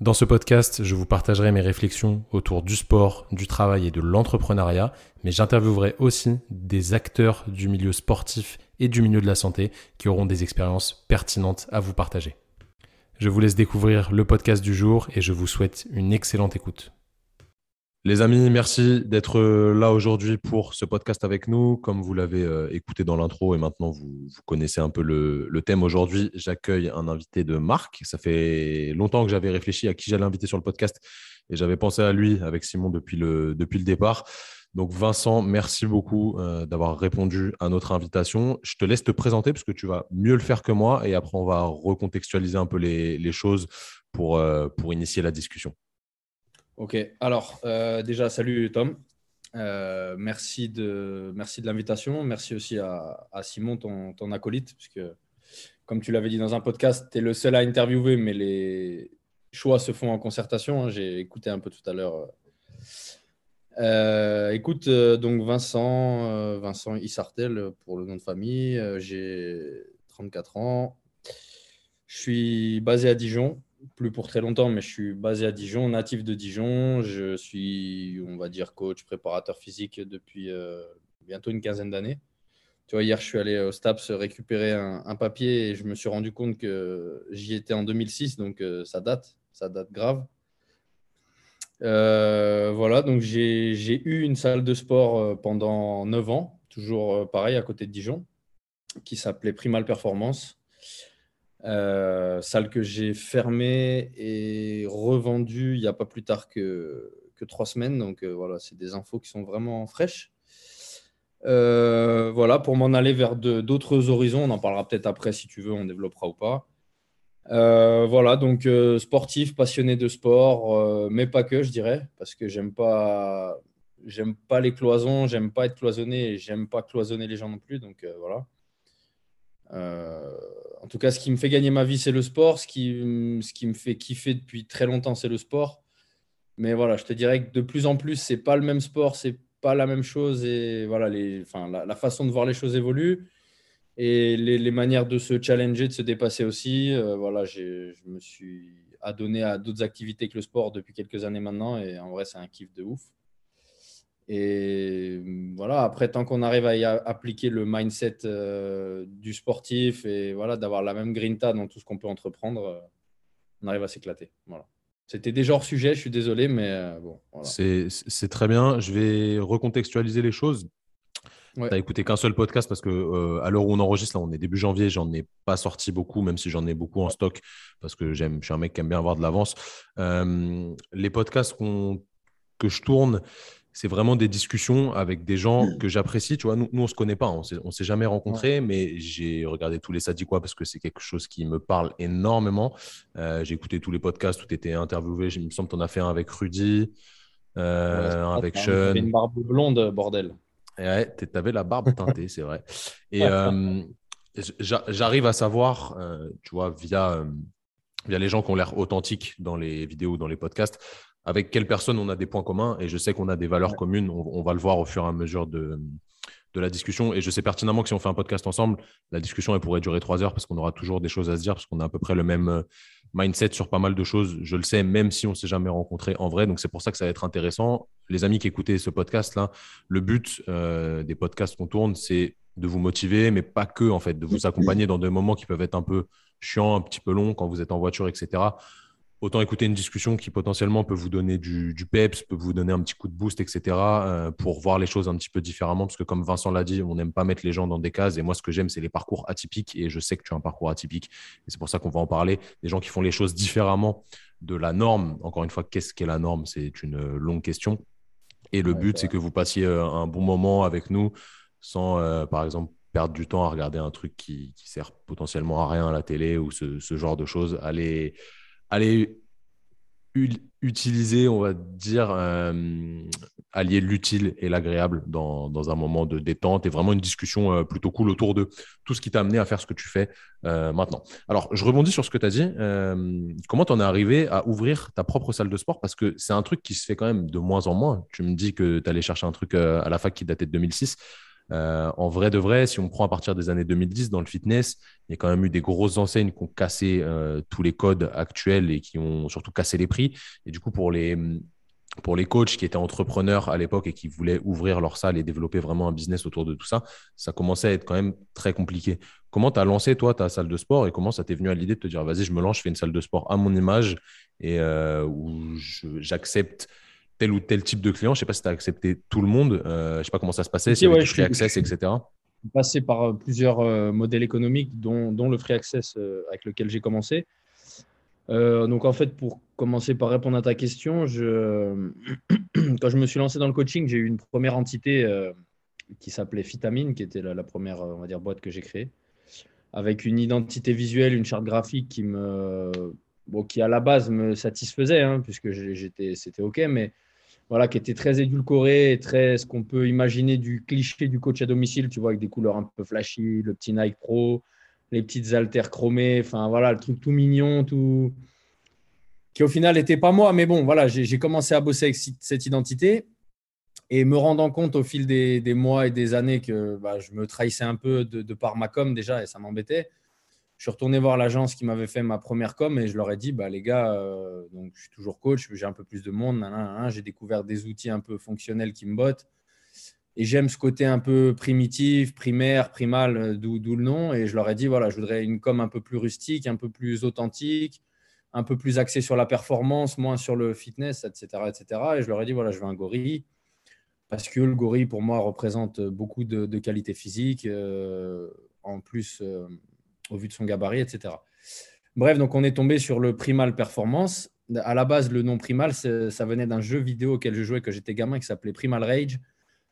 Dans ce podcast, je vous partagerai mes réflexions autour du sport, du travail et de l'entrepreneuriat, mais j'interviewerai aussi des acteurs du milieu sportif et du milieu de la santé qui auront des expériences pertinentes à vous partager. Je vous laisse découvrir le podcast du jour et je vous souhaite une excellente écoute. Les amis, merci d'être euh, là aujourd'hui pour ce podcast avec nous. Comme vous l'avez euh, écouté dans l'intro et maintenant vous, connaissez un peu le, thème aujourd'hui, j'accueille un invité de Marc. Ça fait longtemps que j'avais réfléchi à qui j'allais inviter sur le podcast et j'avais pensé à lui avec Simon depuis le, depuis le départ. Donc Vincent, merci beaucoup euh, d'avoir répondu à notre invitation. Je te laisse te présenter parce que tu vas mieux le faire que moi et après on va recontextualiser un peu les, les choses pour, pour initier la discussion. Ok, alors euh, déjà, salut Tom. Euh, merci de, l'invitation. Merci aussi à, Simon, ton, ton, acolyte, puisque comme tu l'avais dit dans un podcast, tu es le seul à interviewer, mais les choix se font en concertation. Hein. J'ai écouté un peu tout à l'heure. Euh, écoute, donc Vincent, Vincent Issartel pour le nom de famille. J'ai 34 ans. Je suis basé à Dijon plus pour très longtemps, mais je suis basé à Dijon, natif de Dijon. Je suis, on va dire, coach, préparateur physique depuis euh, bientôt une quinzaine d'années. Tu vois, hier, je suis allé au STAPS récupérer un, papier et je me suis rendu compte que j'y étais en 2006, donc euh, ça date, ça date grave. Euh, voilà, donc j'ai eu une salle de sport pendant 9 ans, toujours pareil, à côté de Dijon, qui s'appelait Primal Performance. Euh, salle que j'ai fermée et revendue il n'y a pas plus tard que, que trois semaines. Donc euh, voilà, c'est des infos qui sont vraiment fraîches. Euh, voilà, pour m'en aller vers d'autres horizons, on en parlera peut-être après si tu veux, on développera ou pas. voilà, donc sportif, passionné de sport, mais pas que, je dirais, parce que j'aime pas, j'aime pas les cloisons, j'aime pas être cloisonné et j'aime pas cloisonner les gens non plus. Donc voilà. En tout cas, ce qui me fait gagner ma vie, c'est le sport. Ce qui, ce qui me fait kiffer depuis très longtemps, c'est le sport. Mais voilà, je te dirais que de plus en plus, c'est pas le même sport, c'est pas la même chose. Et voilà, enfin, la, façon de voir les choses évolue et les, manières de se challenger, de se dépasser aussi. Euh, voilà, je me suis adonné à d'autres activités que le sport depuis quelques années maintenant. Et en vrai, c'est un kiff de ouf. Et mm, voilà, après, tant qu'on arrive à y appliquer le mindset euh, du sportif et voilà, d'avoir la même grinta dans tout ce qu'on peut entreprendre, euh, on arrive à s'éclater. Voilà. C'était déjà hors sujet, je suis désolé, mais euh, bon. Voilà. C'est très bien. Je vais recontextualiser les choses. Tu n'as écouté qu'un seul podcast parce que à l'heure où on enregistre, là, on est début janvier, j'en ai pas sorti beaucoup, même si j'en ai beaucoup en stock parce que j'aime, je suis un mec qui aime bien avoir de l'avance. les podcasts que je tourne, c'est vraiment des discussions avec des gens mmh. que j'apprécie. Tu vois, nous, nous on ne se connaît pas, on ne s'est jamais rencontrés, mais j'ai regardé tous les quoi parce que c'est quelque chose qui me parle énormément. Euh, j'ai écouté tous les podcasts où tu étais interviewé. Il me semble que tu en as fait un avec Rudy, euh, avec Sean. une barbe blonde, bordel. ouais, tu avais la barbe teintée, c'est vrai. Et euh, j'arrive à savoir, tu vois, via, via les gens qui ont l'air authentiques dans les vidéos, dans les podcasts, avec quelle personne on a des points communs et je sais qu'on a des valeurs communes. On, va le voir au fur et à mesure de, de la discussion. Et je sais pertinemment que si on fait un podcast ensemble, la discussion elle pourrait durer trois heures parce qu'on aura toujours des choses à se dire, parce qu'on a à peu près le même euh, mindset sur pas mal de choses. Je le sais, même si on ne s'est jamais rencontré en vrai. Donc c'est pour ça que ça va être intéressant. Les amis qui écoutaient ce podcast-là, le but euh, des podcasts qu'on tourne, c'est de vous motiver, mais pas que, en fait, de vous accompagner dans des moments qui peuvent être un peu chiants, un petit peu longs quand vous êtes en voiture, etc autant écouter une discussion qui potentiellement peut vous donner du, peps, peut vous donner un petit coup de boost, etc., euh, pour voir les choses un petit peu différemment. Parce que comme Vincent l'a dit, on n'aime pas mettre les gens dans des cases. Et moi, ce que j'aime, c'est les parcours atypiques. Et je sais que tu as un parcours atypique. Et c'est pour ça qu'on va en parler. Des gens qui font les choses différemment de la norme. Encore une fois, qu'est-ce qu'est la norme? C'est une longue question. Et le but, c'est que vous passiez euh, un bon moment avec nous sans, euh, par exemple, perdre du temps à regarder un truc qui, qui sert potentiellement à rien à la télé ou ce, ce genre de choses. Allez aller utiliser, on va dire, euh, allier l'utile et l'agréable dans, un moment de détente et vraiment une discussion euh, plutôt cool autour de tout ce qui t'a amené à faire ce que tu fais euh, maintenant. Alors, je rebondis sur ce que tu as dit. Comment tu en es arrivé à ouvrir ta propre salle de sport? Parce que c'est un truc qui se fait quand même de moins en moins. Tu me dis que tu allais chercher un truc à la fac qui datait de 2006. En vrai de vrai, si on prend à partir des années 2010 dans le fitness, il y a quand même eu des grosses enseignes qui ont cassé tous les codes actuels et qui ont surtout cassé les prix. Et du coup, pour les, pour les coachs qui étaient entrepreneurs à l'époque et qui voulaient ouvrir leur salle et développer vraiment un business autour de tout ça, ça commençait à être quand même très compliqué. Comment tu as lancé, toi, ta salle de sport et comment ça t'est venu à l'idée de te dire, vas-y, je me lance, je fais une salle de sport à mon image et euh, où j'accepte tel ou tel type de client Je ne sais pas si tu as accepté tout le monde. Euh, je ne sais pas comment ça se passait, si ouais, free access, etc. Passé par euh, plusieurs modèles économiques, dont, dont le free access avec lequel j'ai commencé. Euh, donc en fait, pour commencer par répondre à ta question, je... quand je me suis lancé dans le coaching, j'ai eu une première entité euh, qui s'appelait Vitamine, qui était la, première on va dire, boîte que j'ai créée, avec une identité visuelle, une charte graphique qui, me... bon, qui à la base me satisfaisait, hein, puisque j'étais, c'était OK, mais voilà, qui était très édulcoré très ce qu'on peut imaginer du cliché du coach à domicile, tu vois, avec des couleurs un peu flashy, le petit Nike Pro, les petites haltères chromées, enfin voilà, le truc tout mignon, tout qui au final n'était pas moi, mais bon, voilà, j'ai commencé à bosser avec cette identité et me rendant compte au fil des, mois et des années que bah, je me trahissais un peu de, par ma com déjà et ça m'embêtait. Je suis retourné voir l'agence qui m'avait fait ma première com et je leur ai dit, bah, les gars, euh, donc, je suis toujours coach, j'ai un peu plus de monde, j'ai découvert des outils un peu fonctionnels qui me bottent. Et j'aime ce côté un peu primitif, primaire, primal, euh, d'où le nom. Et je leur ai dit, voilà, je voudrais une com un peu plus rustique, un peu plus authentique, un peu plus axée sur la performance, moins sur le fitness, etc. etc. Et je leur ai dit, voilà, je veux un gorille. Parce que le gorille, pour moi, représente beaucoup de, qualités physiques, euh, en plus, au vu de son gabarit, etc. Bref, donc on est tombé sur le primal performance. À la base, le nom primal, ça venait d'un jeu vidéo auquel je jouais quand j'étais gamin qui s'appelait Primal Rage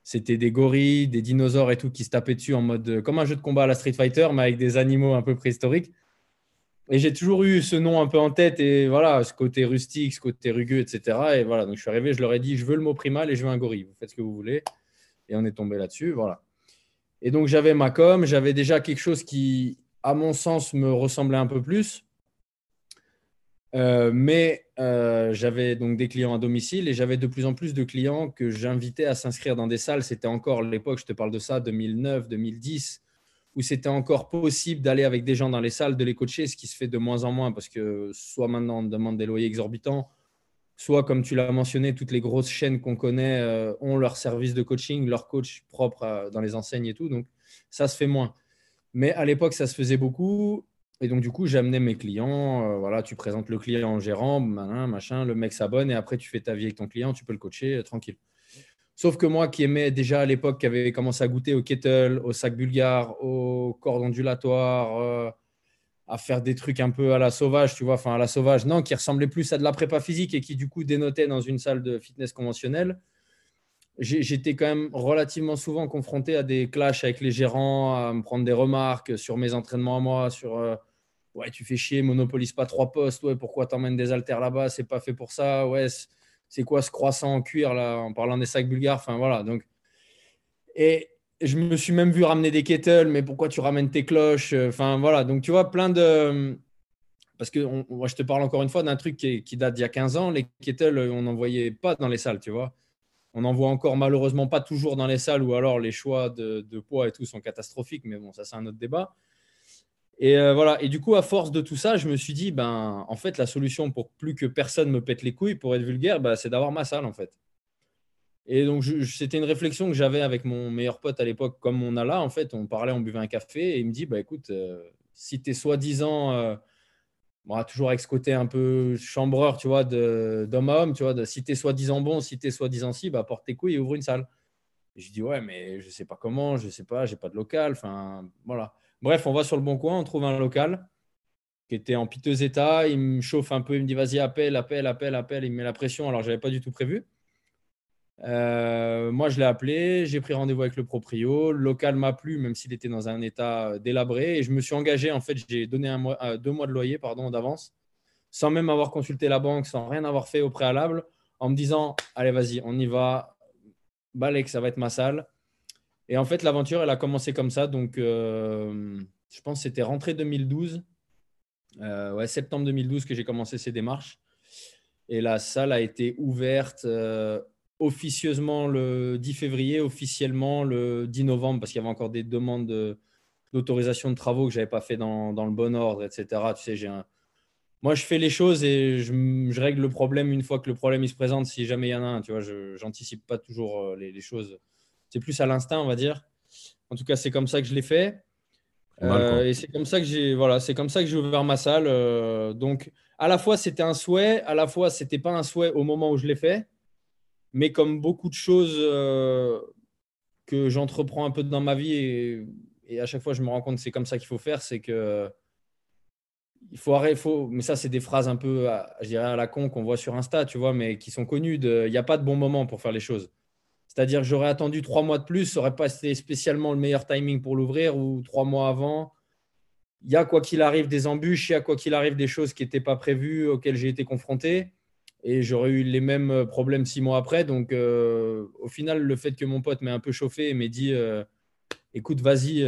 c'était des gorilles, des dinosaures et tout qui se tapaient dessus en mode comme un jeu de combat à la Street Fighter, mais avec des animaux un peu préhistoriques. Et j'ai toujours eu ce nom un peu en tête et voilà, ce côté rustique, ce côté rugueux, etc. Et voilà, donc je suis arrivé, je leur ai dit, je veux le mot primal et je veux un gorille. Vous faites ce que vous voulez. Et on est tombé là-dessus, voilà. Et donc j'avais ma com, j'avais déjà quelque chose qui, à mon sens, me ressemblait un peu plus. Euh, mais euh, j'avais donc des clients à domicile et j'avais de plus en plus de clients que j'invitais à s'inscrire dans des salles. C'était encore l'époque, je te parle de ça, 2009, 2010, où c'était encore possible d'aller avec des gens dans les salles, de les coacher, ce qui se fait de moins en moins parce que soit maintenant on demande des loyers exorbitants, soit comme tu l'as mentionné, toutes les grosses chaînes qu'on connaît euh, ont leur service de coaching, leur coach propre dans les enseignes et tout. Donc ça se fait moins. Mais à l'époque, ça se faisait beaucoup. Et donc, du coup, j'amenais mes clients. Euh, voilà, tu présentes le client en gérant, machin, le mec s'abonne et après, tu fais ta vie avec ton client, tu peux le coacher euh, tranquille. Sauf que moi, qui aimais déjà à l'époque, qui avait commencé à goûter au kettle, au sac bulgare, au cordon ondulatoire, euh, à faire des trucs un peu à la sauvage, tu vois, enfin à la sauvage, non, qui ressemblait plus à de la prépa physique et qui du coup dénotait dans une salle de fitness conventionnelle. J'étais quand même relativement souvent confronté à des clashs avec les gérants, à me prendre des remarques sur mes entraînements à moi, sur ouais, tu fais chier, monopolise pas trois postes, ouais, pourquoi t'emmènes des haltères là-bas, c'est pas fait pour ça, ouais, c'est quoi ce croissant en cuir là, en parlant des sacs bulgares, enfin voilà. Donc, et je me suis même vu ramener des kettles, mais pourquoi tu ramènes tes cloches, enfin voilà. Donc tu vois, plein de. Parce que moi, je te parle encore une fois d'un truc qui, qui date d'il y a 15 ans. Les kettles, on n'en voyait pas dans les salles, tu vois. On n'en voit encore malheureusement pas toujours dans les salles, ou alors les choix de, poids et tout sont catastrophiques, mais bon, ça c'est un autre débat. Et euh, voilà. Et du coup, à force de tout ça, je me suis dit, ben, en fait, la solution pour plus que personne me pète les couilles, pour être vulgaire, ben, c'est d'avoir ma salle, en fait. Et donc, c'était une réflexion que j'avais avec mon meilleur pote à l'époque, comme on a là, en fait. On parlait, on buvait un café, et il me dit, bah, écoute, euh, si tu es soi-disant, euh, toujours avec ce côté un peu chambreur, tu vois, d'homme à homme, tu vois, de, si tu es soi-disant bon, si tu es soi-disant si, bah, porte tes couilles et ouvre une salle. Je dis, ouais, mais je sais pas comment, je sais pas, j'ai pas de local, enfin, voilà. Bref, on va sur le bon coin, on trouve un local qui était en piteux état. Il me chauffe un peu, il me dit vas-y, appelle, appelle, appelle, appelle. Il me met la pression alors je n'avais pas du tout prévu. Euh, moi, je l'ai appelé, j'ai pris rendez-vous avec le proprio. Le local m'a plu, même s'il était dans un état délabré. Et je me suis engagé. En fait, j'ai donné euh, deux mois de loyer d'avance, sans même avoir consulté la banque, sans rien avoir fait au préalable, en me disant allez, vas-y, on y va. balai que ça va être ma salle. Et en fait, l'aventure, elle a commencé comme ça. Donc, je pense que c'était rentrée 2012. ouais, septembre 2012 que j'ai commencé ces démarches. Et la salle a été ouverte officieusement le 10 février, officiellement le 10 novembre, parce qu'il y avait encore des demandes d'autorisation de, travaux que je n'avais pas fait dans, dans, le bon ordre, etc. Tu sais, j'ai un... Moi, je fais les choses et je, je, règle le problème une fois que le problème il se présente, si jamais il y en a un. Tu vois, je n'anticipe pas toujours euh, les, les choses. C'est plus à l'instinct, on va dire. En tout cas, c'est comme ça que je l'ai fait. Euh, et c'est comme ça que j'ai voilà, c'est comme ça que j'ai ouvert ma salle. Euh, donc, à la fois c'était un souhait, à la fois c'était pas un souhait au moment où je l'ai fait. Mais comme beaucoup de choses euh, que j'entreprends un peu dans ma vie et, à chaque fois je me rends compte que c'est comme ça qu'il faut faire, c'est que il faut arrêter. Faut, mais ça, c'est des phrases un peu, je dirais, à la con qu'on voit sur Insta, tu vois, mais qui sont connues. il n'y a pas de bon moment pour faire les choses. C'est-à-dire que j'aurais attendu trois mois de plus, ça n'aurait pas été spécialement le meilleur timing pour l'ouvrir ou trois mois avant. Il y a quoi qu'il arrive des embûches, il y a quoi qu'il arrive des choses qui n'étaient pas prévues, auxquelles j'ai été confronté et j'aurais eu les mêmes euh, problèmes six mois après. Donc, euh, au final, le fait que mon pote m'ait un peu chauffé et m'ait dit euh, écoute, vas-y,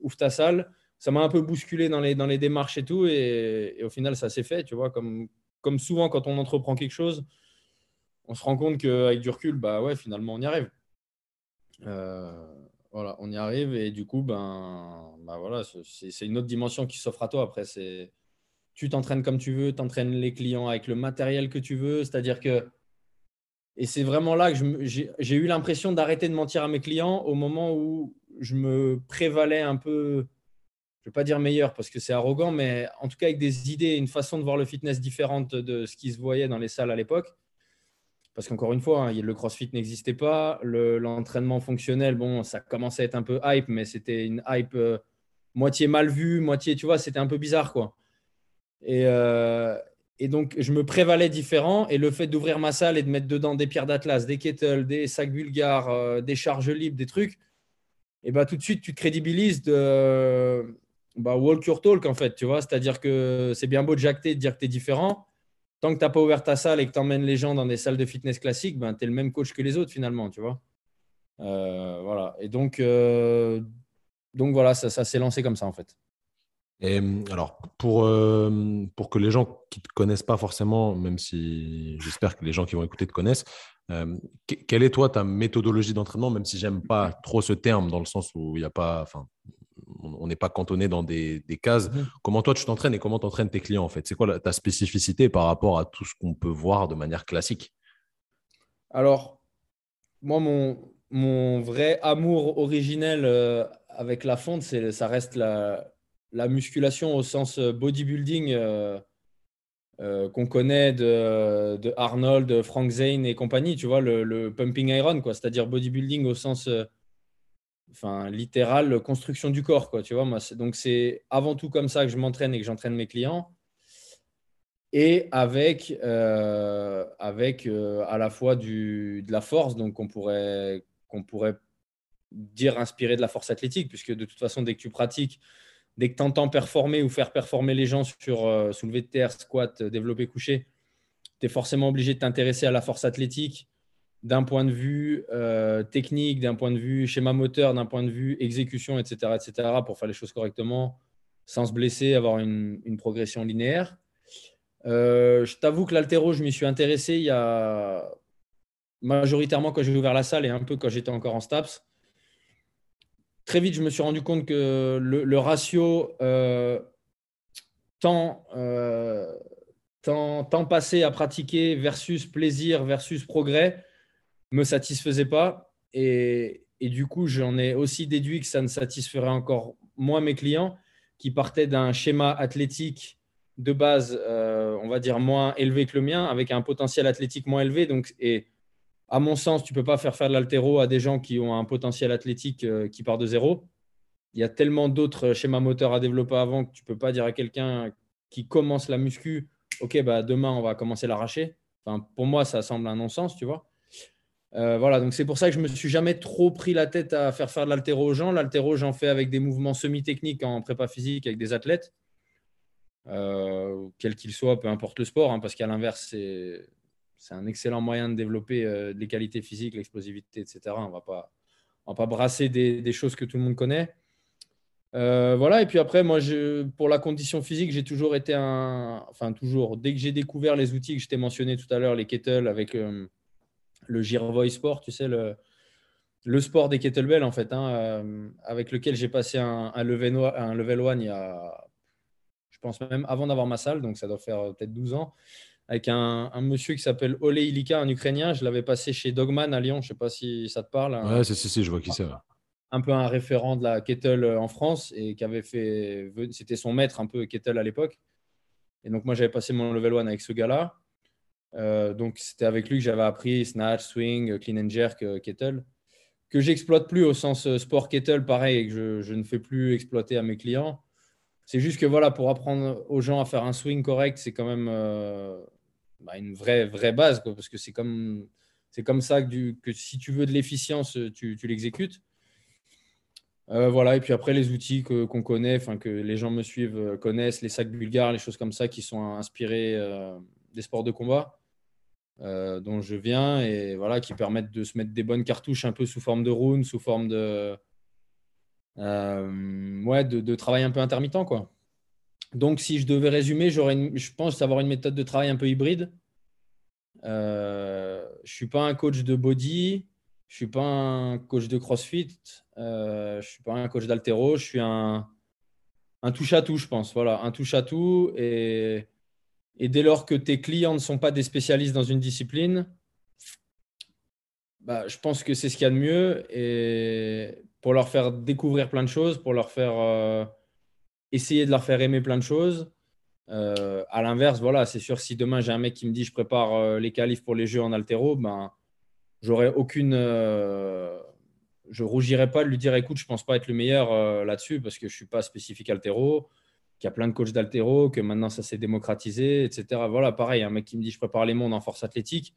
ouvre ta salle, ça m'a un peu bousculé dans les, dans les démarches et tout. Et, au final, ça s'est fait, tu vois. Comme, comme souvent, quand on entreprend quelque chose, on se rend compte qu'avec du recul, bah ouais, finalement, on y arrive. voilà, on y arrive et du coup, ben, bah voilà, c'est une autre dimension qui s'offre à toi. Après, c'est tu t'entraînes comme tu veux, tu entraînes les clients avec le matériel que tu veux. C'est-à-dire que. Et c'est vraiment là que j'ai eu l'impression d'arrêter de mentir à mes clients au moment où je me prévalais un peu, je ne vais pas dire meilleur parce que c'est arrogant, mais en tout cas avec des idées, une façon de voir le fitness différente de ce qui se voyait dans les salles à l'époque. Parce qu'encore une fois, hein, le CrossFit n'existait pas. L'entraînement fonctionnel, bon, ça commençait à être un peu hype, mais c'était une hype euh, moitié mal vue, moitié, tu vois, c'était un peu bizarre, quoi. Et, euh, et, donc, je me prévalais différent. Et le fait d'ouvrir ma salle et de mettre dedans des pierres d'Atlas, des kettles, des sacs bulgares, euh, des charges libres, des trucs, et bah, tout de suite, tu te crédibilises de bah, walk your talk, en fait. Tu vois, c'est-à-dire que c'est bien beau de jacter, de dire que tu es différent. Tant que tu n'as pas ouvert ta salle et que tu emmènes les gens dans des salles de fitness classiques, ben, tu es le même coach que les autres, finalement. Tu vois. Euh, voilà. Et donc, donc voilà, ça, ça s'est lancé comme ça, en fait. Et alors, pour, pour que les gens qui ne te connaissent pas forcément, même si j'espère que les gens qui vont écouter te connaissent, quelle est toi ta méthodologie d'entraînement, même si j'aime pas trop ce terme, dans le sens où il a pas, enfin, on n'est pas cantonné dans des, des cases. Mmh comment toi tu t'entraînes et comment tu entraînes tes clients en fait? C'est quoi ta spécificité par rapport à tout ce qu'on peut voir de manière classique? Alors, moi, mon, mon vrai amour originel avec la fonte, ça reste la, la musculation au sens euh, bodybuilding euh, euh, qu'on connaît de, Arnold, Frank Zane et compagnie, tu vois, le, pumping iron, quoi, c'est-à-dire bodybuilding au sens enfin, littéral, construction du corps, quoi, tu vois. Moi, donc, c'est avant tout comme ça que je m'entraîne et que j'entraîne mes clients. Et avec, avec à la fois du, de la force, donc qu'on pourrait, pourrait dire inspiré de la force athlétique, puisque de toute façon, dès que tu pratiques, dès que tu entends performer ou faire performer les gens sur euh, soulevé de terre, squat, euh, développé couché, tu es forcément obligé de t'intéresser à la force athlétique d'un point de vue euh, technique, d'un point de vue schéma moteur, d'un point de vue exécution, etc., etc., pour faire les choses correctement, sans se blesser, avoir une, progression linéaire. je t'avoue que l'altéro, je m'y suis intéressé il y a majoritairement quand j'ai ouvert la salle et un peu quand j'étais encore en STAPS très vite, je me suis rendu compte que le, ratio euh, euh, temps, passé à pratiquer versus plaisir versus progrès me satisfaisait pas. Et, du coup, j'en ai aussi déduit que ça ne satisferait encore moins mes clients qui partaient d'un schéma athlétique de base, euh, on va dire, moins élevé que le mien, avec un potentiel athlétique moins élevé. À mon sens, tu ne peux pas faire faire de l'altéro à des gens qui ont un potentiel athlétique euh, qui part de zéro. Il y a tellement d'autres schémas moteurs à développer avant que tu ne peux pas dire à quelqu'un qui commence la muscu, OK, bah, demain, on va commencer l'arracher. Pour moi, ça semble un non-sens, tu vois. Euh, voilà, donc c'est pour ça que je ne me suis jamais trop pris la tête à faire faire de l'altéro aux gens. L'altéro, j'en fais avec des mouvements semi-techniques en prépa physique avec des athlètes, euh, quels qu'ils soient, peu importe le sport, hein, parce qu'à l'inverse, c'est c'est un excellent moyen de développer les qualités physiques, l'explosivité, etc. On va pas, va pas brasser des, choses que tout le monde connaît. voilà, et puis après, moi, pour la condition physique, j'ai toujours été un. Enfin, toujours. Dès que j'ai découvert les outils que je t'ai mentionnés tout à l'heure, les kettles avec le Girvoy Sport, tu sais, le, le sport des kettlebells, en fait, hein, avec lequel j'ai passé un, level, un level one il y a je pense même avant d'avoir ma salle, donc ça doit faire euh, peut-être 12 ans, avec un, monsieur qui s'appelle Ole Ilika, un Ukrainien. Je l'avais passé chez Dogman à Lyon, je ne sais pas si ça te parle. Ouais, si, si, je vois qui c'est. Un peu un référent de la kettle euh, en France et qui avait fait, c'était son maître un peu kettle à l'époque. Et donc moi j'avais passé mon level 1 avec ce gars-là. Euh, donc c'était avec lui que j'avais appris snatch, swing, clean and jerk, kettle, que j'exploite plus au sens sport kettle, pareil, et que je, je, ne fais plus exploiter à mes clients. C'est juste que voilà, pour apprendre aux gens à faire un swing correct, c'est quand même euh, bah, une vraie, vraie base, parce que c'est comme, c'est comme ça que, que, si tu veux de l'efficience, tu, l'exécutes. Euh, voilà, et puis après, les outils qu'on connaît, que les gens me suivent, euh, connaissent, les sacs bulgares, les choses comme ça qui sont inspirés des sports de combat. dont je viens et voilà qui permettent de se mettre des bonnes cartouches un peu sous forme de runes, sous forme de, euh, ouais, de, travail un peu intermittent. Quoi. Donc, si je devais résumer, j'aurais je pense avoir une méthode de travail un peu hybride. Euh, je ne suis pas un coach de body, je ne suis pas un coach de crossfit, euh, je ne suis pas un coach d'altéro, je suis un, un touche-à-tout, je pense. Voilà, un touche-à-tout. Et, et dès lors que tes clients ne sont pas des spécialistes dans une discipline, bah, je pense que c'est ce qu'il y a de mieux. Et pour leur faire découvrir plein de choses, pour leur faire euh, essayer de leur faire aimer plein de choses. Euh, à l'inverse, voilà, c'est sûr, si demain j'ai un mec qui me dit je prépare euh, les qualifs pour les jeux en altéro, ben, j'aurais aucune. je rougirais pas de lui dire écoute, je pense pas être le meilleur là-dessus parce que je suis pas spécifique altéro, qu'il y a plein de coachs d'altéro, que maintenant ça s'est démocratisé, etc. Voilà, pareil, un mec qui me dit je prépare les mondes en force athlétique,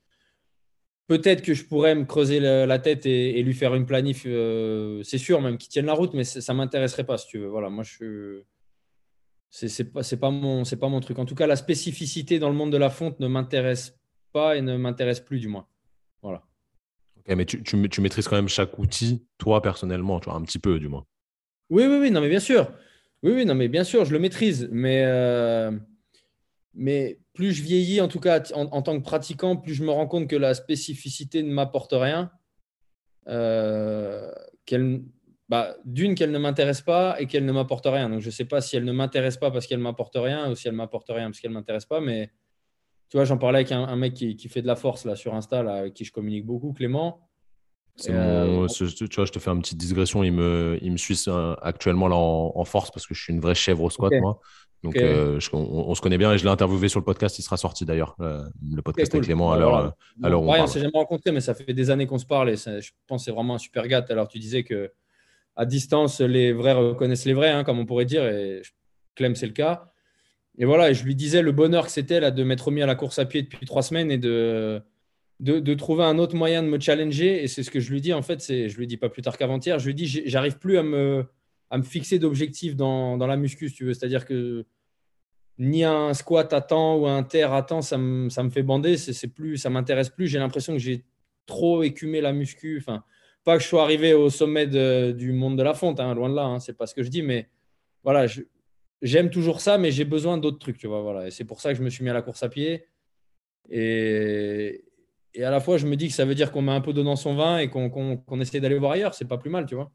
Peut-être que je pourrais me creuser la, tête et, lui faire une planif, euh, c'est sûr, même qu'il tienne la route, mais ça ne m'intéresserait pas, si tu veux. Voilà, moi, je c'est pas, pas, mon, pas mon truc. En tout cas, la spécificité dans le monde de la fonte ne m'intéresse pas et ne m'intéresse plus, du moins. Voilà. Ok, mais tu, tu, tu, maîtrises quand même chaque outil, toi, personnellement, tu vois, un petit peu, du moins. Oui, oui, oui, non, mais bien sûr. Oui, oui, non, mais bien sûr, je le maîtrise. Mais, euh, mais plus je vieillis, en tout cas en, tant que pratiquant, plus je me rends compte que la spécificité ne m'apporte rien. Euh, bah, d'une, qu'elle ne m'intéresse pas et qu'elle ne m'apporte rien. Donc, je ne sais pas si elle ne m'intéresse pas parce qu'elle m'apporte rien ou si elle m'apporte rien parce qu'elle ne m'intéresse pas. Mais tu vois, j'en parlais avec un, mec qui, fait de la force là, sur Insta, avec qui je communique beaucoup, Clément. Euh, tu vois, je te fais une petite digression. Il me, il me suit euh, actuellement là en, force parce que je suis une vraie chèvre au squat, moi. Donc, euh, on, se connaît bien et je l'ai interviewé sur le podcast. Il sera sorti d'ailleurs, euh, le podcast avec Clément. Alors, euh, alors on, s'est jamais rencontré, mais ça fait des années qu'on se parle et je pense que c'est vraiment un super gars. Alors, tu disais que à distance, les vrais reconnaissent les vrais, hein, comme on pourrait dire, et Clem, c'est le cas. Et voilà, et je lui disais le bonheur que c'était de m'être remis à la course à pied depuis trois semaines et de, de, trouver un autre moyen de me challenger. Et c'est ce que je lui dis en fait. C'est, je lui dis pas plus tard qu'avant-hier. Je lui dis, j'arrive plus à me à me fixer d'objectifs dans, dans, la muscu, si tu veux. C'est-à-dire que ni un squat à temps ou un terre à temps, ça me, ça me fait bander. C'est, plus, ça m'intéresse plus. J'ai l'impression que j'ai trop écumé la muscu. Pas que je sois arrivé au sommet du monde de la fonte, hein, loin de là. Hein, c'est pas ce que je dis, mais voilà, j'aime toujours ça, mais j'ai besoin d'autres trucs, tu vois. Voilà, et c'est pour ça que je me suis mis à la course à pied. Et, et à la fois, je me dis que ça veut dire qu'on met un peu d'eau dans son vin et qu'on, qu'on essaie d'aller voir ailleurs. C'est pas plus mal, tu vois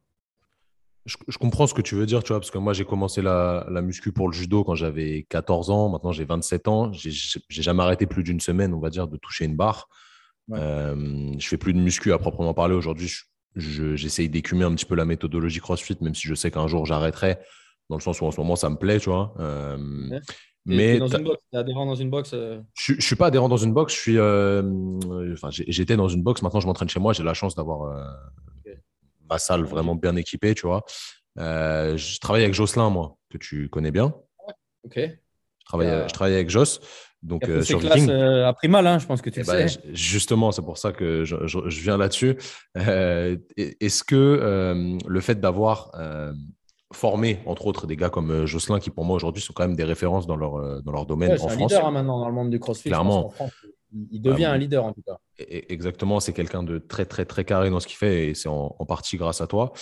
je, comprends ce que tu veux dire, tu vois, parce que moi, j'ai commencé la, la, muscu pour le judo quand j'avais 14 ans. Maintenant, j'ai 27 ans. J'ai jamais arrêté plus d'une semaine, on va dire, de toucher une barre. Je Euh, je fais plus de muscu à proprement parler. Aujourd'hui, j'essaye d'écumer un petit peu la méthodologie CrossFit, même si je sais qu'un jour, j'arrêterai, dans le sens où en ce moment, ça me plaît, tu vois. Euh, mais dans une box, adhérent dans une box euh je, ne suis pas adhérent dans une box. Je suis, euh, enfin, j'étais dans une box. Maintenant, je m'entraîne chez moi. J'ai la chance d'avoir ma salle vraiment bien équipée, tu vois. Je travaille avec Jocelyn, moi, que tu connais bien. Ok. Je travaille, je travaille avec Joss. Donc, euh, sur euh, à Primal, hein, je pense que tu eh ben, sais. Justement, c'est pour ça que je, je, viens là-dessus. Euh, est-ce que le fait d'avoir formé, entre autres, des gars comme Jocelyn, qui pour moi aujourd'hui sont quand même des références dans leur, dans leur domaine en France. leader hein, maintenant dans le monde du CrossFit. Clairement. il, devient un leader en tout cas. Exactement, c'est quelqu'un de très très très carré dans ce qu'il fait et c'est en, partie grâce à toi,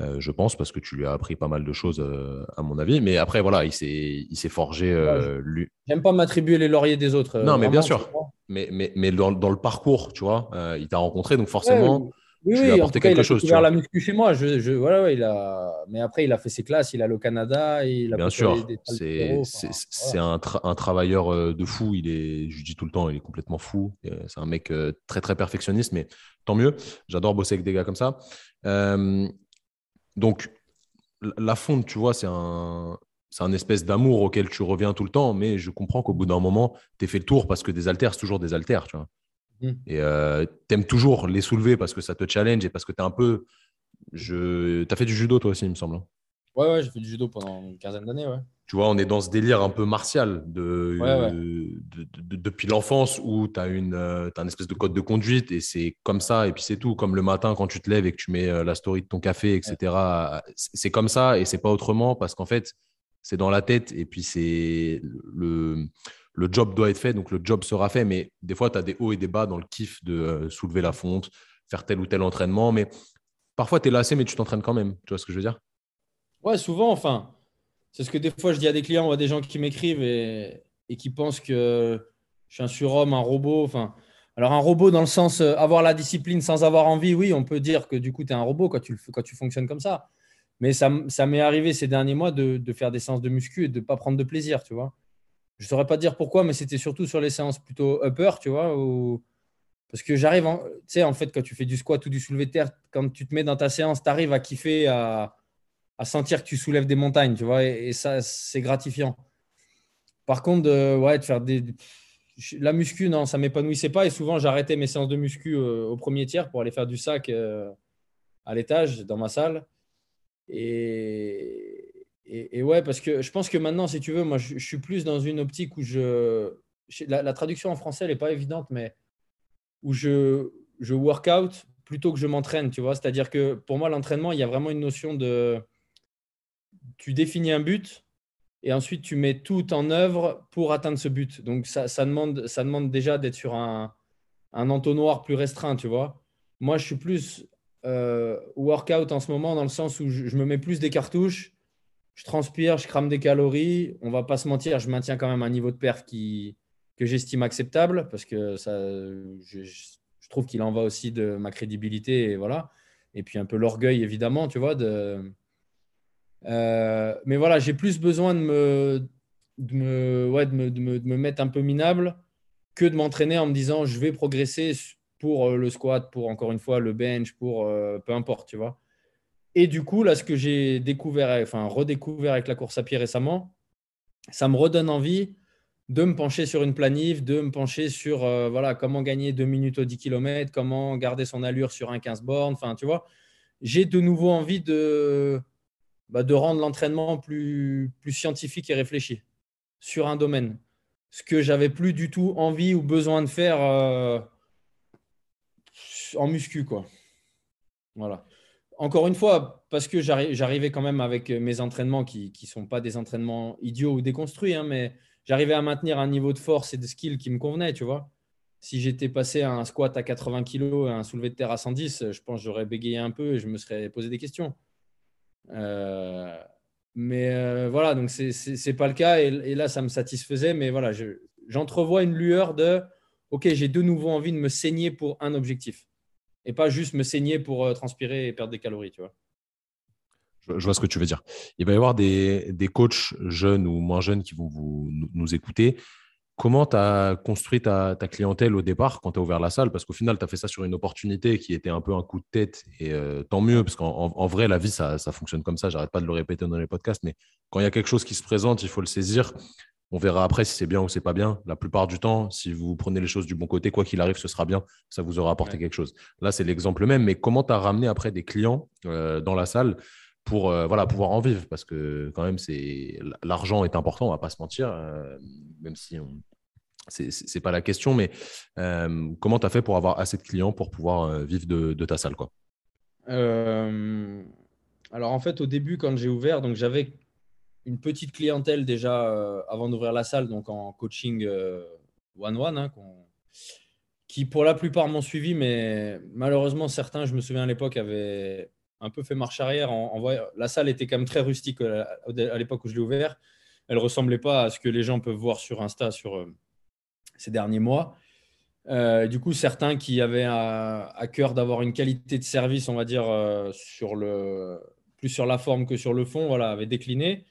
euh, je pense, parce que tu lui as appris pas mal de choses euh, à mon avis. Mais après, voilà, il s'est il s'est forgé euh, lui. J'aime pas m'attribuer les lauriers des autres. Non, mais bien sûr. Mais, mais, mais dans, dans, le parcours, tu vois, il t'a rencontré, donc forcément. Oui, oui, apporté quelque il a chose. Il a la muscu chez moi. Je, je, voilà, il a... Mais après, il a fait ses classes, il a le Canada. Il a Bien sûr, c'est un, un, travailleur de fou. Il est, je dis tout le temps, il est complètement fou. C'est un mec très, très perfectionniste, mais tant mieux. J'adore bosser avec des gars comme ça. Donc, la fonte, tu vois, c'est un, c'est un espèce d'amour auquel tu reviens tout le temps, mais je comprends qu'au bout d'un moment, tu es fait le tour parce que des haltères, c'est toujours des haltères, tu vois. Mm. Et euh, tu aimes toujours les soulever parce que ça te challenge et parce que tu es un peu. Je... Tu as fait du judo toi aussi, il me semble. Hein. Ouais, ouais, j'ai fait du judo pendant une quinzaine d'années. Ouais. Tu vois, on est dans ce délire un peu martial de, depuis l'enfance où tu as, une, euh, un espèce de code de conduite et c'est comme ça et puis c'est tout. Comme le matin quand tu te lèves et que tu mets euh, la story de ton café, etc. C'est comme ça et c'est pas autrement parce qu'en fait, c'est dans la tête et puis c'est le le job doit être fait, donc le job sera fait. Mais des fois, tu as des hauts et des bas dans le kiff de euh, soulever la fonte, faire tel ou tel entraînement. Mais parfois, tu es lassé, mais tu t'entraînes quand même. Tu vois ce que je veux dire? Ouais, souvent, enfin. C'est ce que des fois, je dis à des clients, ou des gens qui m'écrivent et, qui pensent que je suis un surhomme, un robot. Alors, un robot dans le sens euh, avoir la discipline sans avoir envie, oui, on peut dire que du coup, tu es un robot quand tu, fonctionnes comme ça. Mais ça, m'est arrivé ces derniers mois de, de, faire des séances de muscu et de ne pas prendre de plaisir, tu vois je ne saurais pas dire pourquoi, mais c'était surtout sur les séances plutôt upper, tu vois. Parce que j'arrive, tu sais, en fait, quand tu fais du squat ou du soulevé de terre, quand tu te mets dans ta séance, tu arrives à kiffer, à... sentir que tu soulèves des montagnes, tu vois, et, ça, c'est gratifiant. Par contre, ouais, de faire des. La muscu, non, ça ne m'épanouissait pas. Et souvent, j'arrêtais mes séances de muscu euh, au premier tiers pour aller faire du sac euh, à l'étage dans ma salle. Et, et, ouais, parce que je pense que maintenant, si tu veux, moi, je, suis plus dans une optique où je. La, traduction en français, elle n'est pas évidente, mais où je, je work plutôt que je m'entraîne, tu vois. C'est-à-dire que pour moi, l'entraînement, il y a vraiment une notion de. Tu définis un but et ensuite tu mets tout en œuvre pour atteindre ce but. Donc, ça, demande, ça demande déjà d'être sur un, un entonnoir plus restreint, tu vois. Moi, je suis plus euh, workout en ce moment dans le sens où je me mets plus des cartouches je transpire, je crame des calories. On va pas se mentir, je maintiens quand même un niveau de perf qui, que j'estime acceptable parce que ça, je, trouve qu'il en va aussi de ma crédibilité et voilà. Et puis un peu l'orgueil évidemment, tu vois. De, euh, mais voilà, j'ai plus besoin de me, de me, ouais, de me, de me, mettre un peu minable que de m'entraîner en me disant je vais progresser pour euh, le squat, pour encore une fois le bench, pour euh, peu importe, tu vois. Et du coup, là, ce que j'ai découvert, enfin redécouvert avec la course à pied récemment, ça me redonne envie de me pencher sur une planif, de me pencher sur voilà, comment gagner 2 minutes au 10 km, comment garder son allure sur un 15 bornes. Enfin, tu vois, j'ai de nouveau envie de, bah, de rendre l'entraînement plus, scientifique et réfléchi sur un domaine. Ce que j'avais plus du tout envie ou besoin de faire euh, en muscu, quoi. Voilà encore une fois, parce que j'arrivais quand même avec mes entraînements qui ne sont pas des entraînements idiots ou déconstruits, hein, mais j'arrivais à maintenir un niveau de force et de skill qui me convenait, tu vois. Si j'étais passé à un squat à 80 kg et un soulevé de terre à 110, je pense que j'aurais bégayé un peu et je me serais posé des questions. Euh, mais euh, voilà, donc c'est n'est pas le cas et, là, ça me satisfaisait. Mais voilà, j'entrevois une lueur de OK, j'ai de nouveau envie de me saigner pour un objectif et pas juste me saigner pour euh, transpirer et perdre des calories, tu vois. Je, vois ce que tu veux dire. Il va y avoir des, des coachs jeunes ou moins jeunes qui vont vous, nous, écouter. Comment tu as construit ta, ta, clientèle au départ quand tu as ouvert la salle? Parce qu'au final, tu as fait ça sur une opportunité qui était un peu un coup de tête. Et euh, tant mieux, parce qu'en vrai, la vie, ça, ça fonctionne comme ça. J'arrête pas de le répéter dans les podcasts. Mais quand il y a quelque chose qui se présente, il faut le saisir. On verra après si c'est bien ou c'est pas bien. La plupart du temps, si vous prenez les choses du bon côté, quoi qu'il arrive, ce sera bien. Ça vous aura apporté quelque chose. Là, c'est l'exemple même. Mais comment tu as ramené après des clients euh, dans la salle? Pour euh, voilà, pouvoir en vivre Parce que quand même, c'est l'argent est important, on va pas se mentir, euh, même si on... c'est pas la question. Mais comment tu as fait pour avoir assez de clients pour pouvoir vivre de, de, ta salle quoi? Alors en fait, au début, quand j'ai ouvert, donc j'avais une petite clientèle déjà euh, avant d'ouvrir la salle, donc en coaching one-one. Euh, hein, qui pour la plupart m'ont suivi, mais malheureusement, certains, je me souviens à l'époque, avaient un peu fait marche arrière. En, La salle était quand même très rustique euh, à l'époque où je l'ai ouvert. Elle ressemblait pas à ce que les gens peuvent voir sur Insta sur euh, ces derniers mois. Euh, du coup, certains qui avaient à, cœur d'avoir une qualité de service, on va dire, sur le, plus sur la forme que sur le fond, voilà, avaient décliné.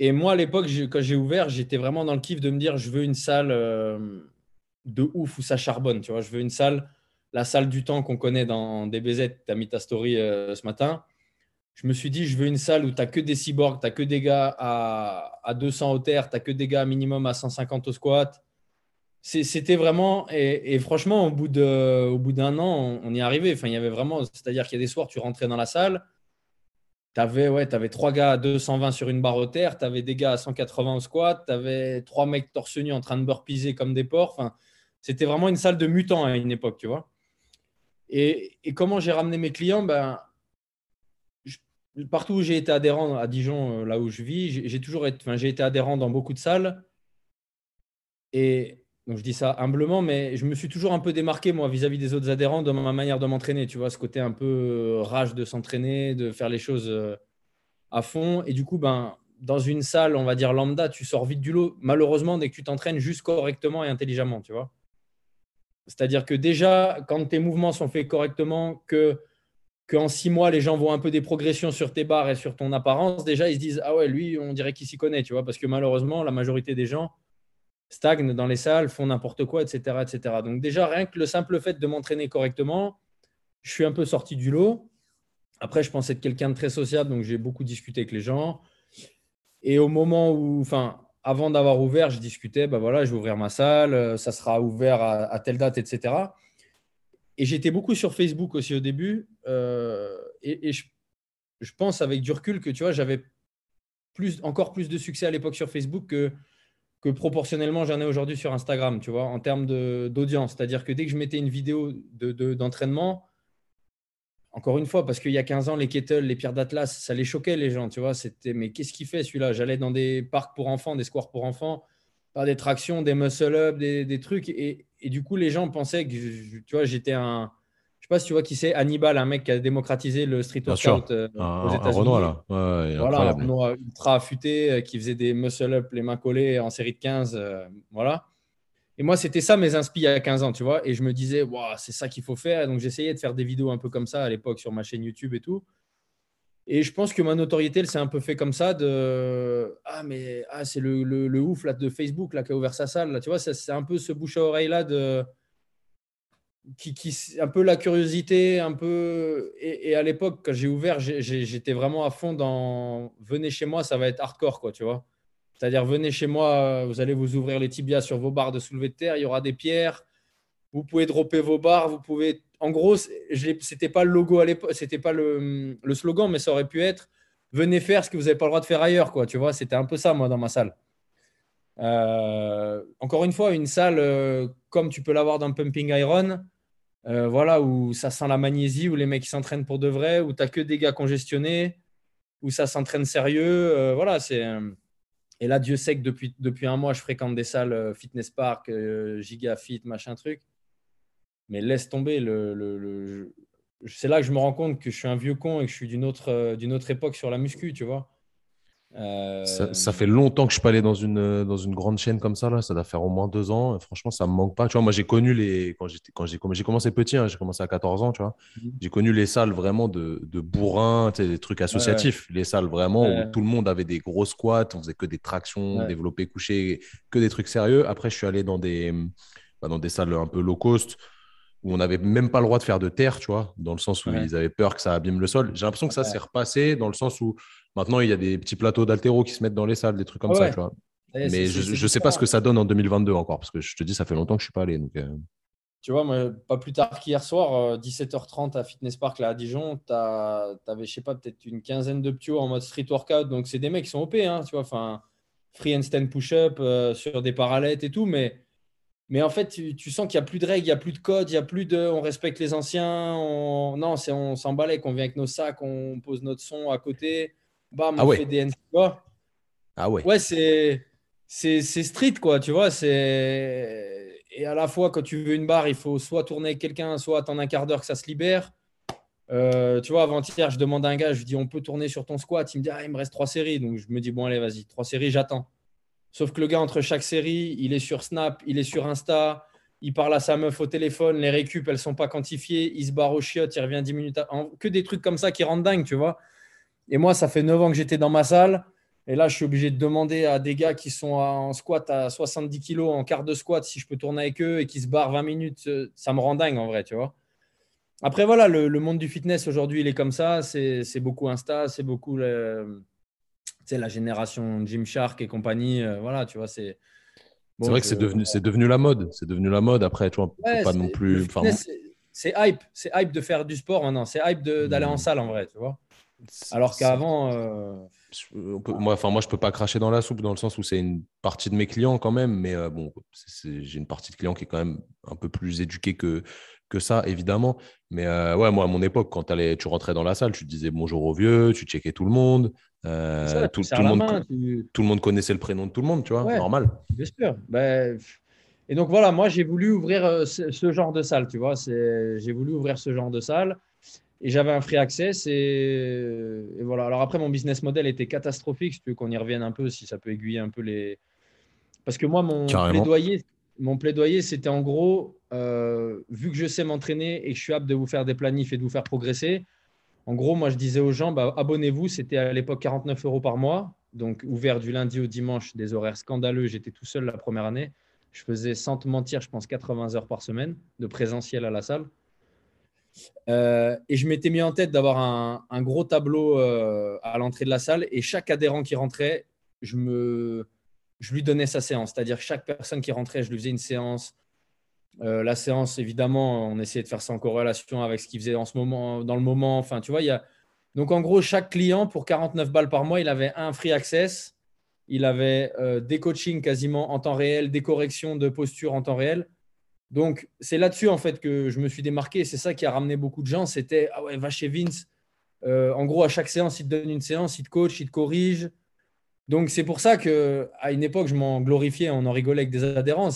Et moi, à l'époque, quand j'ai ouvert, j'étais vraiment dans le kiff de me dire, je veux une salle de ouf où ça charbonne. Tu vois, je veux une salle, la salle du temps qu'on connaît dans DBZ. Tu as mis ta story euh, ce matin. Je me suis dit, je veux une salle où tu que des cyborgs, tu que des gars à, à 200 au terre, tu que des gars minimum à 150 au squat. C'était vraiment, et, franchement, au bout d'un an, on, y est arrivé. Enfin, il y avait vraiment, c'est-à-dire qu'il y a des soirs, tu rentrais dans la salle, tu avais, ouais, avais trois gars à 220 sur une barre au terre, tu avais des gars à 180 au squat, tu avais trois mecs torse nu en train de burpiser comme des porcs. Enfin, c'était vraiment une salle de mutants à une époque, tu vois. Et, comment j'ai ramené mes clients ben, Partout où j'ai été adhérent, à Dijon, euh, là où je vis, j'ai toujours été, adhérent dans beaucoup de salles. Et donc je dis ça humblement, mais je me suis toujours un peu démarqué, moi, vis-à-vis des autres adhérents, dans ma manière de m'entraîner. Tu vois, ce côté un peu euh, rage de s'entraîner, de faire les choses euh, à fond. Et du coup, ben, dans une salle, on va dire lambda, tu sors vite du lot, malheureusement, dès que tu t'entraînes juste correctement et intelligemment, tu vois. C'est-à-dire que déjà, quand tes mouvements sont faits correctement, que qu'en six mois, les gens voient un peu des progressions sur tes barres et sur ton apparence, déjà, ils se disent Ah ouais, lui, on dirait qu'il s'y connaît, tu vois, parce que malheureusement, la majorité des gens stagnent dans les salles, font n'importe quoi, etc., etc. Donc, déjà, rien que le simple fait de m'entraîner correctement, je suis un peu sorti du lot. Après, je pense être quelqu'un de très sociable, donc j'ai beaucoup discuté avec les gens. Et au moment où, avant d'avoir ouvert, je discutais, ben voilà, je vais ouvrir ma salle, euh, ça sera ouvert à, telle date, etc. Et j'étais beaucoup sur Facebook aussi au début. Euh, et, je, pense avec du recul que tu vois, j'avais plus, encore plus de succès à l'époque sur Facebook que, proportionnellement j'en ai aujourd'hui sur Instagram, tu vois, en termes d'audience. C'est-à-dire que dès que je mettais une vidéo d'entraînement, encore une fois, parce qu'il y a 15 ans, les kettles, les pierres d'Atlas, ça les choquait les gens, tu vois. C'était, mais qu'est-ce qu'il fait celui-là? J'allais dans des parcs pour enfants, des squares pour enfants, par des tractions, des muscle-up, des, trucs. Et, du coup, les gens pensaient que, tu vois, j'étais un. Je sais pas si tu vois qui c'est, Hannibal, un mec qui a démocratisé le street workout euh, aux États-Unis. Renoir, là. voilà, un Renoir ultra affûté, euh, qui faisait des muscle-up, les mains collées en série de 15. Euh, voilà. Et moi, c'était ça mes inspi il y a 15 ans, tu vois. Et je me disais, c'est ça qu'il faut faire. Donc, j'essayais de faire des vidéos un peu comme ça à l'époque sur ma chaîne YouTube et tout. Et je pense que ma notoriété, elle s'est un peu fait comme ça de Ah, mais ah, c'est le, le, ouf là, de Facebook là, qui a ouvert sa salle. Là. Tu vois, c'est un peu ce bouche à oreille là de. Qui, qui, un peu la curiosité, un peu. Et, et à l'époque, quand j'ai ouvert, j'étais vraiment à fond dans venez chez moi, ça va être hardcore, quoi, tu vois. C'est-à-dire, venez chez moi, vous allez vous ouvrir les tibias sur vos barres de soulevé de terre, il y aura des pierres, vous pouvez dropper vos barres, vous pouvez. En gros, c'était pas le logo à l'époque, c'était pas le, slogan, mais ça aurait pu être venez faire ce que vous n'avez pas le droit de faire ailleurs, quoi. Tu vois, c'était un peu ça, moi, dans ma salle. Euh, encore une fois, une salle euh, comme tu peux l'avoir dans Pumping Iron, euh, voilà, où ça sent la magnésie, où les mecs s'entraînent pour de vrai, où tu n'as que des gars congestionnés, où ça s'entraîne sérieux. voilà, c'est. Et là, Dieu sait que depuis, depuis un mois, je fréquente des salles euh, fitness park, euh, giga fit, machin truc. Mais laisse tomber. C'est là que je me rends compte que je suis un vieux con et que je suis d'une autre, euh, d'une autre époque sur la muscu, tu vois. Euh, ça, fait longtemps que je suis pas allé dans une, dans une grande chaîne comme ça. Là. Ça doit faire au moins deux ans. Franchement, ça me manque pas. Tu vois, moi, j'ai connu les. Quand j'ai, quand j'ai, commencé petit, hein, j'ai commencé à 14 ans, tu vois. Mhm. J'ai connu les salles vraiment de, de bourrin, tu sais, des trucs associatifs. Les salles vraiment où tout le monde avait des gros squats, on faisait que des tractions, développés couchés, que des trucs sérieux. Après, je suis allé dans des, bah, dans des salles un peu low cost où on n'avait même pas le droit de faire de terre, tu vois, dans le sens où ils avaient peur que ça abîme le sol. J'ai l'impression que ça s'est repassé dans le sens où maintenant il y a des petits plateaux d'altéro qui se mettent dans les salles, des trucs comme ça, tu vois. Mais je ne sais pas ce que ça donne en 2022 encore, parce que je te dis, ça fait longtemps que je ne suis pas allé. Donc, euh. Tu vois, moi, pas plus tard qu'hier soir, 17h30 euh, à Fitness Park là, à Dijon, tu avais, je sais pas, peut-être une quinzaine de ptios en mode street workout. Donc, c'est des mecs qui sont OP, hein, tu vois, enfin, free handstand push-up euh, sur des parallettes et tout, mais mais en fait, tu, sens qu'il n'y a plus de règles, il n'y a plus de code, il n'y a plus de on respecte les anciens. On... Non, on s'emballait, qu'on vient avec nos sacs, on pose notre son à côté, bam, ah on fait des Ah ouais. Ouais, c'est, c'est, street, quoi, tu vois. C'est... et à la fois, quand tu veux une barre, il faut soit tourner avec quelqu'un, soit attendre un quart d'heure que ça se libère. Euh, tu vois, avant-hier, je demande à un gars, je lui dis, on peut tourner sur ton squat. Il me dit, ah, il me reste trois séries. Donc, je me dis, bon, allez, vas-y, trois séries, j'attends. Sauf que le gars, entre chaque série, il est sur Snap, il est sur Insta, il parle à sa meuf au téléphone, les récup, elles sont pas quantifiées, il se barre au chiottes, il revient 10 minutes. Que des trucs comme ça qui rendent dingue, tu vois. Et moi, ça fait 9 ans que j'étais dans ma salle. Et là, je suis obligé de demander à des gars qui sont en squat à 70 kilos, en quart de squat, si je peux tourner avec eux et qui se barrent 20 minutes. Euh, ça me rend dingue en vrai, tu vois. Après, voilà, le, monde du fitness aujourd'hui, il est comme ça. C'est beaucoup Insta, c'est beaucoup le, la génération Gymshark et compagnie. Euh, voilà, tu vois, c'est. c'est vrai que c'est devenu, c'est devenu la mode. C'est devenu la mode. Après, tu vois, pas non plus. C'est hype. C'est hype de faire du sport maintenant. C'est hype d'aller en hmm. salle en vrai, tu vois. Alors qu'avant. Euh, moi, enfin, moi, je peux pas cracher dans la soupe dans le sens où c'est une partie de mes clients quand même, mais euh, bon, j'ai une partie de clients qui est quand même un peu plus éduquée que, que ça, évidemment. Mais euh, ouais, moi, à mon époque, quand allais, tu rentrais dans la salle, tu disais bonjour aux vieux, tu checkais tout le monde. tout, le monde tout, le monde connaissait le prénom de tout le monde, tu vois, normal. Bien sûr. Ben, et donc voilà, moi, j'ai voulu ouvrir ce, ce, genre de salle, tu vois. J'ai voulu ouvrir ce genre de salle et j'avais un free access. Et, voilà. Alors après, mon business model était catastrophique. Si tu veux qu'on y revienne un peu, si ça peut aiguiller un peu les. Parce que moi, mon plaidoyer, mon plaidoyer, c'était en gros, euh, vu que je sais m'entraîner et que je suis apte de vous faire des planifs et de vous faire progresser, en gros, moi, je disais aux gens, bah, abonnez-vous. C'était à l'époque 49 euros par mois. Donc, ouvert du lundi au dimanche, des horaires scandaleux. J'étais tout seul la première année. Je faisais, sans te mentir, je pense 80 heures par semaine de présentiel à la salle. Euh, et je m'étais mis en tête d'avoir un, gros tableau euh, à l'entrée de la salle et chaque adhérent qui rentrait, je, lui donnais sa séance. C'est-à-dire chaque personne qui rentrait, je lui faisais une séance. Euh, la séance, évidemment, on essayait de faire ça en corrélation avec ce qu'il faisait en ce moment, dans le moment. Enfin, tu vois, il y a... Donc, en gros, chaque client, pour 49 balles par mois, il avait un free access. Il avait des coachings quasiment en temps réel, des corrections de posture en temps réel. Donc, c'est là-dessus, en fait, que je me suis démarqué. C'est ça qui a ramené beaucoup de gens. C'était, ah ouais, va chez Vince. Euh, en gros, à chaque séance, il te donne une séance, il te coach, il te corrige. Donc, c'est pour ça qu'à une époque, je m'en glorifiais, on en rigolait avec des adhérents.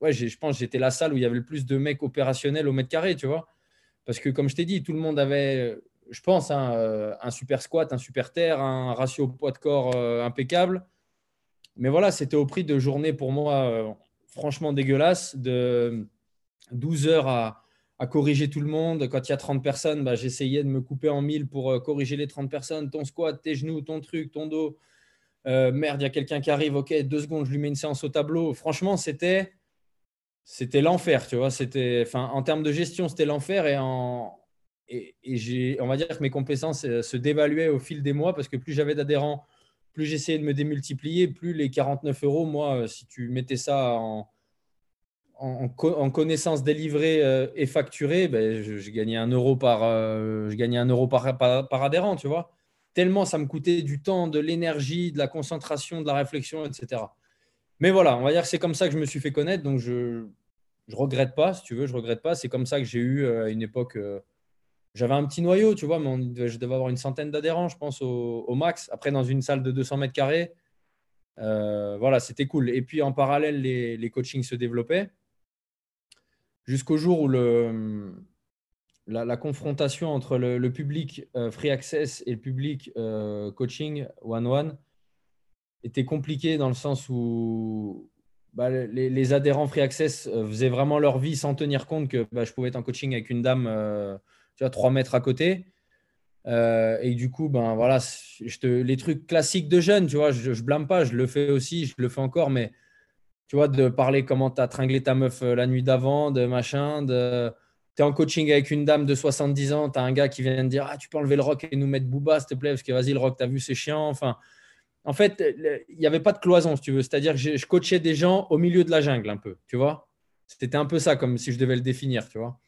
Ouais, je pense que j'étais la salle où il y avait le plus de mecs opérationnels au mètre carré, tu vois. Parce que, comme je t'ai dit, tout le monde avait, je pense, hein, euh, un super squat, un super terre, un ratio poids de corps euh, impeccable. Mais voilà, c'était au prix de journées pour moi franchement dégueulasses de 12 heures à, corriger tout le monde. Quand il y a 30 personnes, bah, j'essayais de me couper en mille pour euh, corriger les 30 personnes. Ton squat, tes genoux, ton truc, ton dos. Euh, merde, il y a quelqu'un qui arrive. Ok, deux secondes, je lui mets une séance au tableau. Franchement, c'était c'était l'enfer, tu vois. C'était, en termes de gestion, c'était l'enfer et en et, j'ai, on va dire que mes compétences euh, se dévaluaient au fil des mois parce que plus j'avais d'adhérents, plus j'essayais de me démultiplier, plus les 49 euros, moi, si tu mettais ça en, en, connaissance délivrée euh, et facturée, ben, je, gagnais un euro par, euh, je gagnais un euro par, par, adhérent, tu vois. Tellement ça me coûtait du temps, de l'énergie, de la concentration, de la réflexion, etc. Mais voilà, on va dire que c'est comme ça que je me suis fait connaître, donc je ne regrette pas, si tu veux, je regrette pas. C'est comme ça que j'ai eu euh, à une époque, j'avais un petit noyau, tu vois, mais je devais avoir une centaine d'adhérents, je pense, au, max. Après, dans une salle de 200 mètres carrés, voilà, c'était cool. Et puis en parallèle, les, les coachings se développaient jusqu'au jour où la, confrontation entre le, public euh, free access et le public euh, coaching one-one était compliquée dans le sens où bah, les, adhérents free access euh, faisaient vraiment leur vie sans tenir compte que bah, je pouvais être en coaching avec une dame tu vois, 3 mètres à côté. et du coup, ben voilà, les trucs classiques de jeunes, tu vois, je, ne blâme pas, je le fais aussi, je le fais encore, mais tu vois, de parler comment tu as tringlé ta meuf euh, la nuit d'avant, de machin, de... Tu es en coaching avec une dame de 70 ans, tu as un gars qui vient de dire Ah, tu peux enlever le rock et nous mettre Booba, s'il te plaît, parce que vas-y, le rock, tu as vu, c'est chiant. Enfin, en fait, il n'y avait pas de cloison, si tu veux. C'est-à-dire que je, coachais des gens au milieu de la jungle, un peu, tu vois. C'était un peu ça, comme si je devais le définir, tu vois.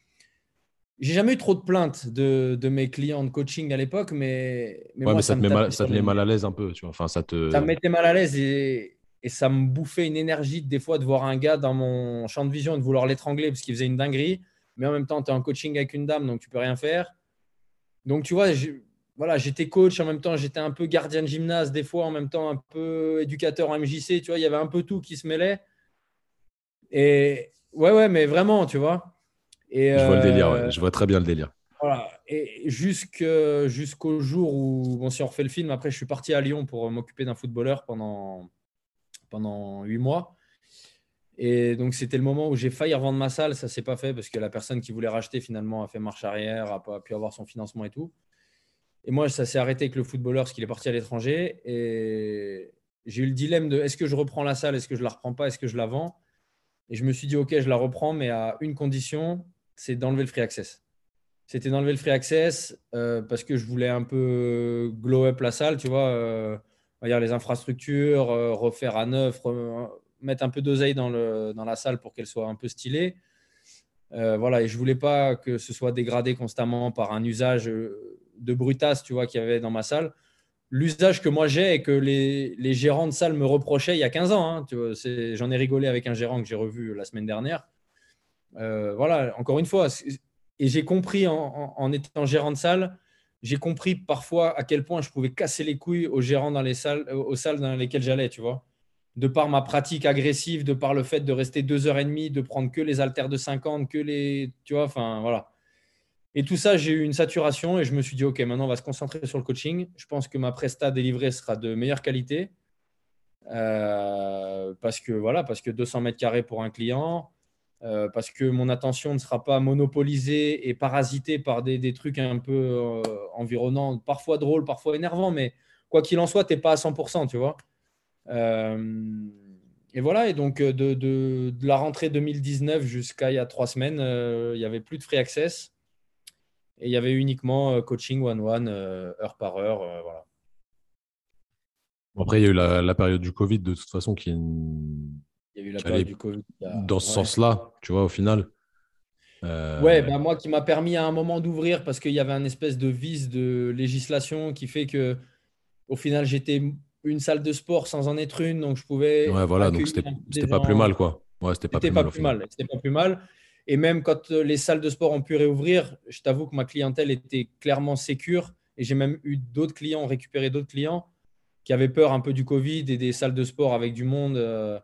J'ai jamais eu trop de plaintes de, de mes clients de coaching à l'époque, mais, mais, moi, ça, te met mal, ça te met mal à l'aise un peu, tu vois. Enfin, ça te. Ça me mettait mal à l'aise et, et ça me bouffait une énergie des fois de voir un gars dans mon champ de vision et de vouloir l'étrangler parce qu'il faisait une dinguerie. Mais en même temps, tu es en coaching avec une dame, donc tu peux rien faire. Donc, tu vois, voilà, j'étais coach, en même temps, j'étais un peu gardien de gymnase, des fois, en même temps, un peu éducateur en MJC. Tu vois, il y avait un peu tout qui se mêlait. Et, Ouais, ouais, mais vraiment, tu vois. Et, je vois le délire, je vois très bien le délire. Voilà. Et jusqu'au jour où, bon, si on refait le film, après, je suis parti à Lyon pour m'occuper d'un footballeur pendant, pendant 8 mois. Et donc, c'était le moment où j'ai failli revendre ma salle. Ça ne s'est pas fait parce que la personne qui voulait racheter, finalement, a fait marche arrière, n'a pas pu avoir son financement et tout. Et moi, ça s'est arrêté avec le footballeur parce qu'il est parti à l'étranger. Et j'ai eu le dilemme de est-ce que je reprends la salle, est-ce que je la reprends pas, est-ce que je la vends? Et je me suis dit, OK, je la reprends, mais à une condition, c'est d'enlever le free access. C'était d'enlever le free access euh, parce que je voulais un peu glow up la salle, tu vois, euh, les infrastructures, euh, refaire à neuf, mettre un peu d'oseille dans, dans la salle pour qu'elle soit un peu stylée. Euh, voilà, et je voulais pas que ce soit dégradé constamment par un usage de brutasse, tu vois, qu'il y avait dans ma salle. L'usage que moi j'ai et que les, les, gérants de salle me reprochaient il y a 15 ans. Hein, J'en ai rigolé avec un gérant que j'ai revu la semaine dernière. Euh, voilà, encore une fois, et j'ai compris en, étant gérant de salle, j'ai compris parfois à quel point je pouvais casser les couilles aux gérants dans les salles, aux salles dans lesquelles j'allais, tu vois de par ma pratique agressive, de par le fait de rester deux heures et demie, de prendre que les haltères de 50, que les. Tu vois, enfin, voilà. Et tout ça, j'ai eu une saturation et je me suis dit, OK, maintenant, on va se concentrer sur le coaching. Je pense que ma presta délivrée sera de meilleure qualité. Euh, parce que voilà, parce que 200 mètres carrés pour un client, euh, parce que mon attention ne sera pas monopolisée et parasitée par des, trucs un peu euh, environnants, parfois drôles, parfois énervants, mais quoi qu'il en soit, tu n'es pas à 100%, tu vois. Euh, et voilà, et donc euh, de, la rentrée 2019 jusqu'à il y a trois semaines, il n'y avait plus de free access. Et il y avait uniquement coaching one-one, heure par heure. Après, il y a eu la, période du Covid, de toute façon, qui, il y a eu la période du COVID. Dans ce sens-là, tu vois, au final. Ouais, bah, moi qui m'a permis à un moment d'ouvrir parce qu'il y avait un espèce de vice de législation qui fait que, au final, j'étais une salle de sport sans en être une, donc je pouvais. Ouais, voilà, donc c'était pas plus mal, quoi. Ouais, c'était pas, plus, pas plus mal. C'était pas plus mal. Et même quand euh, les salles de sport ont pu réouvrir, je t'avoue que ma clientèle était clairement sécure. Et j'ai même eu d'autres clients, récupéré d'autres clients qui avaient peur un peu du Covid et des salles de sport avec du monde euh,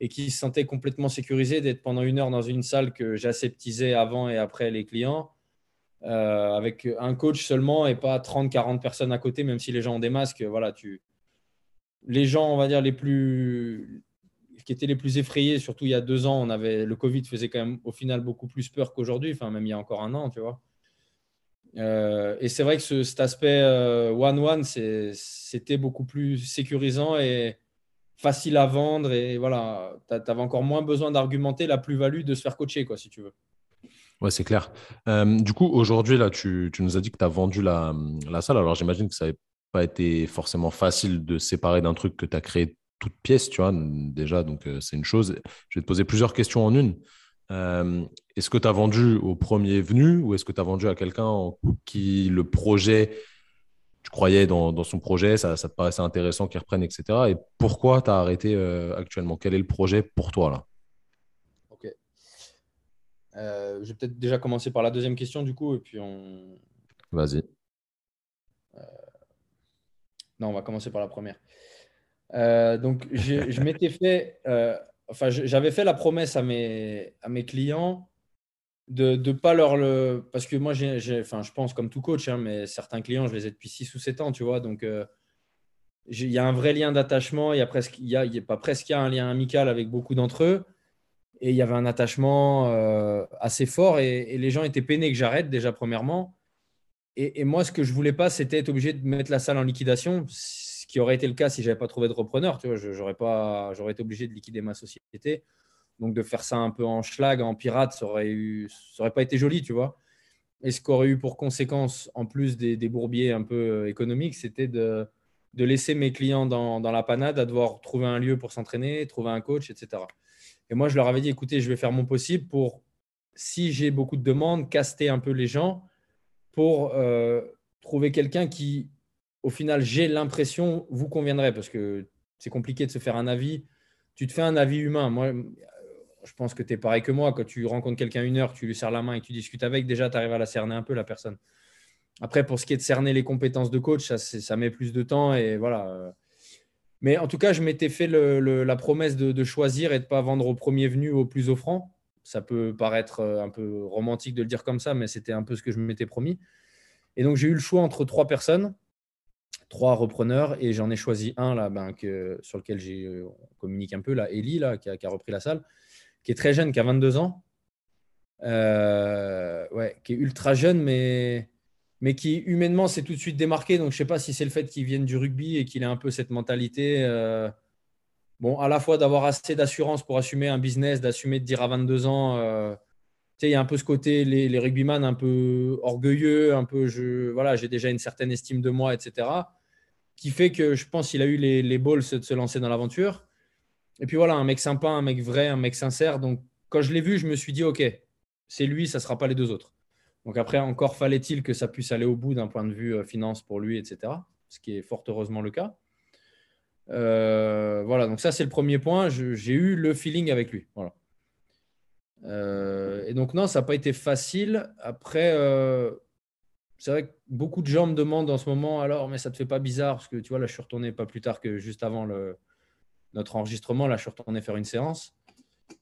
et qui se sentaient complètement sécurisés d'être pendant une heure dans une salle que j'aseptisais avant et après les clients. Euh, avec un coach seulement et pas 30, 40 personnes à côté, même si les gens ont des masques. Voilà, tu, les gens, on va dire, les plus qui étaient les plus effrayés, surtout il y a deux ans, on avait le Covid faisait quand même au final beaucoup plus peur qu'aujourd'hui, enfin même il y a encore un an, tu vois. Euh, et c'est vrai que cet aspect euh, one-one, c'était beaucoup plus sécurisant et facile à vendre. Et voilà, tu avais encore moins besoin d'argumenter la plus-value de se faire coacher, quoi, si tu veux. Ouais, c'est clair. Euh, du coup, aujourd'hui, là, tu, nous as dit que tu as vendu la, la salle. Alors, j'imagine que ça n'avait pas été forcément facile de séparer d'un truc que tu as créé toute pièce, tu vois, déjà, donc euh, c'est une chose. Je vais te poser plusieurs questions en une. Euh, est-ce que tu as vendu au premier venu ou est-ce que tu as vendu à quelqu'un qui le projet, tu croyais dans, son projet, ça, te paraissait intéressant qu'il reprenne, etc. Et pourquoi tu as arrêté euh, actuellement? Quel est le projet pour toi là? Ok. je vais peut-être déjà commencer par la deuxième question du coup et puis on. Vas-y. Non, on va commencer par la première. Euh, donc, je, m'étais fait, euh, enfin, j'avais fait la promesse à mes, à mes clients de ne pas leur le. Parce que moi, j'ai, enfin, je pense comme tout coach, hein, mais certains clients, je les ai depuis 6 ou 7 ans, tu vois. Donc, euh, il y a un vrai lien d'attachement. Il y a presque, il y a, y a pas presque, y a un lien amical avec beaucoup d'entre eux. Et il y avait un attachement assez fort et, et, les gens étaient peinés que j'arrête déjà, premièrement. Et, moi, ce que je voulais pas, c'était être obligé de mettre la salle en liquidation, ce qui aurait été le cas si j'avais pas trouvé de repreneur. Tu vois, j'aurais pas, j'aurais été obligé de liquider ma société. Donc de faire ça un peu en schlag, en pirate, ça aurait eu, ça aurait pas été joli, tu vois. Et ce qu'aurait eu pour conséquence, en plus des, bourbiers un peu euh, économiques, c'était de, laisser mes clients dans, dans, la panade, à devoir trouver un lieu pour s'entraîner, trouver un coach, etc. Et moi, je leur avais dit, écoutez, je vais faire mon possible pour, si j'ai beaucoup de demandes, caster un peu les gens pour euh, trouver quelqu'un qui, au final, j'ai l'impression, vous conviendrait, parce que c'est compliqué de se faire un avis. Tu te fais un avis humain. Moi, je pense que tu es pareil que moi. Quand tu rencontres quelqu'un une heure, tu lui serres la main et tu discutes avec, déjà, tu arrives à la cerner un peu, la personne. Après, pour ce qui est de cerner les compétences de coach, ça, met plus de temps. Et voilà. Mais en tout cas, je m'étais fait la promesse de, choisir et de ne pas vendre au premier venu au plus offrant. Ça peut paraître un peu romantique de le dire comme ça, mais c'était un peu ce que je m'étais promis. Et donc, j'ai eu le choix entre trois personnes, trois repreneurs, et j'en ai choisi un là, ben, sur lequel j'ai, on communique un peu, là, Ellie, là, qui, a, repris la salle, qui est très jeune, qui a 22 ans. ouais, qui est ultra jeune, mais mais qui humainement s'est tout de suite démarqué. Donc, je ne sais pas si c'est le fait qu'il vienne du rugby et qu'il ait un peu cette mentalité. Euh, bon, à la fois d'avoir assez d'assurance pour assumer un business, d'assumer de dire à 22 ans, euh, tu sais, il y a un peu ce côté, les, les rugbyman un peu orgueilleux, un peu, je, voilà, j'ai déjà une certaine estime de moi, etc. Qui fait que je pense qu'il a eu les, les balls de se lancer dans l'aventure. Et puis voilà, un mec sympa, un mec vrai, un mec sincère. Donc, quand je l'ai vu, je me suis dit, OK, c'est lui, ça ne sera pas les deux autres. Donc après, encore fallait-il que ça puisse aller au bout d'un point de vue euh, finance pour lui, etc. Ce qui est fort heureusement le cas. Euh, voilà, donc ça c'est le premier point. J'ai eu le feeling avec lui. Euh, et donc non, ça n'a pas été facile. Après, c'est vrai que beaucoup de gens me demandent en ce moment, alors, mais ça ne te fait pas bizarre Parce que tu vois, là, je suis retourné pas plus tard que juste avant le, notre enregistrement. Là, je suis retourné faire une séance.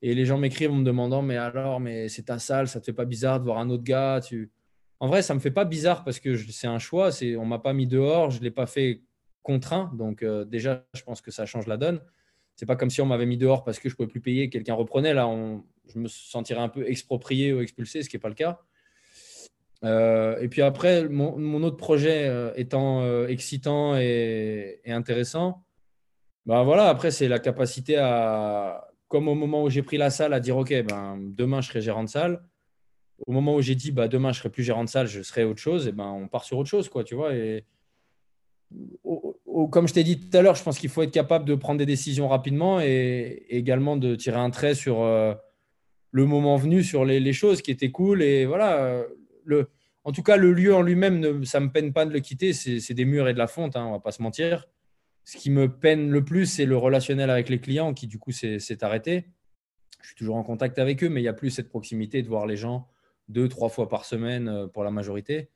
Et les gens m'écrivent en me demandant, mais alors, mais c'est ta salle, ça te fait pas bizarre de voir un autre gars. En vrai, ça me fait pas bizarre parce que c'est un choix. C'est, on m'a pas mis dehors, je l'ai pas fait contraint. Donc euh, déjà, je pense que ça change la donne. C'est pas comme si on m'avait mis dehors parce que je pouvais plus payer, quelqu'un reprenait. Là, je me sentirais un peu exproprié ou expulsé, ce qui n'est pas le cas. Euh, et puis après, mon, autre projet euh, étant excitant et, intéressant, ben voilà, après, c'est la capacité à, comme au moment où j'ai pris la salle, à dire OK, ben, demain je serai gérant de salle. Au moment où j'ai dit bah, demain je serai plus gérant de salle, je serai autre chose, et ben, on part sur autre chose, quoi, tu vois. Et comme je t'ai dit tout à l'heure, je pense qu'il faut être capable de prendre des décisions rapidement et, également de tirer un trait sur euh, le moment venu, sur les, choses qui étaient cool. Et voilà, euh, le, en tout cas, le lieu en lui-même, ça ne me peine pas de le quitter. C'est des murs et de la fonte, hein, on ne va pas se mentir. Ce qui me peine le plus, c'est le relationnel avec les clients qui, du coup, s'est arrêté. Je suis toujours en contact avec eux, mais il n'y a plus cette proximité de voir les gens deux, trois fois par semaine euh, pour la majorité.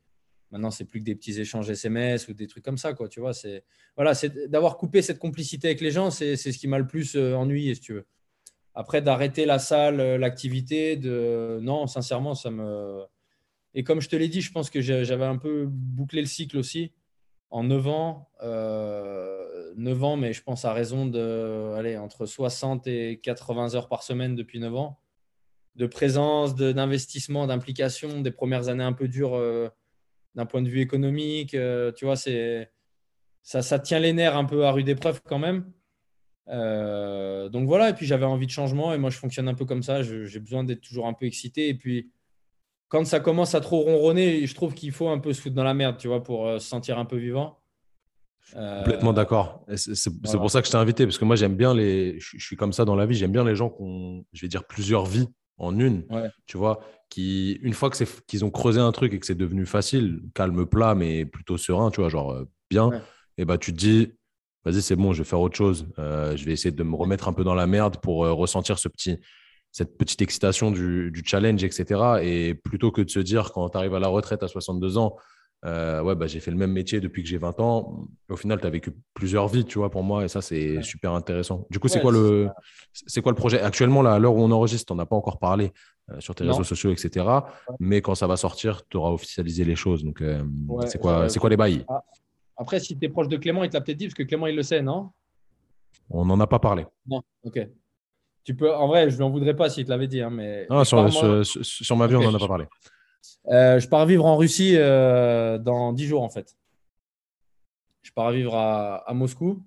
Maintenant, c'est plus que des petits échanges SMS ou des trucs comme ça, quoi. Tu vois, c'est voilà, d'avoir coupé cette complicité avec les gens, c'est ce qui m'a le plus euh, ennuyé, si tu veux. Après, d'arrêter la salle, euh, l'activité, de non, sincèrement, ça me. Et comme je te l'ai dit, je pense que j'avais un peu bouclé le cycle aussi en 9 ans, 9 euh, ans, mais je pense à raison de allez, entre 60 et 80 heures par semaine depuis 9 ans, de présence, d'investissement, d'implication, des premières années un peu dures euh, d'un point de vue économique. Euh, tu vois, c'est ça, ça tient les nerfs un peu à rude épreuve quand même. donc voilà, et puis j'avais envie de changement et moi je fonctionne un peu comme ça, j'ai besoin d'être toujours un peu excité et puis quand ça commence à trop ronronner, je trouve qu'il faut un peu se foutre dans la merde, tu vois, pour euh, se sentir un peu vivant. Euh, Complètement d'accord. C'est pour ça que je t'ai invité, parce que moi, j'aime bien les. Je, suis comme ça dans la vie, j'aime bien les gens qui ont, je vais dire, plusieurs vies en une. Tu vois, qui, une fois qu'ils ont creusé un truc et que c'est devenu facile, calme plat, mais plutôt serein, tu vois, genre euh, bien, et bah, tu te dis, vas-y, c'est bon, je vais faire autre chose. je vais essayer de me remettre un peu dans la merde pour ressentir ce petit, cette petite excitation du, challenge, etc. Et plutôt que de se dire quand tu arrives à la retraite à 62 ans, euh, ouais, bah, j'ai fait le même métier depuis que j'ai 20 ans. Au final, tu as vécu plusieurs vies, tu vois, pour moi, et ça, c'est super intéressant. Du coup, c'est quoi, le, c'est quoi le projet? Actuellement, là, à l'heure où on enregistre, on n'a pas encore parlé euh, sur tes réseaux sociaux, etc. Mais quand ça va sortir, tu auras officialisé les choses. Donc, euh, c'est quoi, c'est quoi les bails? ah, Après, si tu es proche de Clément, il te l'a peut-être dit, parce que Clément, il le sait, non? On n'en a pas parlé. Non, ok. Tu peux, en vrai, je lui en voudrais pas s'il te l'avait dit. Hein, mais, sur, ma vie, on n'en a pas parlé. Euh, je pars vivre en Russie euh, dans 10 jours, en fait. Je pars vivre à, Moscou.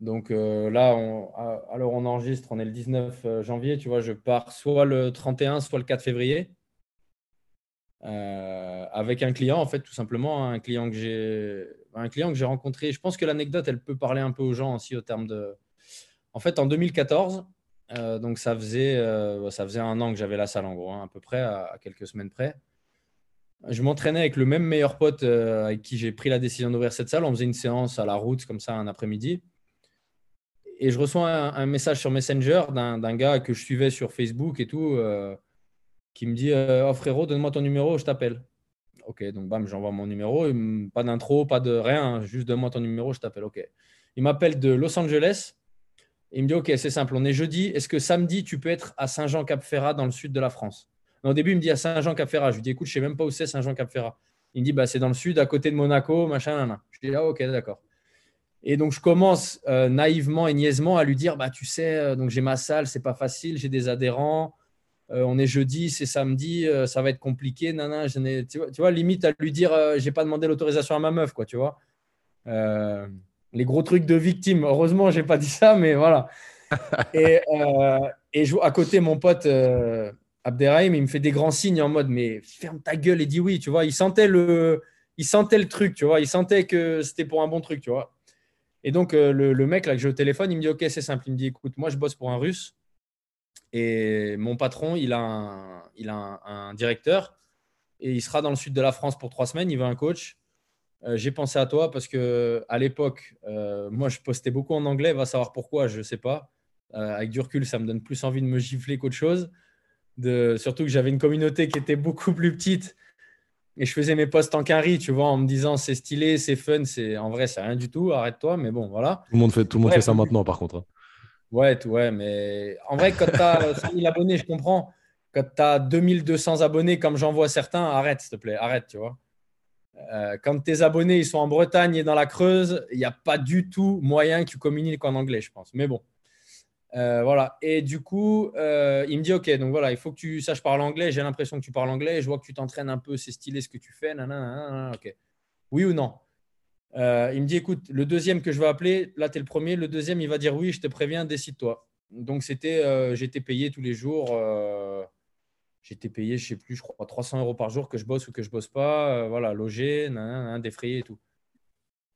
Donc euh, là, on, alors on enregistre, on est le 19 janvier. Tu vois, je pars soit le 31, soit le 4 février. avec un client, en fait, tout simplement. Un client que j'ai un client que j'ai rencontré. Je pense que l'anecdote, elle peut parler un peu aux gens aussi au terme de. En fait, en 2014, euh, donc ça faisait, euh, ça faisait un an que j'avais la salle en gros, hein, à peu près, à, quelques semaines près. Je m'entraînais avec le même meilleur pote euh, avec qui j'ai pris la décision d'ouvrir cette salle. On faisait une séance à la route comme ça un après-midi. Et je reçois un, message sur Messenger d'un gars que je suivais sur Facebook et tout, qui me dit Oh frérot, donne-moi ton numéro, je t'appelle. Ok, donc bam, j'envoie mon numéro. Pas d'intro, pas de rien, juste donne-moi ton numéro, je t'appelle. Ok. Il m'appelle de Los Angeles il me dit, OK, c'est simple, on est jeudi. Est-ce que samedi, tu peux être à Saint-Jean-Cap-Ferrat dans le sud de la France? Au début, il me dit à Saint-Jean-Cap-Ferrat. Je lui dis, écoute, je ne sais même pas où c'est Saint-Jean-Cap-Ferrat. Il me dit, bah, c'est dans le sud, à côté de Monaco, machin, Je lui dis, ah, OK, d'accord. Et donc, je commence euh, naïvement et niaisement à lui dire, bah, tu sais, euh, donc j'ai ma salle, c'est pas facile, j'ai des adhérents. Euh, on est jeudi, c'est samedi, ça va être compliqué. Nana, je tu, vois, tu vois, limite à lui dire, j'ai pas demandé l'autorisation à ma meuf, quoi, tu vois. Les gros trucs de victime. Heureusement, j'ai pas dit ça, mais voilà. et, et je, à côté, mon pote Abderrahim, il me fait des grands signes en mode, mais ferme ta gueule et dis oui, tu vois. Il sentait le, il sentait le truc, tu vois. Il sentait que c'était pour un bon truc, tu vois. Et donc, euh, le, mec là que j'ai au téléphone, il me dit Ok, c'est simple. Il me dit Écoute, moi, je bosse pour un russe. Et mon patron, il a un, il a un, directeur. Et il sera dans le sud de la France pour trois semaines. Il veut un coach. Euh, j'ai pensé à toi parce que à l'époque, euh, moi, je postais beaucoup en anglais. Va savoir pourquoi, je ne sais pas. avec du recul, ça me donne plus envie de me gifler qu'autre chose. De, surtout que j'avais une communauté qui était beaucoup plus petite et je faisais mes posts en carry, tu vois, en me disant c'est stylé, c'est fun, c'est en vrai, c'est rien du tout, arrête-toi, mais bon, voilà. Tout le monde fait, tout le monde fait ça maintenant, par contre. Hein. Ouais, ouais, mais en vrai, quand tu as 100 000 abonnés, je comprends. Quand tu as 2200 abonnés, comme j'en vois certains, arrête, s'il te plaît, arrête, tu vois. Euh, quand tes abonnés ils sont en Bretagne et dans la Creuse, il n'y a pas du tout moyen que tu communiques en anglais, je pense. Mais bon, euh, voilà. Et du coup, euh, il me dit Ok, donc voilà, il faut que tu saches parler anglais. J'ai l'impression que tu parles anglais. Je vois que tu t'entraînes un peu. C'est stylé ce que tu fais. Oui ou non? Il me dit Écoute, le deuxième que je vais appeler, là, tu es le premier. Le deuxième, il va dire Oui, je te préviens, décide-toi. Donc, c'était j'étais payé tous les jours. J'étais payé, je sais plus, je crois, 300 euros par jour que je bosse ou que je bosse pas. voilà, logé, défrayé et tout.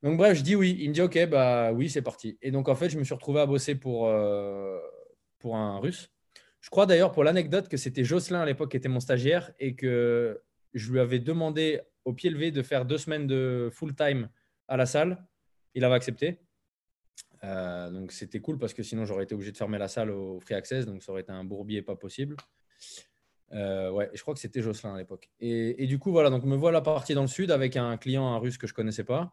Donc bref, je dis oui. Il me dit ok, bah oui, c'est parti. Et donc en fait, je me suis retrouvé à bosser pour, euh, pour un russe. Je crois d'ailleurs pour l'anecdote que c'était Jocelyn à l'époque qui était mon stagiaire et que je lui avais demandé au pied levé de faire deux semaines de full time à la salle. Il avait accepté. Euh, donc c'était cool parce que sinon j'aurais été obligé de fermer la salle au free access, donc ça aurait été un bourbier pas possible. Euh, ouais, je crois que c'était Jocelyn à l'époque. Et, du coup, voilà, donc me voilà parti dans le sud avec un client, un russe que je connaissais pas.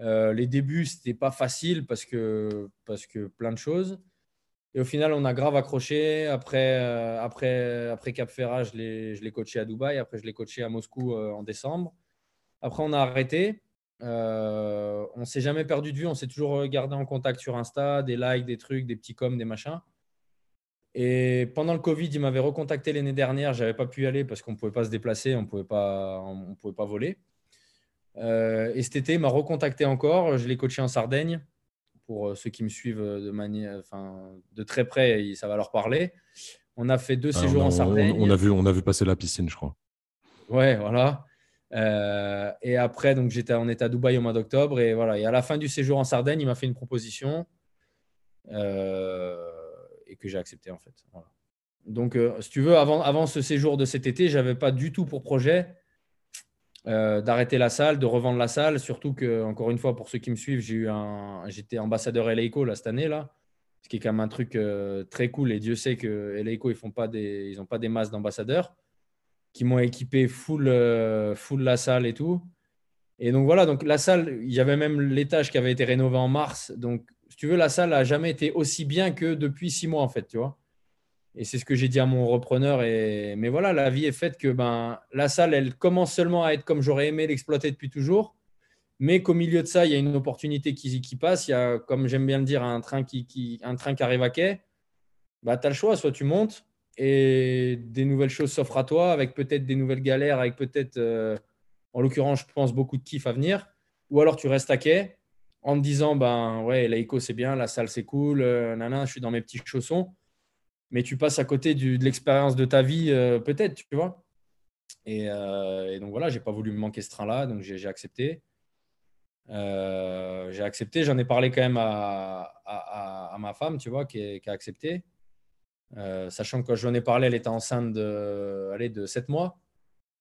Euh, les débuts, c'était pas facile parce que, parce que plein de choses. Et au final, on a grave accroché. Après, euh, après, après Cap Ferrat, je l'ai coaché à Dubaï. Après, je l'ai coaché à Moscou en décembre. Après, on a arrêté. on s'est jamais perdu de vue. On s'est toujours gardé en contact sur Insta, des likes, des trucs, des petits coms, des machins. Et pendant le Covid, il m'avait recontacté l'année dernière. Je n'avais pas pu y aller parce qu'on ne pouvait pas se déplacer, on ne pouvait, pas, on pouvait pas voler. Euh, et cet été, il m'a recontacté encore. Je l'ai coaché en Sardaigne. Pour euh, ceux qui me suivent de, manière, enfin, de très près, ça va leur parler. On a fait deux séjours en Sardaigne. On, a vu, on a vu passer la piscine, je crois. Ouais, voilà. Euh, et après, donc j'étais, on était à Dubaï au mois d'octobre. Et voilà. Et à la fin du séjour en Sardaigne, il m'a fait une proposition et que j'ai accepté en fait. Donc, si tu veux, avant, avant ce séjour de cet été, j'avais pas du tout pour projet euh, d'arrêter la salle, de revendre la salle. Surtout que, encore une fois, pour ceux qui me suivent, j'ai eu un, j'étais ambassadeur LAICO là, cette année là, ce qui est quand même un truc euh, très cool. Et Dieu sait que LAICO ils font pas des, ils pas des masses d'ambassadeurs qui m'ont équipé full, euh, full la salle et tout. Et donc voilà, donc la salle, il y avait même l'étage qui avait été rénové en mars. Donc, tu veux, la salle a jamais été aussi bien que depuis six mois en fait, tu vois. Et c'est ce que j'ai dit à mon repreneur. Et... Mais voilà, la vie est faite que ben, la salle, elle commence seulement à être comme j'aurais aimé l'exploiter depuis toujours. Mais qu'au milieu de ça, il y a une opportunité qui, qui passe. Il y a, comme j'aime bien le dire, un train qui, qui, un train qui arrive à quai. Bah, tu as le choix. Soit tu montes et des nouvelles choses s'offrent à toi, avec peut-être des nouvelles galères, avec peut-être, euh, en l'occurrence, je pense, beaucoup de kiff à venir. Ou alors tu restes à quai en te disant ben ouais, l'AICO c'est bien, la salle c'est cool, euh, nana, je suis dans mes petits chaussons mais tu passes à côté de l'expérience de ta vie, euh, peut-être, tu vois. Euh, et, donc voilà, j'ai pas voulu me manquer ce train-là, donc j'ai accepté. J'ai accepté, j'en ai parlé quand même à, ma femme, tu vois, qui, qui a accepté. sachant que quand j'en ai parlé, elle était enceinte de, allez, de 7 mois,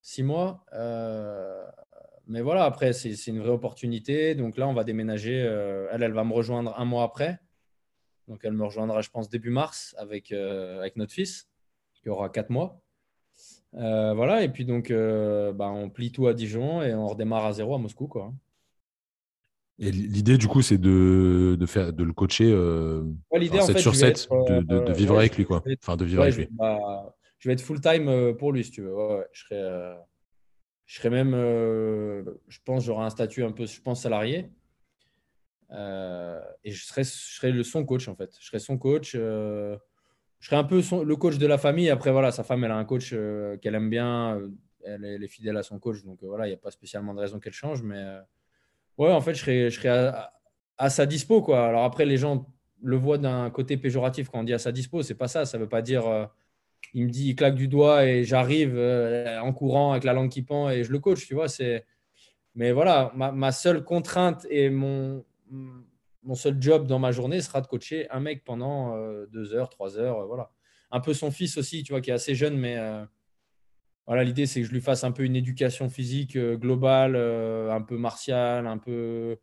6 mois. Mais voilà, après, c'est une vraie opportunité. Donc là, on va déménager. elle, elle va me rejoindre un mois après. Donc, elle me rejoindra, je pense, début mars avec, euh, avec notre fils, qui aura 4 mois. Euh, voilà, et puis donc, euh, bah, on plie tout à Dijon et on redémarre à zéro à Moscou. Quoi. Et l'idée, du coup, c'est de, de, faire, de le coacher euh, l'idée, en 7 fait, sur 7, de, de, de, vivre avec lui, quoi. Enfin, de vivre avec lui. Bah, je vais être full-time pour lui, si tu veux. je serai, je serai même, je pense, j'aurai un statut un peu, je pense, salarié. et je serai, je serai le, son coach, en fait. Je serai son coach je serais un peu le coach de la famille. Après, voilà, sa femme, elle a un coach euh, qu'elle aime bien. Euh, elle est, fidèle à son coach. Donc, euh, voilà, il n'y a pas spécialement de raison qu'elle change. Mais ouais, en fait, je serais, je serais à, sa dispo. Quoi. Alors, après, les gens le voient d'un côté péjoratif quand on dit à sa dispo. C'est pas ça. Ça ne veut pas dire. Il me dit, il claque du doigt et j'arrive en courant avec la langue qui pend et je le coach. Tu vois. Mais voilà, ma, seule contrainte et mon seul job dans ma journée sera de coacher un mec pendant euh, deux heures, trois heures. Euh, voilà. Un peu son fils aussi, tu vois, qui est assez jeune, mais euh, voilà, l'idée, c'est que je lui fasse un peu une éducation physique globale, un peu martiale, un peu,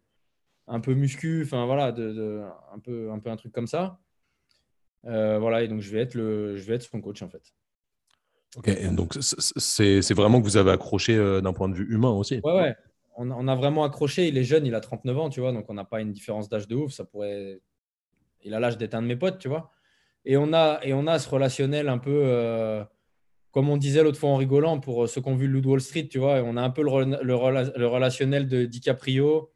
un peu muscu, enfin voilà, un peu un truc comme ça. Voilà, et donc je vais être, le, je vais être son coach en fait. Ok, donc c'est vraiment que vous avez accroché d'un point de vue humain aussi. Ouais, ouais on, a vraiment accroché. Il est jeune, il a 39 ans, tu vois, donc on n'a pas une différence d'âge de ouf. Ça pourrait. Il a l'âge d'être un de mes potes, tu vois. Et on a, et on a ce relationnel un peu, euh, comme on disait l'autre fois en rigolant, pour ceux qui ont vu le Wall Street, tu vois, on a un peu le, le, relationnel de DiCaprio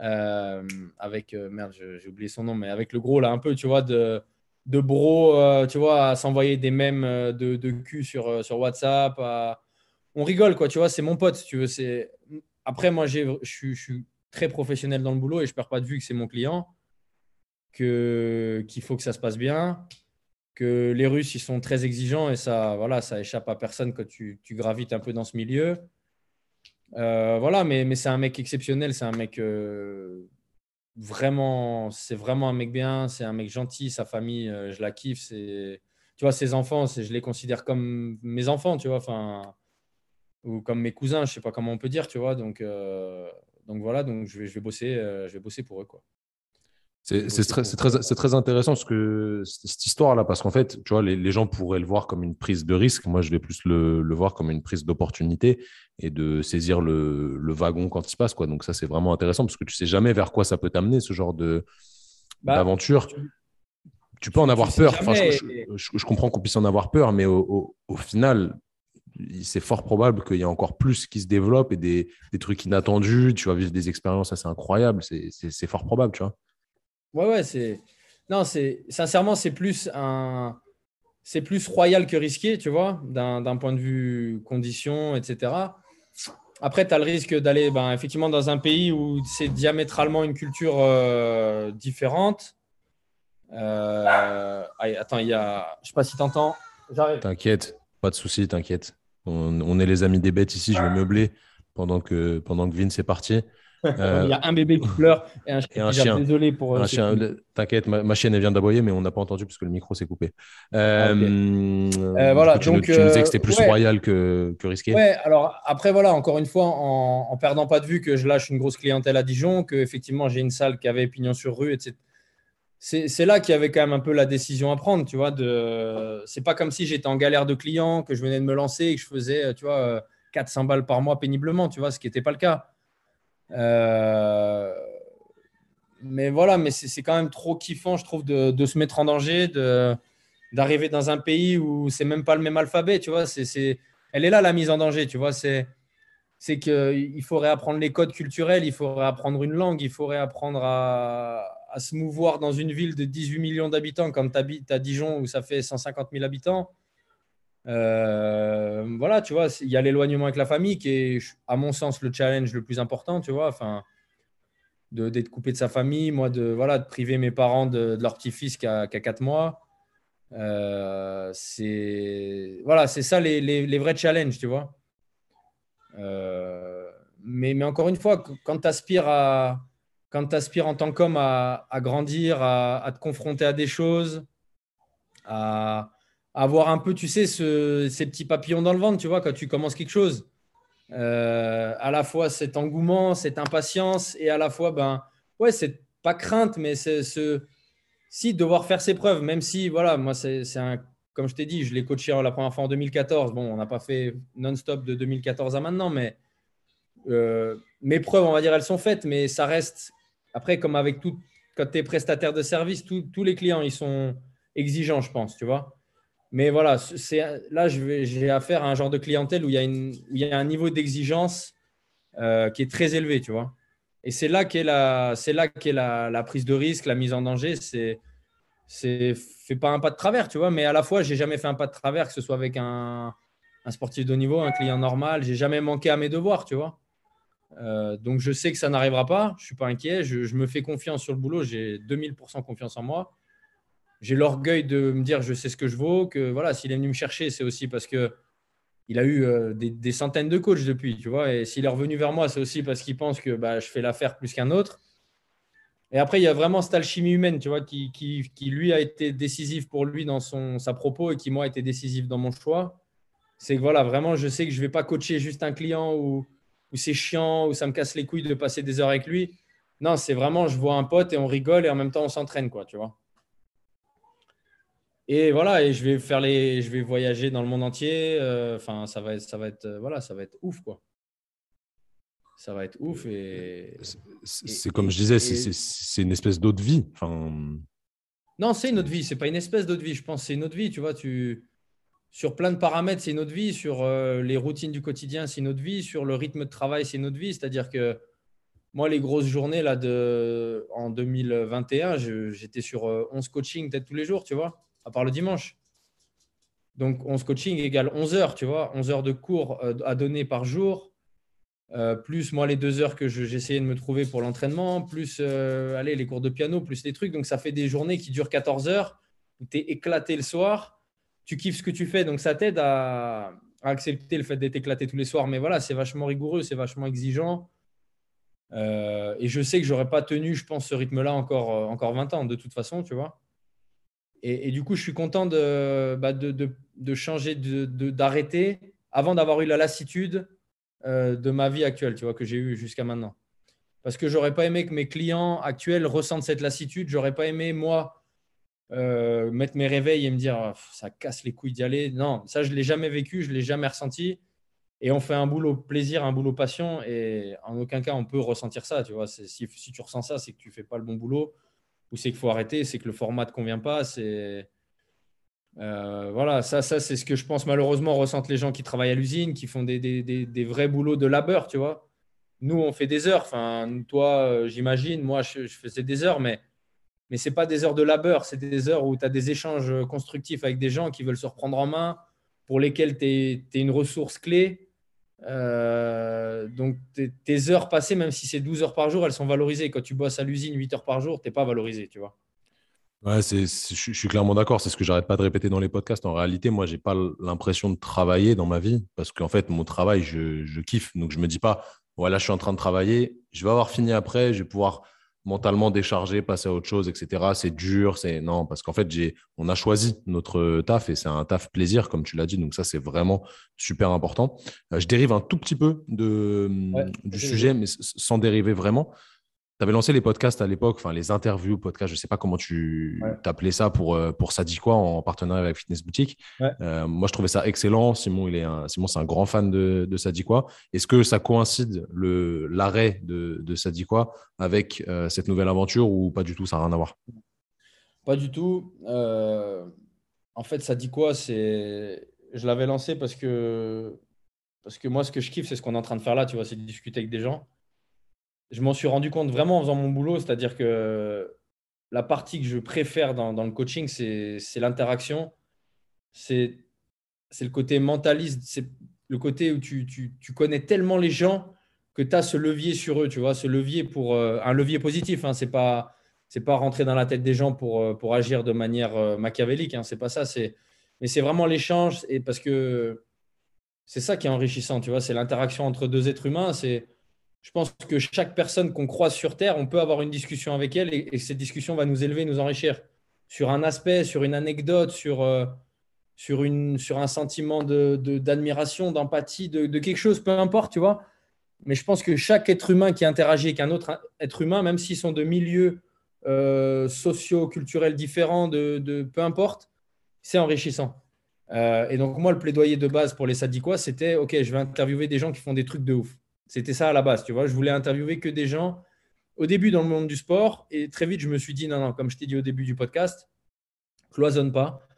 euh, avec, euh, merde, j'ai oublié son nom, mais avec le gros là, un peu, tu vois, de, de bro, tu vois, à s'envoyer des mèmes de, de cul sur, sur WhatsApp. On rigole, quoi, tu vois, c'est mon pote, tu veux. Après, moi, je suis très professionnel dans le boulot et je perds pas de vue que c'est mon client, qu'il faut que ça se passe bien, que les Russes, ils sont très exigeants et ça, voilà, ça échappe à personne quand tu, gravites un peu dans ce milieu. Euh, voilà, mais, mais c'est un mec exceptionnel, c'est un mec euh, vraiment, c'est vraiment un mec bien, c'est un mec gentil, sa famille, euh, je la kiffe, c'est, tu vois, ses enfants, je les considère comme mes enfants, tu vois, enfin, ou comme mes cousins, je sais pas comment on peut dire, tu vois. Donc, euh, donc voilà, donc je vais, je vais bosser, euh, je vais bosser pour eux, quoi. C'est très, très, très, intéressant ce que, cette histoire-là, parce qu'en fait, tu vois, les, les, gens pourraient le voir comme une prise de risque. Moi, je vais plus le, le voir comme une prise d'opportunité et de saisir le, le, wagon quand il se passe. Quoi. Donc, ça, c'est vraiment intéressant parce que tu sais jamais vers quoi ça peut t'amener, ce genre bah, d'aventure. tu, peux en avoir peur. Enfin, je, je, comprends qu'on puisse en avoir peur, mais au, au, au final, c'est fort probable qu'il y ait encore plus qui se développe et des, des, trucs inattendus. Tu vas vivre des expériences assez incroyables. C'est fort probable, tu vois. Ouais, ouais, c'est. Non, c'est sincèrement, c'est plus un. C'est plus royal que risqué, tu vois, d'un point de vue conditions, etc. Après, tu as le risque d'aller ben, effectivement dans un pays où c'est diamétralement une culture euh, différente. Euh... attends, il y a. Je sais pas si tu entends. J'arrive. T'inquiète, pas de souci, t'inquiète. On, est les amis des bêtes ici. Je vais meubler pendant que, pendant que Vince est parti. Il y a un bébé qui pleure et un, chien. Désolé pour. Euh, un chien. T'inquiète, ma, chienne elle vient d'aboyer, mais on n'a pas entendu parce que le micro s'est coupé. Euh, euh, voilà, tu, donc, tu nous disais que c'était plus royal que, que, risqué. Ouais, alors après, voilà, encore une fois, en, en, perdant pas de vue que je lâche une grosse clientèle à Dijon, que effectivement j'ai une salle qui avait pignon sur rue, etc c'est là qu'il y avait quand même un peu la décision à prendre, tu vois. De... C'est pas comme si j'étais en galère de clients, que je venais de me lancer et que je faisais, tu vois, 400 balles par mois péniblement, tu vois, ce qui n'était pas le cas. Euh, mais voilà, mais c'est quand même trop kiffant, je trouve, de, se mettre en danger, d'arriver dans un pays où c'est même pas le même alphabet, tu vois. C'est Elle est là, la mise en danger, tu vois. C'est c'est qu'il faudrait apprendre les codes culturels, il faudrait apprendre une langue, il faudrait apprendre à, à se mouvoir dans une ville de 18 millions d'habitants comme tu à Dijon où ça fait 150 000 habitants. Euh, voilà, tu vois, il y a l'éloignement avec la famille qui est, à mon sens, le challenge le plus important, tu vois. Enfin, d'être coupé de sa famille, moi, de, voilà, de priver mes parents de, leur petit-fils qui a, qui 4 mois. Euh, c'est voilà, c'est ça les, les, vrais challenges, tu vois. Euh, mais, mais encore une fois, quand tu aspires à, en tant qu'homme à, grandir, à, te confronter à des choses, à, avoir un peu, tu sais, ces petits papillons dans le ventre, tu vois, quand tu commences quelque chose. Euh, à la fois cet engouement, cette impatience, et à la fois, ben, ouais, c'est pas crainte, mais c'est ce. Si, devoir faire ses preuves, même si, voilà, moi, c'est un. Comme je t'ai dit, je l'ai coaché la première fois en 2014. Bon, on n'a pas fait non-stop de 2014 à maintenant, mais euh, mes preuves, on va dire, elles sont faites, mais ça reste après, comme avec tout, quand tu es prestataire de service, tous les clients, ils sont exigeants, je pense, tu vois. Mais voilà, là, j'ai affaire à un genre de clientèle où il y a, un niveau d'exigence euh, qui est très élevé, tu vois. Et c'est là qu'est la, prise de risque, la mise en danger. C'est, c'est fait pas un pas de travers, tu vois. Mais à la fois, j'ai jamais fait un pas de travers, que ce soit avec un, sportif de haut niveau, un client normal. J'ai jamais manqué à mes devoirs, tu vois. Euh, donc je sais que ça n'arrivera pas. Je suis pas inquiet. Je me fais confiance sur le boulot. J'ai 2000% confiance en moi j'ai l'orgueil de me dire je sais ce que je vaux, que voilà, s'il est venu me chercher, c'est aussi parce que il a eu euh, des, centaines de coachs depuis, tu vois. Et s'il est revenu vers moi, c'est aussi parce qu'il pense que bah, je fais l'affaire plus qu'un autre. Et après, il y a vraiment cette alchimie humaine, tu vois, qui, qui, qui, lui a été décisif pour lui dans son, sa propos et qui, moi, a été décisif dans mon choix. C'est que voilà, vraiment, je sais que je ne vais pas coacher juste un client ou c'est chiant ou ça me casse les couilles de passer des heures avec lui. Non, c'est vraiment, je vois un pote et on rigole et en même temps, on s'entraîne, quoi, tu vois. Et voilà, et je vais faire les, je vais voyager dans le monde entier. Euh, enfin, ça va être, ça va être, euh, voilà, ça va être ouf, quoi. Ça va être ouf et. C'est comme je disais, c'est une espèce d'autre vie. Enfin. Non, c'est une autre vie. C'est pas une espèce d'autre vie. Je pense c'est une autre vie. Tu vois, tu sur plein de paramètres, c'est une autre vie. Sur euh, les routines du quotidien, c'est une autre vie. Sur le rythme de travail, c'est une autre vie. C'est-à-dire que moi, les grosses journées là de en 2021, j'étais sur 11 coachings peut-être tous les jours, tu vois à part le dimanche. Donc, 11 coaching égale 11 heures, tu vois, 11 heures de cours euh, à donner par jour, euh, plus moi les deux heures que j'essayais de me trouver pour l'entraînement, plus euh, allez, les cours de piano, plus les trucs. Donc, ça fait des journées qui durent 14 heures, où tu es éclaté le soir, tu kiffes ce que tu fais, donc ça t'aide à, accepter le fait d'être éclaté tous les soirs. Mais voilà, c'est vachement rigoureux, c'est vachement exigeant. et je sais que j'aurais pas tenu, je pense, ce rythme-là encore, encore 20 ans, de toute façon, tu vois. Et, du coup, je suis content de, bah, de, de, changer, d'arrêter avant d'avoir eu la lassitude euh, de ma vie actuelle, tu vois, que j'ai eu jusqu'à maintenant. Parce que j'aurais pas aimé que mes clients actuels ressentent cette lassitude. J'aurais pas aimé, moi, euh, mettre mes réveils et me dire ah, ça casse les couilles d'y aller. Non, ça, je l'ai jamais vécu, je l'ai jamais ressenti. Et on fait un boulot plaisir, un boulot passion. Et en aucun cas, on peut ressentir ça. Tu vois, si, si tu ressens ça, c'est que tu fais pas le bon boulot ou c'est qu'il faut arrêter, c'est que le format ne convient pas. C'est euh, voilà, ça, ça c'est ce que je pense malheureusement ressentent les gens qui travaillent à l'usine, qui font des, des, des, vrais boulots de labeur, tu vois. Nous, on fait des heures. Enfin, toi, euh, j'imagine, moi, je, faisais des heures, mais, mais ce n'est pas des heures de labeur, c'est des heures où tu as des échanges constructifs avec des gens qui veulent se reprendre en main, pour lesquels tu es, une ressource clé. Euh, donc, tes, heures passées, même si c'est 12 heures par jour, elles sont valorisées. Quand tu bosses à l'usine 8 heures par jour, tu n'es pas valorisé, tu vois. Ouais, c'est, je, suis clairement d'accord. C'est ce que j'arrête pas de répéter dans les podcasts. En réalité, moi, j'ai pas l'impression de travailler dans ma vie parce qu'en fait, mon travail, je, je, kiffe. Donc, je me dis pas, voilà, je suis en train de travailler, je vais avoir fini après, je vais pouvoir mentalement décharger, passer à autre chose, etc. C'est dur, c'est non, parce qu'en fait, j'ai, on a choisi notre taf et c'est un taf plaisir, comme tu l'as dit. Donc ça, c'est vraiment super important. Euh, je dérive un tout petit peu de, du sujet, mais sans dériver vraiment. Tu avais lancé les podcasts à l'époque, enfin les interviews, podcasts, je ne sais pas comment tu t'appelais ça pour, euh, pour Ça dit quoi en partenariat avec Fitness Boutique. Euh, moi, je trouvais ça excellent. Simon, il est un, Simon, c'est un grand fan de, de Ça dit quoi. Est-ce que ça coïncide l'arrêt de, de Ça dit quoi avec euh, cette nouvelle aventure ou pas du tout, ça n'a rien à voir? Pas du tout. en fait, Ça dit quoi c'est... Je l'avais lancé parce que... parce que moi, ce que je kiffe, c'est ce qu'on est en train de faire là, tu vois, c'est de discuter avec des gens je m'en suis rendu compte vraiment en faisant mon boulot, c'est-à-dire que la partie que je préfère dans, le coaching, c'est l'interaction, c'est le côté mentaliste, c'est le côté où tu, connais tellement les gens que tu as ce levier sur eux, tu vois, ce levier pour euh, un levier positif. Hein, c'est pas pas rentrer dans la tête des gens pour, euh, pour agir de manière euh, machiavélique. Hein, c'est pas ça. Mais c'est vraiment l'échange et parce que c'est ça qui est enrichissant, tu vois. C'est l'interaction entre deux êtres humains. C'est je pense que chaque personne qu'on croise sur Terre, on peut avoir une discussion avec elle et, cette discussion va nous élever, nous enrichir sur un aspect, sur une anecdote, sur, euh, sur, une, sur un sentiment d'admiration, de, d'empathie, de, quelque chose, peu importe, tu vois. Mais je pense que chaque être humain qui interagit avec un autre être humain, même s'ils sont de milieux euh, sociaux, culturels différents, de, peu importe, c'est enrichissant. Euh, et donc, moi, le plaidoyer de base pour les sadiquois, c'était OK, je vais interviewer des gens qui font des trucs de ouf. C'était ça à la base, tu vois. Je voulais interviewer que des gens au début dans le monde du sport. Et très vite, je me suis dit, non, non, comme je t'ai dit au début du podcast, cloisonne pas.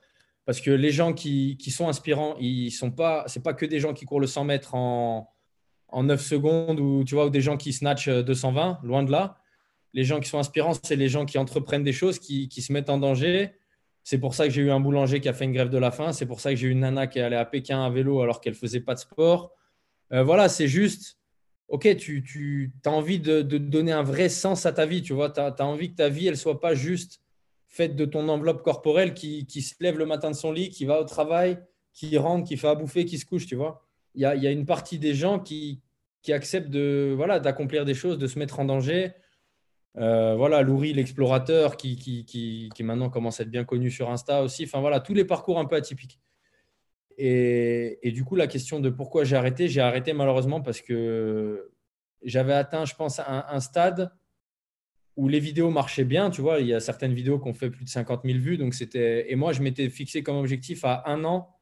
Parce que les gens qui, sont inspirants, ils sont pas, c'est pas que des gens qui courent le 100 mètres en, en 9 secondes ou, tu vois, ou des gens qui snatchent 220, loin de là. Les gens qui sont inspirants, c'est les gens qui entreprennent des choses, qui, qui se mettent en danger. C'est pour ça que j'ai eu un boulanger qui a fait une grève de la faim. C'est pour ça que j'ai eu une nana qui est allée à Pékin à vélo alors qu'elle faisait pas de sport. Euh, voilà, c'est juste, ok, tu, tu as envie de, donner un vrai sens à ta vie, tu vois. Tu as, envie que ta vie, elle soit pas juste faite de ton enveloppe corporelle qui, se lève le matin de son lit, qui va au travail, qui rentre, qui fait à bouffer, qui se couche, tu vois. Il y a, y a, une partie des gens qui, qui acceptent de voilà d'accomplir des choses, de se mettre en danger. Euh, voilà, Louri, l'explorateur, qui, qui, qui, qui, maintenant commence à être bien connu sur Insta aussi. Enfin voilà, tous les parcours un peu atypiques. Et, du coup, la question de pourquoi j'ai arrêté, j'ai arrêté malheureusement parce que j'avais atteint, je pense, un, stade où les vidéos marchaient bien. Tu vois, il y a certaines vidéos qui ont fait plus de 50 000 vues. Donc. Et moi, je m'étais fixé comme objectif à un an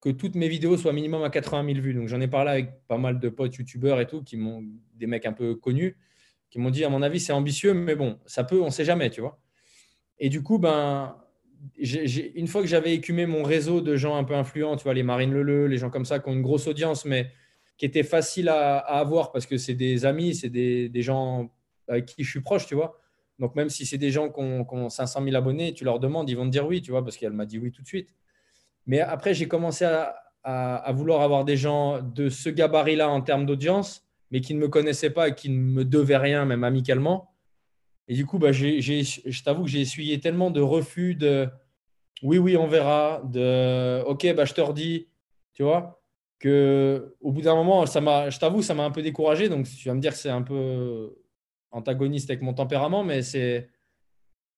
que toutes mes vidéos soient minimum à 80 000 vues. Donc j'en ai parlé avec pas mal de potes youtubeurs et tout, qui des mecs un peu connus, qui m'ont dit à mon avis c'est ambitieux, mais bon, ça peut, on ne sait jamais, tu vois. Et du coup, ben, une fois que j'avais écumé mon réseau de gens un peu influents, tu vois, les Marine Leleu, les gens comme ça qui ont une grosse audience, mais qui étaient faciles à, avoir parce que c'est des amis, c'est des, gens avec qui je suis proche, tu vois. Donc, même si c'est des gens qui ont, 500 000 abonnés, tu leur demandes, ils vont te dire oui, tu vois, parce qu'elle m'a dit oui tout de suite. Mais après, j'ai commencé à, à, vouloir avoir des gens de ce gabarit-là en termes d'audience, mais qui ne me connaissaient pas et qui ne me devaient rien, même amicalement. Et du coup, bah, je t'avoue que j'ai essuyé tellement de refus de oui, oui, on verra, de ok, bah, je te redis, tu vois, que au bout d'un moment, ça m'a, je t'avoue, ça m'a un peu découragé. Donc, tu vas me dire que c'est un peu antagoniste avec mon tempérament, mais c'est.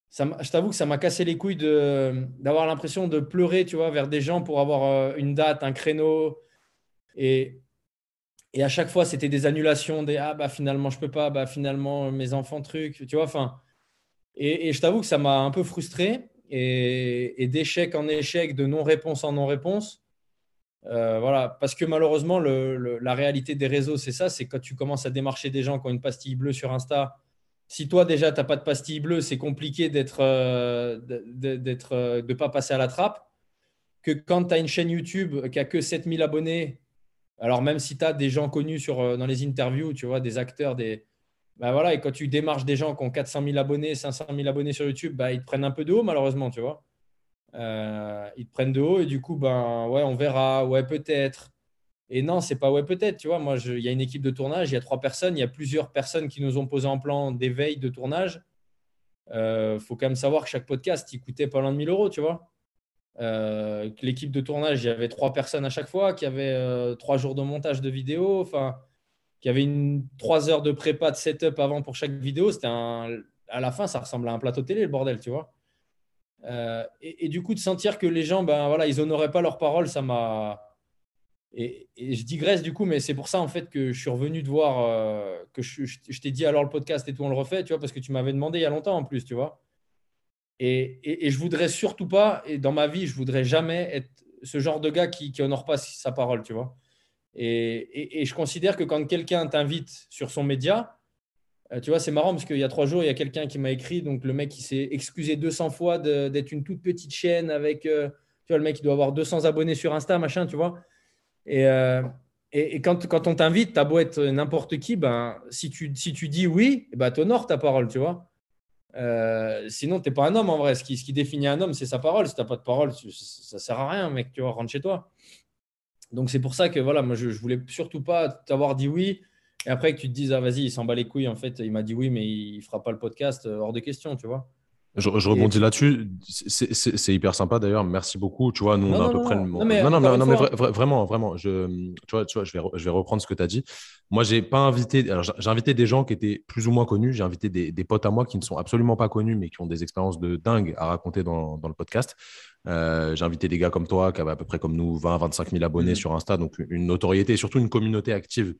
Ça, je t'avoue que ça m'a cassé les couilles d'avoir l'impression de pleurer, tu vois, vers des gens pour avoir euh, une date, un créneau. Et, et à chaque fois, c'était des annulations, des ah bah finalement je peux pas, bah finalement mes enfants truc, tu vois. Enfin, et, je t'avoue que ça m'a un peu frustré et, d'échec en échec, de non-réponse en non-réponse. Euh, voilà, parce que malheureusement, la réalité des réseaux, c'est ça, c'est quand tu commences à démarcher des gens qui ont une pastille bleue sur Insta. Si toi déjà tu n'as pas de pastille bleue, c'est compliqué d'être, euh, d'être, euh, de pas passer à la trappe. Que quand tu as une chaîne YouTube qui a que 7000 abonnés alors, même si tu as des gens connus euh, dans les interviews, tu vois, des acteurs, des. Bah voilà, et quand tu démarches des gens qui ont 400 000 abonnés, 500 000 abonnés sur YouTube, bah, ils te prennent un peu de haut, malheureusement, tu vois. Euh, ils te prennent de haut et du coup, ben, ouais, on verra, ouais, peut-être. Et non, c'est pas ouais, peut-être, tu vois. Moi, il y a une équipe de tournage, il y a trois personnes, il y a plusieurs personnes qui nous ont posé en plan d'éveil de tournage. Il euh, faut quand même savoir que chaque podcast, il coûtait pas loin de 1000 euros, tu vois. Euh, l'équipe de tournage, il y avait trois personnes à chaque fois, qui avait euh, trois jours de montage de vidéo, enfin, qui avait une, trois heures de prépa de setup avant pour chaque vidéo. C'était à la fin, ça ressemble à un plateau télé, le bordel, tu vois. Euh, et, du coup, de sentir que les gens, ben voilà, ils honoraient pas leurs paroles, ça m'a. Et, je digresse du coup, mais c'est pour ça en fait que je suis revenu de voir que je, je t'ai dit alors le podcast et tout on le refait, tu vois, parce que tu m'avais demandé il y a longtemps en plus, tu vois. Et, et, et, je voudrais surtout pas, et dans ma vie, je voudrais jamais être ce genre de gars qui, qui honore pas sa parole, tu vois. Et, et je considère que quand quelqu'un t'invite sur son média, euh, tu vois, c'est marrant parce qu'il y a trois jours, il y a quelqu'un qui m'a écrit, donc le mec, il s'est excusé 200 fois d'être une toute petite chaîne avec, euh, tu vois, le mec, il doit avoir 200 abonnés sur Insta, machin, tu vois. Et, euh, et, quand, quand, on t'invite, t'as beau être n'importe qui, ben, si, tu, si tu dis oui, ben, t'honores ta parole, tu vois. Euh, sinon, tu n'es pas un homme en vrai. Ce qui, définit un homme, c'est sa parole. Si tu n'as pas de parole, ça ne sert à rien, mec. Tu vas rentrer chez toi. Donc, c'est pour ça que voilà, moi, je ne voulais surtout pas t'avoir dit oui. Et après que tu te dises, ah vas-y, il s'en bat les couilles. En fait, il m'a dit oui, mais il ne fera pas le podcast euh, hors de question, tu vois. Je, rebondis là-dessus. C'est hyper sympa d'ailleurs. Merci beaucoup. Tu vois, nous, on a à peu près le Non, mais, non, non, mais vraiment, vraiment. Je, tu vois, tu vois je, vais, je vais reprendre ce que tu as dit. Moi, j'ai pas invité. J'ai invité des gens qui étaient plus ou moins connus. J'ai invité des, des, potes à moi qui ne sont absolument pas connus, mais qui ont des expériences de dingue à raconter dans, dans le podcast. Euh, j'ai invité des gars comme toi, qui avaient à peu près comme nous 20, 25 000 abonnés mmh. sur Insta, donc une notoriété et surtout une communauté active.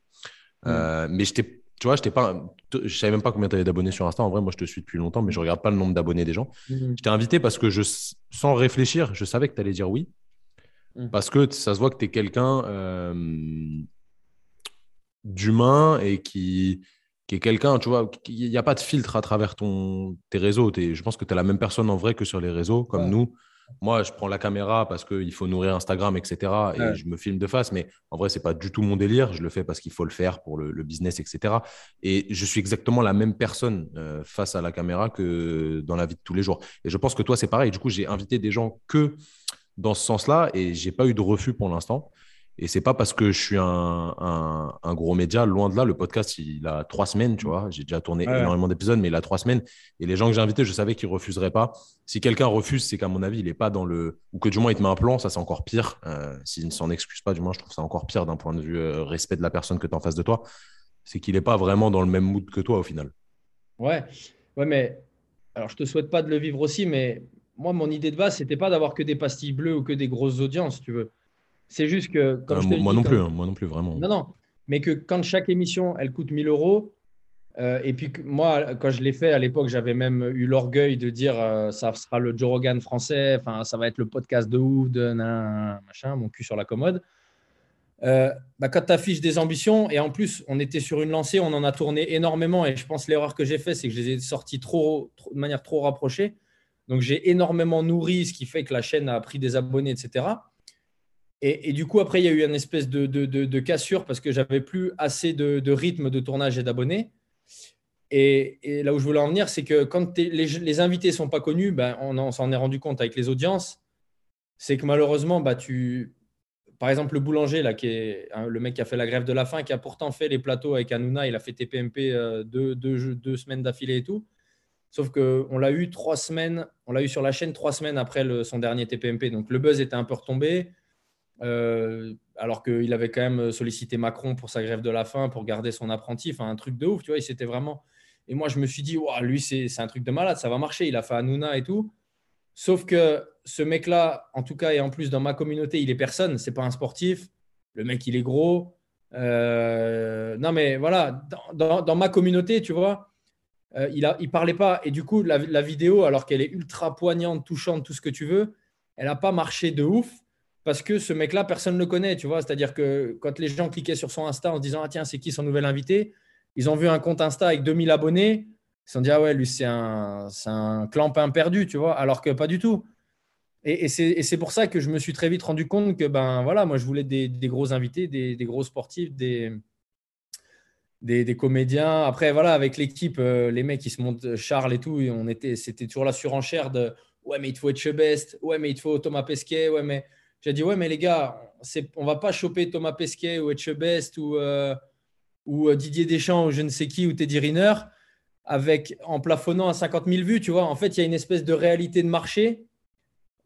Mmh. Euh, mais j'étais tu vois, je pas, je savais même pas combien tu avais d'abonnés sur Insta. En vrai, moi, je te suis depuis longtemps, mais je regarde pas le nombre d'abonnés des gens. Mhm. Je t'ai invité parce que je, sans réfléchir, je savais que tu allais dire oui. Mhm. Parce que ça se voit que tu es quelqu'un euh, d'humain et qui, qui est quelqu'un, tu vois, il n'y a pas de filtre à travers ton, tes réseaux. je pense que tu es la même personne en vrai que sur les réseaux, comme nous. Moi, je prends la caméra parce qu'il faut nourrir Instagram, etc. Et je me filme de face. Mais en vrai, ce n'est pas du tout mon délire. Je le fais parce qu'il faut le faire pour le, business, etc. Et je suis exactement la même personne euh, face à la caméra que dans la vie de tous les jours. Et je pense que toi, c'est pareil. Du coup, j'ai invité des gens que dans ce sens-là et j'ai pas eu de refus pour l'instant. Et c'est pas parce que je suis un, un, gros média, loin de là. Le podcast, il a trois semaines, tu vois. J'ai déjà tourné énormément d'épisodes, mais il a trois semaines. Et les gens que j'ai invités, je savais qu'ils refuseraient pas. Si quelqu'un refuse, c'est qu'à mon avis, il n'est pas dans le. Ou que du moins, il te met un plan, ça, c'est encore pire. Euh, S'il ne s'en excuse pas, du moins, je trouve ça encore pire d'un point de vue euh, respect de la personne que tu as en face de toi. C'est qu'il n'est pas vraiment dans le même mood que toi, au final. Ouais, ouais, mais. Alors, je te souhaite pas de le vivre aussi, mais moi, mon idée de base, c'était pas d'avoir que des pastilles bleues ou que des grosses audiences, tu veux. C'est juste que. Comme euh, moi non plus, hein, moi non plus, vraiment. Non, non. Mais que quand chaque émission, elle coûte 1000 euros, euh, et puis moi, quand je l'ai fait à l'époque, j'avais même eu l'orgueil de dire euh, ça sera le Joe Rogan français, enfin ça va être le podcast de ouf, de machin, mon cul sur la commode. bah, quand tu affiches des ambitions, et en plus, on était sur une lancée, on en a tourné énormément, et je pense l'erreur que j'ai fait, c'est que je les ai sortis trop, de manière trop rapprochée. Donc j'ai énormément nourri, ce qui fait que la chaîne a pris des abonnés, etc. Et, du coup, après, il y a eu une espèce de, cassure parce que j'avais plus assez de, rythme de tournage et d'abonnés. Et, là où je voulais en venir, c'est que quand les, invités ne sont pas connus, ben, on, s'en est rendu compte avec les audiences. C'est que malheureusement, bah, tu... par exemple, le boulanger, là, qui est hein, le mec qui a fait la grève de la faim, qui a pourtant fait les plateaux avec Hanouna, il a fait TPMP euh, deux, deux, semaines d'affilée et tout. Sauf qu'on l'a eu trois semaines, on l'a eu sur la chaîne trois semaines après son dernier TPMP. Donc le buzz était un peu retombé. Euh, alors qu'il avait quand même sollicité Macron pour sa grève de la faim, pour garder son apprenti, enfin un truc de ouf, tu vois, il s'était vraiment... Et moi, je me suis dit, lui, c'est un truc de malade, ça va marcher, il a fait Hanouna et tout. Sauf que ce mec-là, en tout cas, et en plus dans ma communauté, il est personne, c'est pas un sportif, le mec, il est gros. Euh, non, mais voilà, dans, ma communauté, tu vois, euh, il, a, il parlait pas. Et du coup, la, la vidéo, alors qu'elle est ultra poignante, touchante, tout ce que tu veux, elle n'a pas marché de ouf parce que ce mec-là, personne ne le connaît, tu vois. C'est-à-dire que quand les gens cliquaient sur son Insta en se disant Ah, tiens, c'est qui son nouvel invité Ils ont vu un compte Insta avec 2000 abonnés. Ils se sont dit Ah, ouais, lui, c'est un, un clampin perdu, tu vois. Alors que pas du tout. Et, c'est pour ça que je me suis très vite rendu compte que, ben voilà, moi, je voulais des, gros invités, des, gros sportifs, des, des, comédiens. Après, voilà, avec l'équipe, euh, les mecs, qui se montent, Charles et tout, on était, c'était toujours la surenchère de Ouais, mais il te faut Etchebest. Ouais, mais il te faut Thomas Pesquet. Ouais, mais j'ai dit, ouais, mais les gars, on ne va pas choper Thomas Pesquet ou Etchebest ou, euh, ou euh, Didier Deschamps ou je ne sais qui ou Teddy Riner avec, en plafonnant à 50 000 vues. Tu vois, en fait, il y a une espèce de réalité de marché.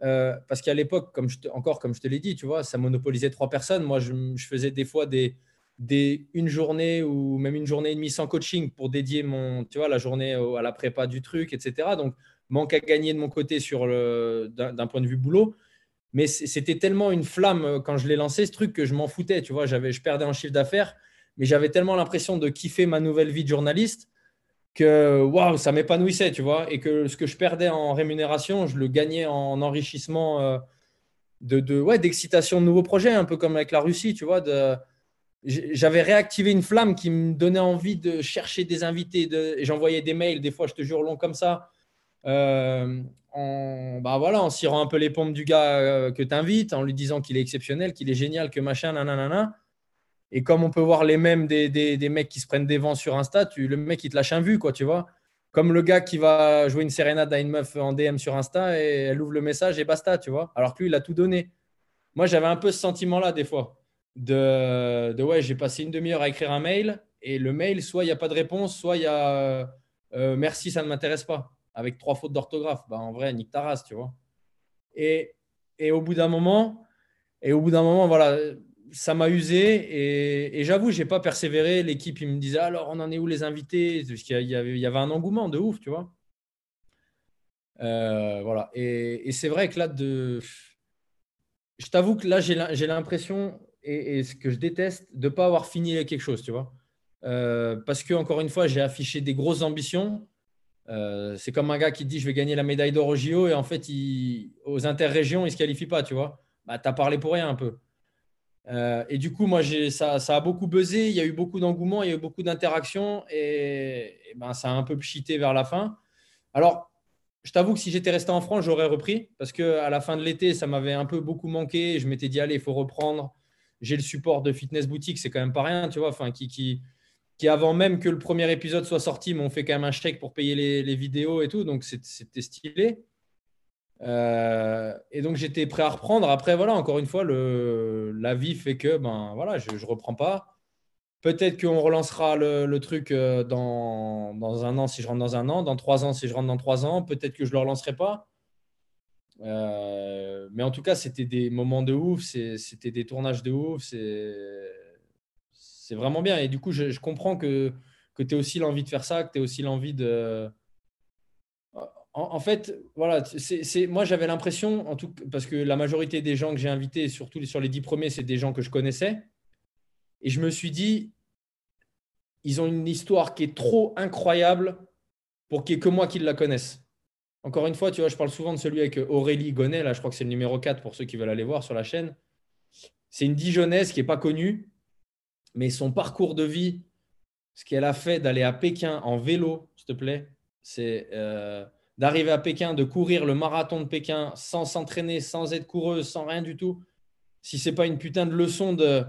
Euh, parce qu'à l'époque, comme encore comme je te l'ai dit, tu vois, ça monopolisait trois personnes. Moi, je, faisais des fois une journée ou même une journée et demie sans coaching pour dédier mon, tu vois, la journée à la prépa du truc, etc. Donc, manque à gagner de mon côté d'un point de vue boulot. Mais c'était tellement une flamme euh, quand je l'ai lancé, ce truc, que je m'en foutais. Tu vois, je perdais en chiffre d'affaires, mais j'avais tellement l'impression de kiffer ma nouvelle vie de journaliste que waouh, ça m'épanouissait, tu vois. Et que ce que je perdais en rémunération, je le gagnais en enrichissement euh, de, ouais, d'excitation de nouveaux projets, un peu comme avec la Russie, tu vois. J'avais réactivé une flamme qui me donnait envie de chercher des invités. J'envoyais des mails, des fois, je te jure, long comme ça. Euh, en, bah voilà, en cirant un peu les pompes du gars euh, que tu invites, en lui disant qu'il est exceptionnel, qu'il est génial, que machin, nanana. Et comme on peut voir les mêmes des, mecs qui se prennent des vents sur Insta, le mec, il te lâche un vu, quoi, tu vois. Comme le gars qui va jouer une sérénade à une meuf en DM sur Insta et elle ouvre le message et basta, tu vois. Alors que lui, il a tout donné. Moi, j'avais un peu ce sentiment-là des fois. De, de ouais, j'ai passé une demi-heure à écrire un mail et le mail, soit il n'y a pas de réponse, soit il y a euh, merci, ça ne m'intéresse pas avec trois fautes d'orthographe. Bah, en vrai, nique ta race, tu vois. Et, et au bout d'un moment, et au bout d'un moment, voilà, ça m'a usé et, et j'avoue, j'ai pas persévéré. L'équipe, il me disait alors, on en est où les invités? Parce qu'il y il y avait un engouement de ouf, tu vois. Euh, voilà. Et, et c'est vrai que là, de... je t'avoue que là, j'ai l'impression, et, ce que je déteste, de ne pas avoir fini quelque chose, tu vois. Euh, parce que, encore une fois, j'ai affiché des grosses ambitions euh, c'est comme un gars qui dit je vais gagner la médaille d'or au JO et en fait, aux interrégions, il ne se qualifie pas, tu vois. Bah, tu parlé pour rien un peu. Euh, et du coup, moi, ça, ça, a beaucoup buzzé. Il y a eu beaucoup d'engouement, il y a eu beaucoup d'interactions. Et, ben, ça a un peu pchité vers la fin. Alors, je t'avoue que si j'étais resté en France, j'aurais repris. Parce qu'à la fin de l'été, ça m'avait un peu beaucoup manqué. Je m'étais dit, allez, il faut reprendre. J'ai le support de Fitness Boutique, c'est quand même pas rien, tu vois. Enfin, qui, avant même que le premier épisode soit sorti, m'ont fait quand même un chèque pour payer les, vidéos et tout. Donc, c'était stylé. Euh, et donc j'étais prêt à reprendre. Après, voilà, encore une fois, le, la vie fait que ben, voilà, je ne reprends pas. Peut-être qu'on relancera le, truc euh, dans, dans, un an si je rentre dans un an, dans trois ans si je rentre dans trois ans. Peut-être que je ne le relancerai pas. Euh, mais en tout cas, c'était des moments de ouf, c'était des tournages de ouf. Vraiment bien. Et du coup, je, comprends que, que tu aies aussi l'envie de faire ça, que tu aies aussi l'envie de en, fait, voilà, c'est, moi j'avais l'impression, en tout, parce que la majorité des gens que j'ai invités, surtout sur les dix premiers, c'est des gens que je connaissais. Et je me suis dit, ils ont une histoire qui est trop incroyable pour qu'il n'y ait que moi qui la connaisse. Encore une fois, tu vois, je parle souvent de celui avec Aurélie Gonnet, là, je crois que c'est le numéro 4 pour ceux qui veulent aller voir sur la chaîne. C'est une Dijonnaise qui n'est pas connue, mais son parcours de vie, ce qu'elle a fait d'aller à Pékin en vélo, s'il te plaît, c'est. Euh, d'arriver à Pékin, de courir le marathon de Pékin sans s'entraîner, sans être coureuse, sans rien du tout, si c'est pas une putain de leçon de,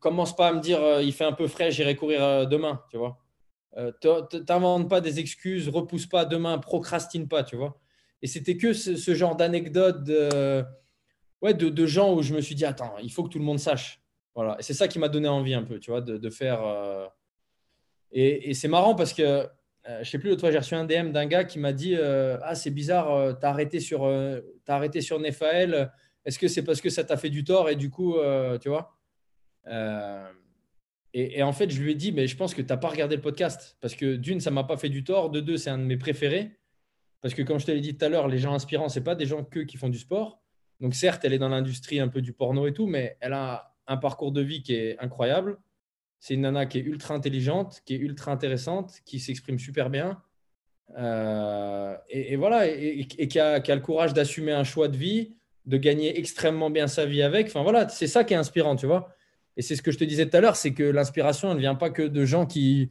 commence pas à me dire euh, il fait un peu frais, j'irai courir euh, demain, tu vois. T'invente pas des excuses, repousse pas demain, procrastine pas, tu vois. Et c'était que ce, genre d'anecdote ouais, de, gens où je me suis dit attends, il faut que tout le monde sache. Voilà. Et c'est ça qui m'a donné envie un peu, tu vois, de, faire. Euh, et, et c'est marrant parce que euh, je sais plus, l'autre fois, j'ai reçu un DM d'un gars qui m'a dit euh, Ah, c'est bizarre, euh, tu as arrêté sur, as arrêté sur Nefael. Est-ce que c'est parce que ça t'a fait du tort et du coup, tu vois et, en fait, je lui ai dit Mais je pense que tu n'as pas regardé le podcast. Parce que d'une, ça m'a pas fait du tort. De deux, c'est un de mes préférés. Parce que, comme je te l'ai dit tout à l'heure, les gens inspirants, ce pas des gens que qui font du sport. Donc, certes, elle est dans l'industrie un peu du porno et tout, mais elle a un parcours de vie qui est incroyable. C'est une nana qui est ultra intelligente, qui est ultra intéressante, qui s'exprime super bien. Euh, et, voilà, et, qui, a, le courage d'assumer un choix de vie, de gagner extrêmement bien sa vie avec. Enfin voilà, c'est ça qui est inspirant, tu vois. Et c'est ce que je te disais tout à l'heure, c'est que l'inspiration, elle ne vient pas que de gens qui,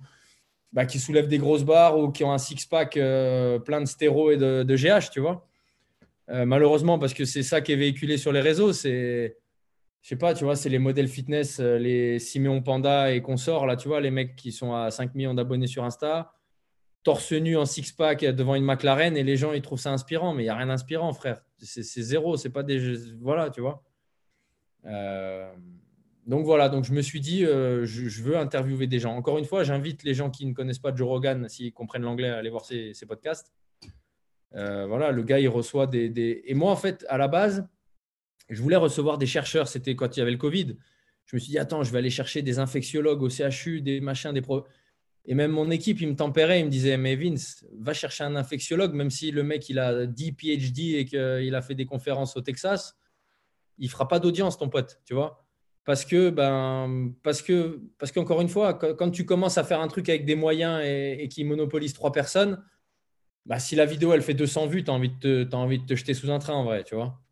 bah, qui soulèvent des grosses barres ou qui ont un six-pack euh, plein de stéro et de, GH, tu vois. Euh, malheureusement, parce que c'est ça qui est véhiculé sur les réseaux, c'est je sais pas, tu vois, c'est les modèles fitness, euh, les Simeon Panda et consorts, là, tu vois, les mecs qui sont à 5 millions d'abonnés sur Insta, torse nu en six-pack devant une McLaren et les gens, ils trouvent ça inspirant, mais il n'y a rien d'inspirant, frère. C'est zéro, c'est pas des. Voilà, tu vois. Euh, donc voilà, donc je me suis dit, euh, je, veux interviewer des gens. Encore une fois, j'invite les gens qui ne connaissent pas Joe Rogan, s'ils comprennent l'anglais, à aller voir ses, podcasts. voilà, le gars, il reçoit des, Et moi, en fait, à la base, je voulais recevoir des chercheurs, c'était quand il y avait le Covid. Je me suis dit, attends, je vais aller chercher des infectiologues au CHU, des machins, des pro. Et même mon équipe, il me tempérait, il me disait, mais Vince, va chercher un infectiologue, même si le mec, il a 10 PhD et qu'il a fait des conférences au Texas, il fera pas d'audience, ton pote, tu vois. Parce que, ben, parce que, parce qu'encore une fois, quand tu commences à faire un truc avec des moyens et, qui monopolise trois personnes, bah, si la vidéo, elle fait 200 vues, tu as, as envie de te jeter sous un train, en vrai, tu vois.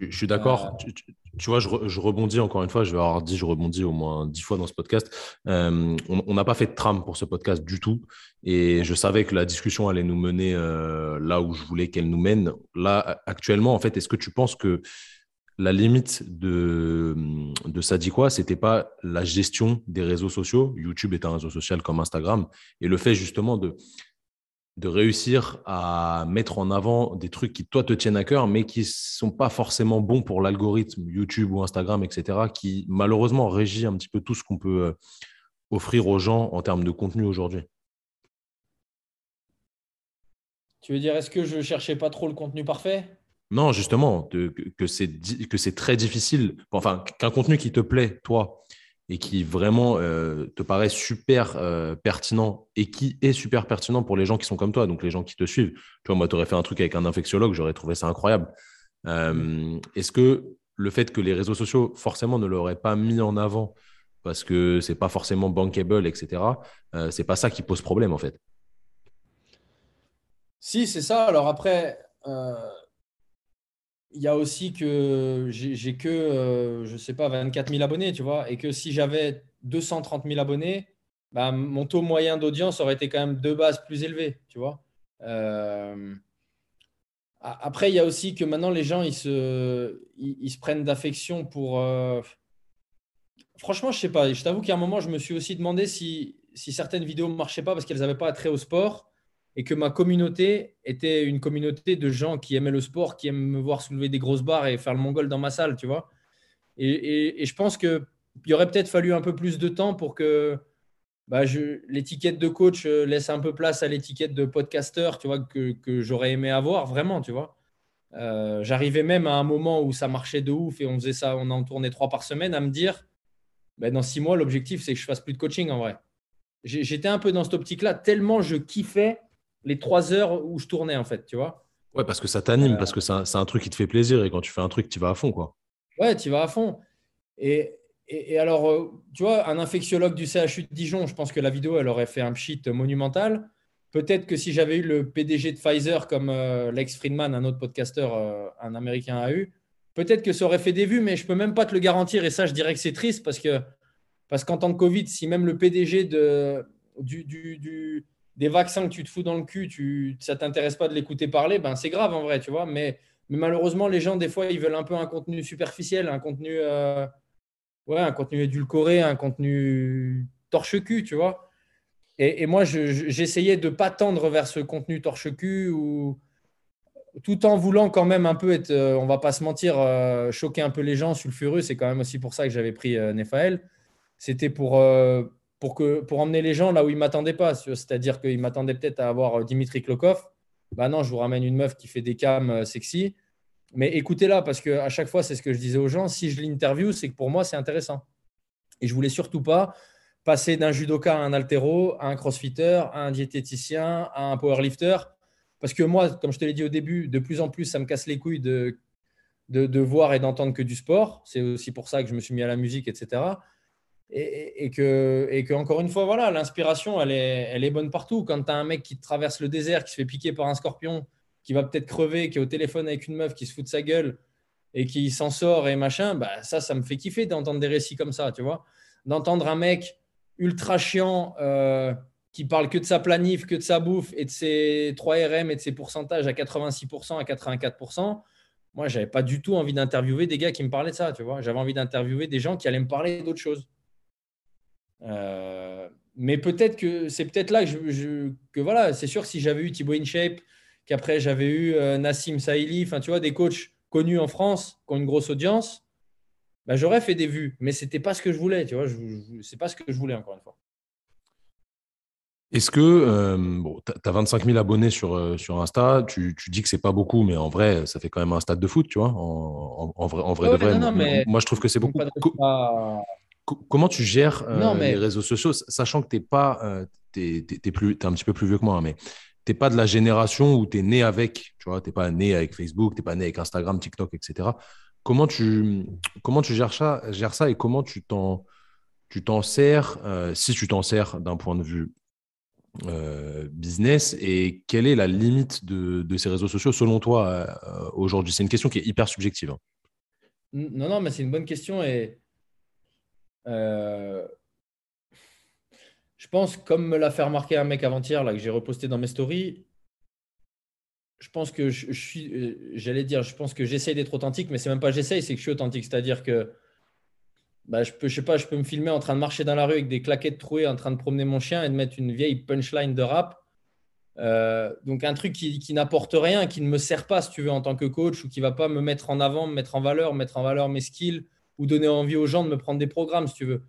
Je, suis d'accord. Euh, tu, vois, je, rebondis encore une fois, je vais avoir dit, je rebondis au moins dix fois dans ce podcast. Euh, on n'a pas fait de trame pour ce podcast du tout. Et je savais que la discussion allait nous mener euh, là où je voulais qu'elle nous mène. Là, actuellement, en fait, est-ce que tu penses que la limite de, de ça dit quoi C'était pas la gestion des réseaux sociaux? YouTube est un réseau social comme Instagram. Et le fait justement de de réussir à mettre en avant des trucs qui, toi, te tiennent à cœur, mais qui ne sont pas forcément bons pour l'algorithme YouTube ou Instagram, etc., qui malheureusement régit un petit peu tout ce qu'on peut euh, offrir aux gens en termes de contenu aujourd'hui. Tu veux dire, est-ce que je ne cherchais pas trop le contenu parfait? Non, justement, que, que c'est très difficile, enfin, qu'un contenu qui te plaît, toi, et qui vraiment euh, te paraît super euh, pertinent et qui est super pertinent pour les gens qui sont comme toi, donc les gens qui te suivent. Tu vois, moi, tu aurais fait un truc avec un infectiologue, j'aurais trouvé ça incroyable. Euh, est-ce que le fait que les réseaux sociaux, forcément, ne l'auraient pas mis en avant parce que c'est pas forcément bankable, etc., c'est pas ça qui pose problème, en fait? Si, c'est ça. Alors après, il y a aussi que j'ai que, euh, je sais pas, 24 000 abonnés, tu vois, et que si j'avais 230 000 abonnés, bah, mon taux moyen d'audience aurait été quand même de base plus élevé, tu vois. Euh, après, il y a aussi que maintenant, les gens, ils se, ils, se prennent d'affection pour... Euh, franchement, je sais pas. Je t'avoue qu'à un moment, je me suis aussi demandé si, si certaines vidéos ne marchaient pas parce qu'elles n'avaient pas attrait au sport et que ma communauté était une communauté de gens qui aimaient le sport, qui aiment me voir soulever des grosses barres et faire le mongol dans ma salle, tu vois. Et, je pense qu'il aurait peut-être fallu un peu plus de temps pour que bah, l'étiquette de coach euh, laisse un peu place à l'étiquette de podcasteur, tu vois, que, j'aurais aimé avoir vraiment, tu vois. Euh, j'arrivais même à un moment où ça marchait de ouf et on faisait ça, on en tournait trois par semaine, à me dire, bah, dans six mois, l'objectif, c'est que je fasse plus de coaching en vrai. J'étais un peu dans cette optique-là, tellement je kiffais les trois heures où je tournais, en fait, tu vois. Ouais, parce que ça t'anime, parce que c'est un, truc qui te fait plaisir et quand tu fais un truc, tu vas à fond, quoi. Ouais, tu vas à fond. Et, et, alors, euh, tu vois, un infectiologue du CHU de Dijon, je pense que la vidéo, elle aurait fait un pchit monumental. Peut-être que si j'avais eu le PDG de Pfizer comme euh, Lex Friedman, un autre podcasteur, euh, un Américain a eu, peut-être que ça aurait fait des vues, mais je peux même pas te le garantir. Et ça, je dirais que c'est triste parce que parce qu'en temps de Covid, si même le PDG de, du, du des vaccins que tu te fous dans le cul, tu, ça t'intéresse pas de l'écouter parler, ben c'est grave en vrai, tu vois. Mais, mais, malheureusement, les gens, des fois, ils veulent un peu un contenu superficiel, un contenu, euh, ouais, un contenu édulcoré, un contenu torche-cul, tu vois. Et, et moi, j'essayais de ne pas tendre vers ce contenu torche-cul ou tout en voulant quand même un peu être, euh, on va pas se mentir, euh, choquer un peu les gens, sulfureux. C'est quand même aussi pour ça que j'avais pris Nephaël. C'était pour pour, que, pour emmener les gens là où ils ne m'attendaient pas. C'est-à-dire qu'ils m'attendaient peut-être à avoir euh, Dimitri Klokov. Bah non, je vous ramène une meuf qui fait des cams euh, sexy. Mais écoutez-la, parce qu'à chaque fois, c'est ce que je disais aux gens, si je l'interview, c'est que pour moi, c'est intéressant. Et je voulais surtout pas passer d'un judoka à un altéro, à un crossfitter, à un diététicien, à un powerlifter. Parce que moi, comme je te l'ai dit au début, de plus en plus, ça me casse les couilles de, de, de voir et d'entendre que du sport. C'est aussi pour ça que je me suis mis à la musique, etc et, que, et que, encore une fois, voilà, l'inspiration, elle est, bonne partout. Quand tu as un mec qui traverse le désert, qui se fait piquer par un scorpion, qui va peut-être crever, qui est au téléphone avec une meuf, qui se fout de sa gueule et qui s'en sort et machin, bah, ça, ça me fait kiffer d'entendre des récits comme ça, tu vois. D'entendre un mec ultra chiant euh, qui parle que de sa planif, que de sa bouffe et de ses 3 RM et de ses pourcentages à 86%, à 84%. Moi, j'avais pas du tout envie d'interviewer des gars qui me parlaient de ça, tu vois. J'avais envie d'interviewer des gens qui allaient me parler d'autre chose. Euh, mais peut-être que c'est peut-être là que, je, que voilà, c'est sûr que si j'avais eu Thibaut InShape, qu'après j'avais eu euh, Nassim Saïli, enfin tu vois, des coachs connus en France qui ont une grosse audience, bah, j'aurais fait des vues. Mais c'était pas ce que je voulais, tu vois, je, c'est pas ce que je voulais encore une fois. Est-ce que euh, bon, tu as 25 000 abonnés sur, sur Insta, tu, tu dis que c'est pas beaucoup, mais en vrai, ça fait quand même un stade de foot, tu vois, en, en, vrai, en vrai de vrai. moi, je trouve que c'est beaucoup comment tu gères euh, les réseaux sociaux, sachant que tu pas, euh, es, un petit peu plus vieux que moi, hein, mais tu n'es pas de la génération où tu es né avec, tu vois, tu n'es pas né avec Facebook, tu n'es pas né avec Instagram, TikTok, etc. Comment tu, comment tu gères, ça, gères ça et comment tu t'en, tu t'en sers, euh, si tu t'en sers d'un point de vue business et quelle est la limite de, de ces réseaux sociaux selon toi aujourd'hui? C'est une question qui est hyper subjective. Hein. Non, non, mais c'est une bonne question et euh, je pense, comme me l'a fait remarquer un mec avant-hier, là, que j'ai reposté dans mes stories, je pense que je, suis, euh, j'allais dire, je pense que j'essaye d'être authentique, mais c'est même pas j'essaye, c'est que je suis authentique. C'est-à-dire que bah, je peux, je sais pas, je peux me filmer en train de marcher dans la rue avec des claquettes trouées, en train de promener mon chien et de mettre une vieille punchline de rap. Euh, donc un truc qui, qui n'apporte rien, qui ne me sert pas, si tu veux, en tant que coach, ou qui va pas me mettre en avant, me mettre en valeur, mettre en valeur mes skills, ou donner envie aux gens de me prendre des programmes, si tu veux.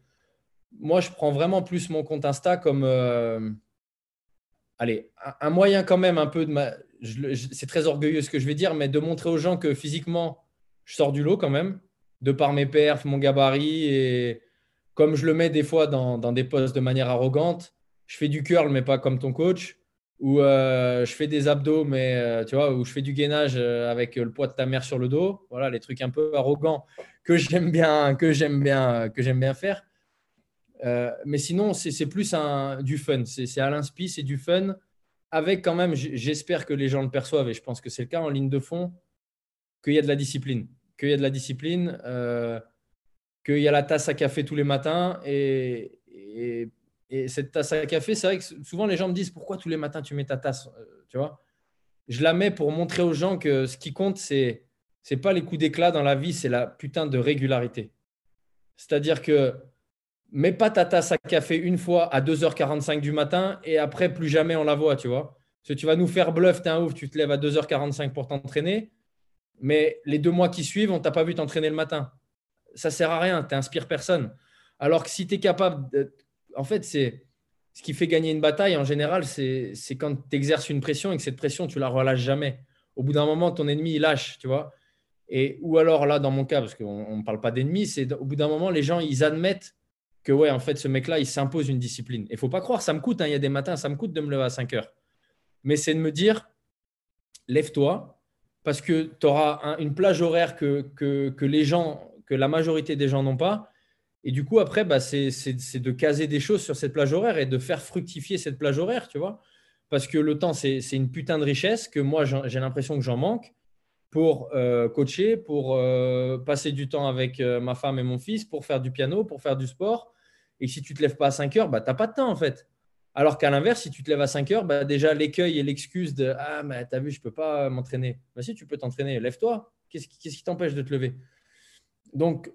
Moi, je prends vraiment plus mon compte Insta comme, euh, allez, un, moyen quand même un peu de ma... C'est très orgueilleux ce que je vais dire, mais de montrer aux gens que physiquement, je sors du lot quand même, de par mes perfs, mon gabarit, et comme je le mets des fois dans, des postes de manière arrogante, je fais du curl, mais pas comme ton coach où euh, je fais des abdos, mais euh, tu vois, où je fais du gainage avec le poids de ta mère sur le dos. Voilà, les trucs un peu arrogants que j'aime bien, que j'aime bien, que j'aime bien faire. Euh, mais sinon, c'est plus un, du fun. C'est à l'inspi, c'est du fun. Avec quand même, j'espère que les gens le perçoivent et je pense que c'est le cas en ligne de fond. qu'il y a de la discipline. Qu'il y a de la discipline, euh, qu'il y a la tasse à café tous les matins. Et, et, cette tasse à café, c'est vrai que souvent les gens me disent pourquoi tous les matins tu mets ta tasse euh, Tu vois? Je la mets pour montrer aux gens que ce qui compte, c'est c'est pas les coups d'éclat dans la vie, c'est la putain de régularité. C'est-à-dire que mets pas ta tasse à café une fois à 2h45 du matin et après plus jamais on la voit, tu vois. Que tu vas nous faire bluff, tu es un ouf, tu te lèves à 2h45 pour t'entraîner, mais les deux mois qui suivent, on t'a pas vu t'entraîner le matin. Ça sert à rien, tu n'inspires personne. Alors que si tu es capable, en fait, c'est ce qui fait gagner une bataille en général, c'est quand tu exerces une pression et que cette pression, tu la relâches jamais. Au bout d'un moment, ton ennemi, lâche, tu vois. Et, ou alors là, dans mon cas, parce qu'on ne parle pas d'ennemi, c'est au bout d'un moment, les gens, ils admettent que ouais, en fait, ce mec-là, il s'impose une discipline. Il faut pas croire, ça me coûte. Hein, il y a des matins, ça me coûte de me lever à 5 heures. Mais c'est de me dire, lève-toi, parce que tu auras une plage horaire que, que, les gens, que la majorité des gens n'ont pas. Et du coup, après, bah, c'est de caser des choses sur cette plage horaire et de faire fructifier cette plage horaire, tu vois. Parce que le temps, c'est une putain de richesse que moi, j'ai l'impression que j'en manque pour euh, coacher, pour euh, passer du temps avec euh, ma femme et mon fils, pour faire du piano, pour faire du sport. Et si tu ne te lèves pas à 5 heures, bah, tu n'as pas de temps en fait. Alors qu'à l'inverse, si tu te lèves à 5 heures, bah, déjà l'écueil et l'excuse de Ah, mais tu as vu, je ne peux pas m'entraîner. Bah, si tu peux t'entraîner, lève-toi. Qu'est-ce qui t'empêche de te lever? Donc,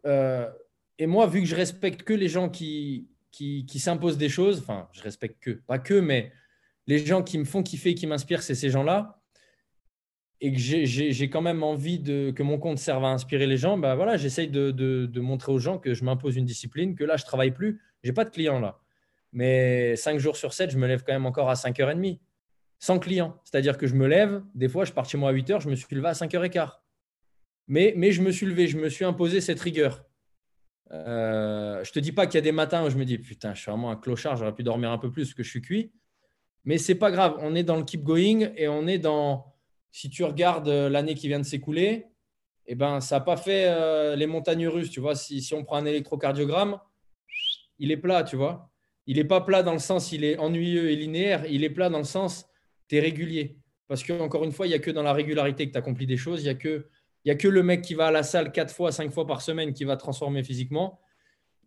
et moi, vu que je respecte que les gens qui, qui, qui s'imposent des choses, enfin, je respecte que, pas que, mais les gens qui me font kiffer, qui m'inspirent, c'est ces gens-là et que j'ai quand même envie que mon compte serve à inspirer les gens, bah voilà, j'essaye de, montrer aux gens que je m'impose une discipline, que là, je ne travaille plus. Je n'ai pas de clients là. Mais 5 jours sur 7, je me lève quand même encore à 5h30, sans client. C'est-à-dire que je me lève, des fois, je pars chez moi à 8h, je me suis levé à 5h15. Mais, mais je me suis levé, je me suis imposé cette rigueur. Euh, je ne te dis pas qu'il y a des matins où je me dis putain, je suis vraiment un clochard, j'aurais pu dormir un peu plus que je suis cuit. Mais c'est pas grave, on est dans le keep going et on est dans si tu regardes euh, l'année qui vient de s'écouler, eh ben, ça n'a pas fait euh, les montagnes russes. Tu vois, si, on prend un électrocardiogramme, il est plat, tu vois. Il n'est pas plat dans le sens, il est ennuyeux et linéaire. Il est plat dans le sens, tu es régulier. Parce qu'encore une fois, il n'y a que dans la régularité que tu accomplis des choses. Il n'y a, que, a que le mec qui va à la salle 4 fois, 5 fois par semaine qui va transformer physiquement.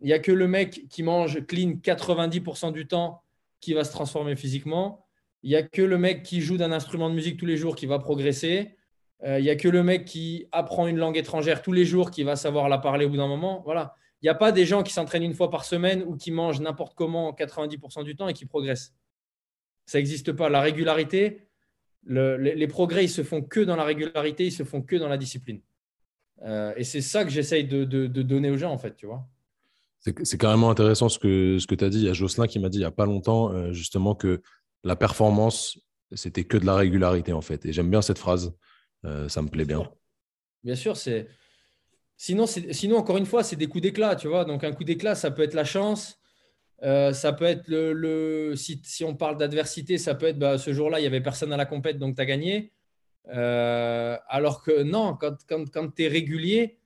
Il n'y a que le mec qui mange clean 90% du temps qui va se transformer physiquement. Il n'y a que le mec qui joue d'un instrument de musique tous les jours qui va progresser. Euh, il n'y a que le mec qui apprend une langue étrangère tous les jours qui va savoir la parler au bout d'un moment. Il n'y a pas des gens qui s'entraînent une fois par semaine ou qui mangent n'importe comment 90% du temps et qui progressent. Ça n'existe pas. La régularité, les, progrès, ils se font que dans la régularité, ils se font que dans la discipline. Euh, et c'est ça que j'essaye de, donner aux gens, en fait, tu vois. C'est carrément intéressant ce que, ce que tu as dit. Il y a Jocelyn qui m'a dit il n'y a pas longtemps, euh, justement, que la performance, c'était que de la régularité en fait. Et j'aime bien cette phrase, euh, ça me plaît bien. Bien sûr, c'est. Sinon, sinon, encore une fois, c'est des coups d'éclat, tu vois. Donc, un coup d'éclat, ça peut être la chance, euh, ça peut être le. Si, si, on parle d'adversité, ça peut être bah, ce jour-là, il n'y avait personne à la compète, donc tu as gagné. Euh, alors que non, quand, quand, quand tu es régulier,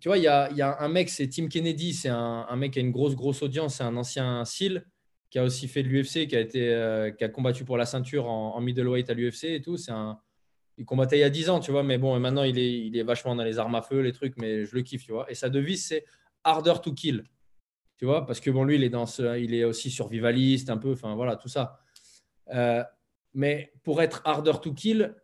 tu vois, il y a, y a, un mec, c'est Tim Kennedy, c'est un, un, mec qui a une grosse, grosse audience, c'est un ancien SEAL qui a aussi fait de l'UFC, qui, a été, euh, qui a combattu pour la ceinture en, middleweight à l'UFC et tout. C'est un, il combattait il y a 10 ans, tu vois, mais bon, maintenant il est, il est vachement dans les armes à feu, les trucs, mais je le kiffe, tu vois. Et sa devise, c'est harder to kill, tu vois, parce que bon, lui, il est, dans ce, il est aussi survivaliste, un peu, enfin voilà, tout ça. Euh, mais pour être harder to kill,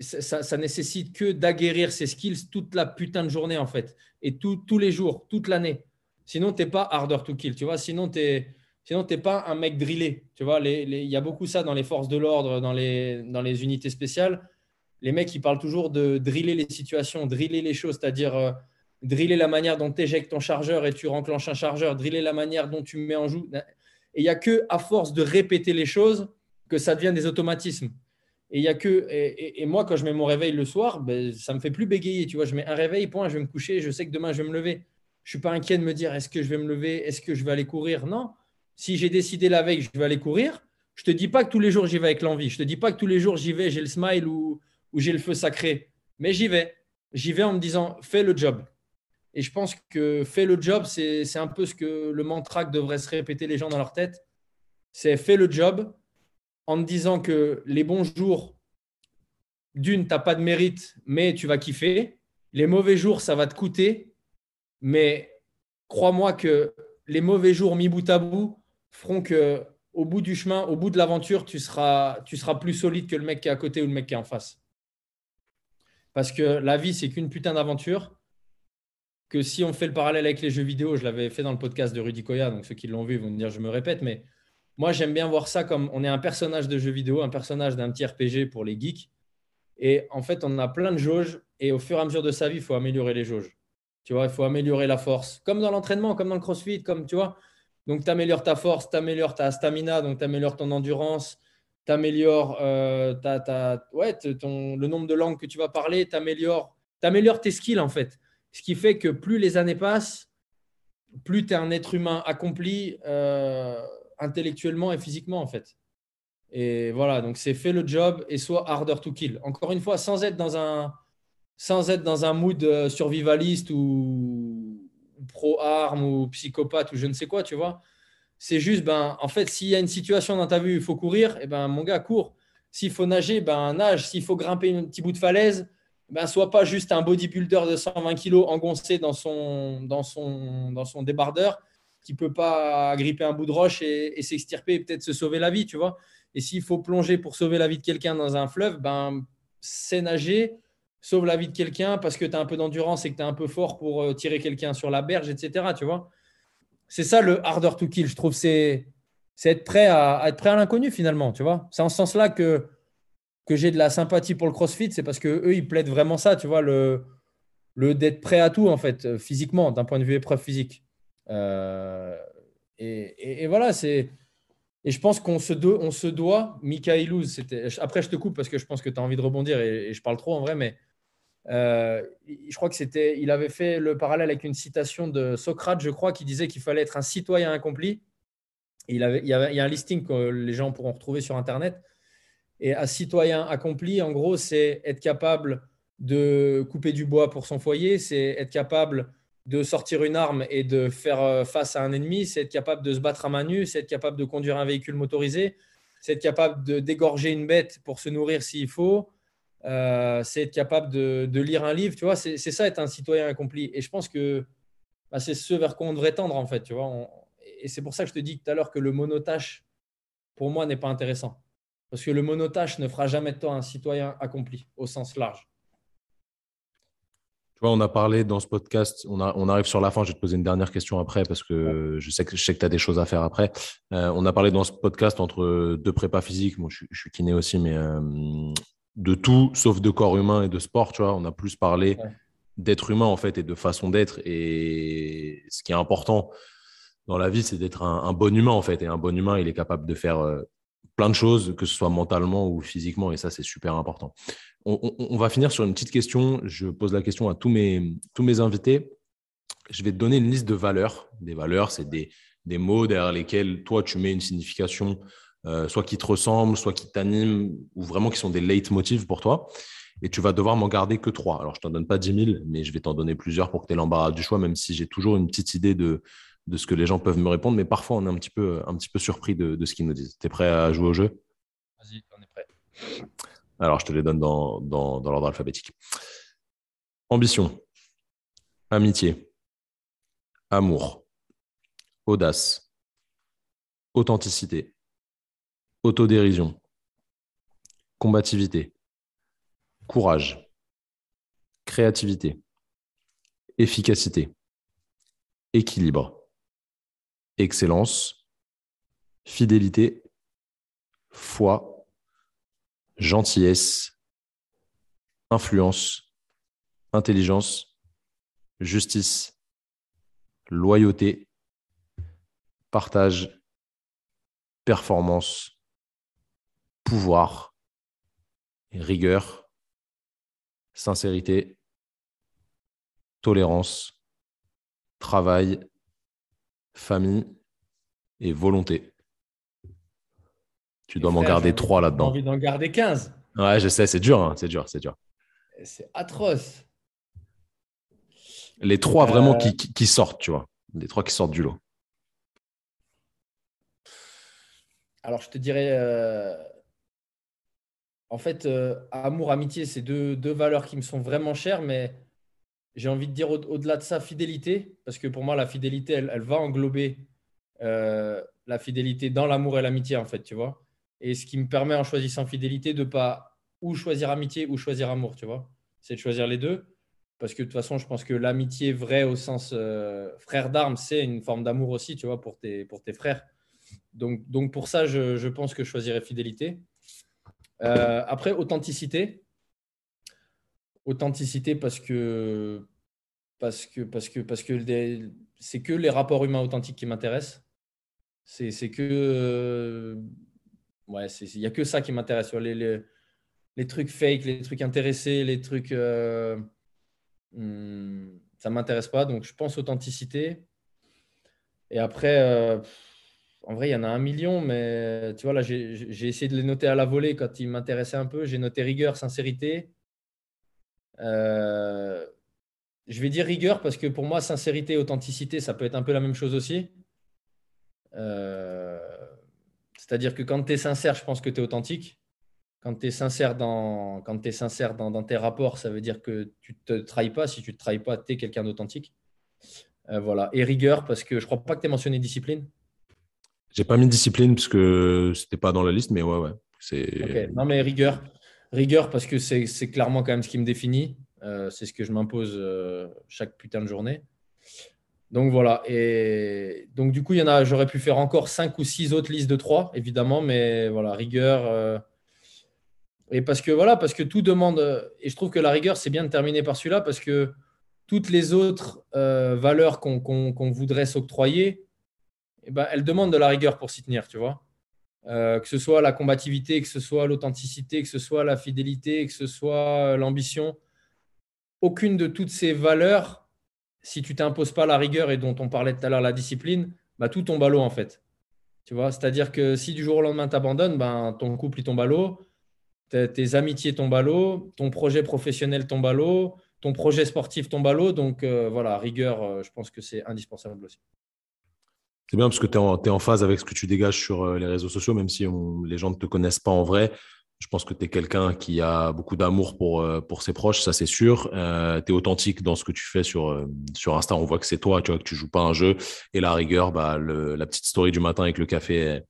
ça, ça, nécessite que d'aguerrir ses skills toute la putain de journée, en fait, et tous les jours, toute l'année. Sinon, tu n'es pas harder to kill, tu vois. Sinon, tu es Sinon, tu n'es pas un mec drillé. Tu vois, il y a beaucoup ça dans les forces de l'ordre, dans les, unités spéciales. Les mecs, ils parlent toujours de driller les situations, driller les choses, c'est-à-dire euh, driller la manière dont tu éjectes ton chargeur et tu renclenches un chargeur, driller la manière dont tu mets en joue. Et il n'y a que à force de répéter les choses que ça devient des automatismes. Et, y a que, et, moi, quand je mets mon réveil le soir, ben, ça me fait plus bégayer. Tu vois, je mets un réveil, point, je vais me coucher, je sais que demain, je vais me lever. Je ne suis pas inquiet de me dire est-ce que je vais me lever, est-ce que je vais aller courir? Non, si j'ai décidé la veille que je vais aller courir, je ne te dis pas que tous les jours j'y vais avec l'envie. Je ne te dis pas que tous les jours j'y vais, j'ai le smile ou, j'ai le feu sacré. Mais j'y vais. J'y vais en me disant fais le job. Et je pense que fais le job, c'est un peu ce que le mantra que devraient se répéter les gens dans leur tête. C'est fais le job en me disant que les bons jours d'une, tu n'as pas de mérite, mais tu vas kiffer. Les mauvais jours, ça va te coûter. Mais crois-moi que les mauvais jours mis bout à bout feront que au bout du chemin, au bout de l'aventure, tu seras, plus solide que le mec qui est à côté ou le mec qui est en face. Parce que la vie, c'est qu'une putain d'aventure. Que si on fait le parallèle avec les jeux vidéo, je l'avais fait dans le podcast de Rudy Koya, donc ceux qui l'ont vu vont me dire je me répète, mais moi j'aime bien voir ça comme on est un personnage de jeu vidéo, un personnage d'un petit RPG pour les geeks. Et en fait, on a plein de jauges et au fur et à mesure de sa vie, il faut améliorer les jauges. Tu vois, il faut améliorer la force, comme dans l'entraînement, comme dans le crossfit, comme tu vois. Donc, tu améliores ta force, tu améliores ta stamina, donc tu améliores ton endurance, tu améliores euh, le nombre de langues que tu vas parler, tu améliores, tes skills en fait. Ce qui fait que plus les années passent, plus tu es un être humain accompli euh, intellectuellement et physiquement en fait. Et voilà, donc c'est fait le job et soit harder to kill. Encore une fois, sans être dans un, sans être dans un mood euh, survivaliste ou pro-arme ou psychopathe ou je ne sais quoi, tu vois. C'est juste, ben, en fait, s'il y a une situation dans ta où il faut courir, et eh ben, mon gars, cours. S'il faut nager, ben, nage. S'il faut grimper un petit bout de falaise, ben, sois pas juste un bodybuilder de 120 kg engoncé dans son, dans son, dans son débardeur qui peut pas gripper un bout de roche et, s'extirper et peut-être se sauver la vie, tu vois. Et s'il faut plonger pour sauver la vie de quelqu'un dans un fleuve, ben, c'est nager, sauve la vie de quelqu'un parce que tu as un peu d'endurance et que tu es un peu fort pour euh, tirer quelqu'un sur la berge, etc. Tu vois C'est ça le harder to kill, je trouve. C'est être prêt à, être prêt à l'inconnu finalement, tu vois C'est en ce sens-là que, que j'ai de la sympathie pour le CrossFit, c'est parce que eux ils plaident vraiment ça, tu vois, le, le d'être prêt à tout en fait, euh, physiquement, d'un point de vue épreuve physique. Euh, et, et, voilà, c'est. Et je pense qu'on se, on se doit, c'était. Après, je te coupe parce que je pense que tu as envie de rebondir et, je parle trop en vrai, mais euh, je crois que c'était, il avait fait le parallèle avec une citation de Socrate, je crois, qui disait qu'il fallait être un citoyen accompli. il, avait, il, y avait, il y a un listing que les gens pourront retrouver sur Internet. Et un citoyen accompli, en gros, c'est être capable de couper du bois pour son foyer, c'est être capable de sortir une arme et de faire euh, face à un ennemi, c'est être capable de se battre à main nue, c'est être capable de conduire un véhicule motorisé, c'est être capable de dégorger une bête pour se nourrir s'il faut, euh, c'est être capable de, lire un livre, tu vois, c'est ça être un citoyen accompli. Et je pense que bah, c'est ce vers quoi on devrait tendre, en fait, tu vois. et c'est pour ça que je te dis tout à l'heure que le monotache, pour moi, n'est pas intéressant. Parce que le monotache ne fera jamais de toi un citoyen accompli, au sens large. Tu vois, on a parlé dans ce podcast, on, on, arrive sur la fin, je vais te poser une dernière question après parce que je sais que, je sais que tu as des choses à faire après. Euh, on a parlé dans ce podcast entre deux prépas physiques, moi je, suis kiné aussi, mais euh, de tout sauf de corps humain et de sport, tu vois. On a plus parlé d'être humain en fait et de façon d'être. Et ce qui est important dans la vie, c'est d'être un, bon humain en fait. Et un bon humain, il est capable de faire euh, plein de choses, que ce soit mentalement ou physiquement. Et ça, c'est super important. On, va finir sur une petite question. Je pose la question à tous mes, tous mes invités. Je vais te donner une liste de valeurs. Des valeurs, c'est des, des mots derrière lesquels toi, tu mets une signification euh, soit qui te ressemblent, soit qui t'animent, ou vraiment qui sont des leitmotivs pour toi. Et tu vas devoir m'en garder que trois. Alors, je ne t'en donne pas 10 000, mais je vais t'en donner plusieurs pour que tu aies l'embarras du choix, même si j'ai toujours une petite idée de, de ce que les gens peuvent me répondre. Mais parfois, on est un petit peu, un petit peu surpris de, de ce qu'ils nous disent. Tu es prêt à jouer au jeu? Vas-y, on est prêt. Alors, je te les donne dans, dans, dans l'ordre alphabétique. Ambition, amitié, amour, audace, authenticité, autodérision, combativité, courage, créativité, efficacité, équilibre, excellence, fidélité, foi, gentillesse, influence, intelligence, justice, loyauté, partage, performance, pouvoir, rigueur, sincérité, tolérance, travail, famille et volonté. Tu dois m'en garder trois là-dedans. J'ai envie d'en garder 15. Ouais, je sais, c'est dur, hein, c'est dur, c'est dur. C'est atroce. Les trois vraiment euh. qui, sortent, tu vois. Les trois qui sortent du lot. Alors, je te dirais euh, en fait, euh, amour, amitié, c'est deux, deux, valeurs qui me sont vraiment chères, mais j'ai envie de dire au-delà de ça, fidélité, parce que pour moi, la fidélité, elle, va englober euh, la fidélité dans l'amour et l'amitié, en fait, tu vois. Et ce qui me permet, en choisissant fidélité, de pas ou choisir amitié ou choisir amour, tu vois. C'est de choisir les deux. Parce que de toute façon, je pense que l'amitié vraie au sens euh, frère d'armes, c'est une forme d'amour aussi, tu vois, pour tes, pour tes frères. Donc, donc pour ça, je, je pense que je choisirais fidélité. Euh, après, authenticité. Authenticité parce que parce que parce que parce que c'est que les rapports humains authentiques qui m'intéressent. C'est que euh, ouais, il n'y a que ça qui m'intéresse. Les, les, les, trucs fake, les trucs intéressés, les trucs euh, hmm, ça m'intéresse pas. Donc je pense authenticité. Et après, euh, en vrai, il y en a un million, mais tu vois, là, j'ai essayé de les noter à la volée quand ils m'intéressaient un peu. J'ai noté rigueur, sincérité. Euh, je vais dire rigueur parce que pour moi, sincérité et authenticité, ça peut être un peu la même chose aussi. Euh, c'est-à-dire que quand tu es sincère, je pense que tu es authentique. Quand tu es sincère, dans, tes rapports, ça veut dire que tu ne te trahis pas. Si tu ne te trahis pas, tu es quelqu'un d'authentique. Euh, voilà. Et rigueur, parce que je ne crois pas que tu aies mentionné discipline. J'ai pas mis discipline parce que c'était pas dans la liste, mais ouais, ouais. Non, mais rigueur. Rigueur parce que c'est, clairement quand même ce qui me définit. Euh, c'est ce que je m'impose euh, chaque putain de journée. Donc voilà. Et donc du coup, il y en a, j'aurais pu faire encore cinq ou six autres listes de trois, évidemment, mais voilà, rigueur. Euh, et parce que voilà, parce que tout demande. Et je trouve que la rigueur, c'est bien de terminer par celui-là parce que toutes les autres valeurs qu'on voudrait s'octroyer, eh ben, elle demande de la rigueur pour s'y tenir, tu vois. Euh, que ce soit la combativité, que ce soit l'authenticité, que ce soit la fidélité, que ce soit euh, l'ambition. Aucune de toutes ces valeurs, si tu t'imposes pas la rigueur et dont on parlait tout à l'heure, la discipline, bah, tout tombe à l'eau en fait. Tu vois, c'est-à-dire que si du jour au lendemain tu abandonnes, ben, ton couple il tombe à l'eau, tes amitiés tombent à l'eau, ton projet professionnel tombe à l'eau, ton projet sportif tombe à l'eau. Donc euh, voilà, rigueur, je pense que c'est indispensable aussi. C'est bien parce que tu es, en phase avec ce que tu dégages sur euh, les réseaux sociaux, même si les gens ne te connaissent pas en vrai. Je pense que tu es quelqu'un qui a beaucoup d'amour pour, euh, pour ses proches, ça c'est sûr. Euh, tu es authentique dans ce que tu fais sur, sur Insta. On voit que c'est toi, tu vois, que tu joues pas un jeu. Et la rigueur, bah, la petite story du matin avec le café,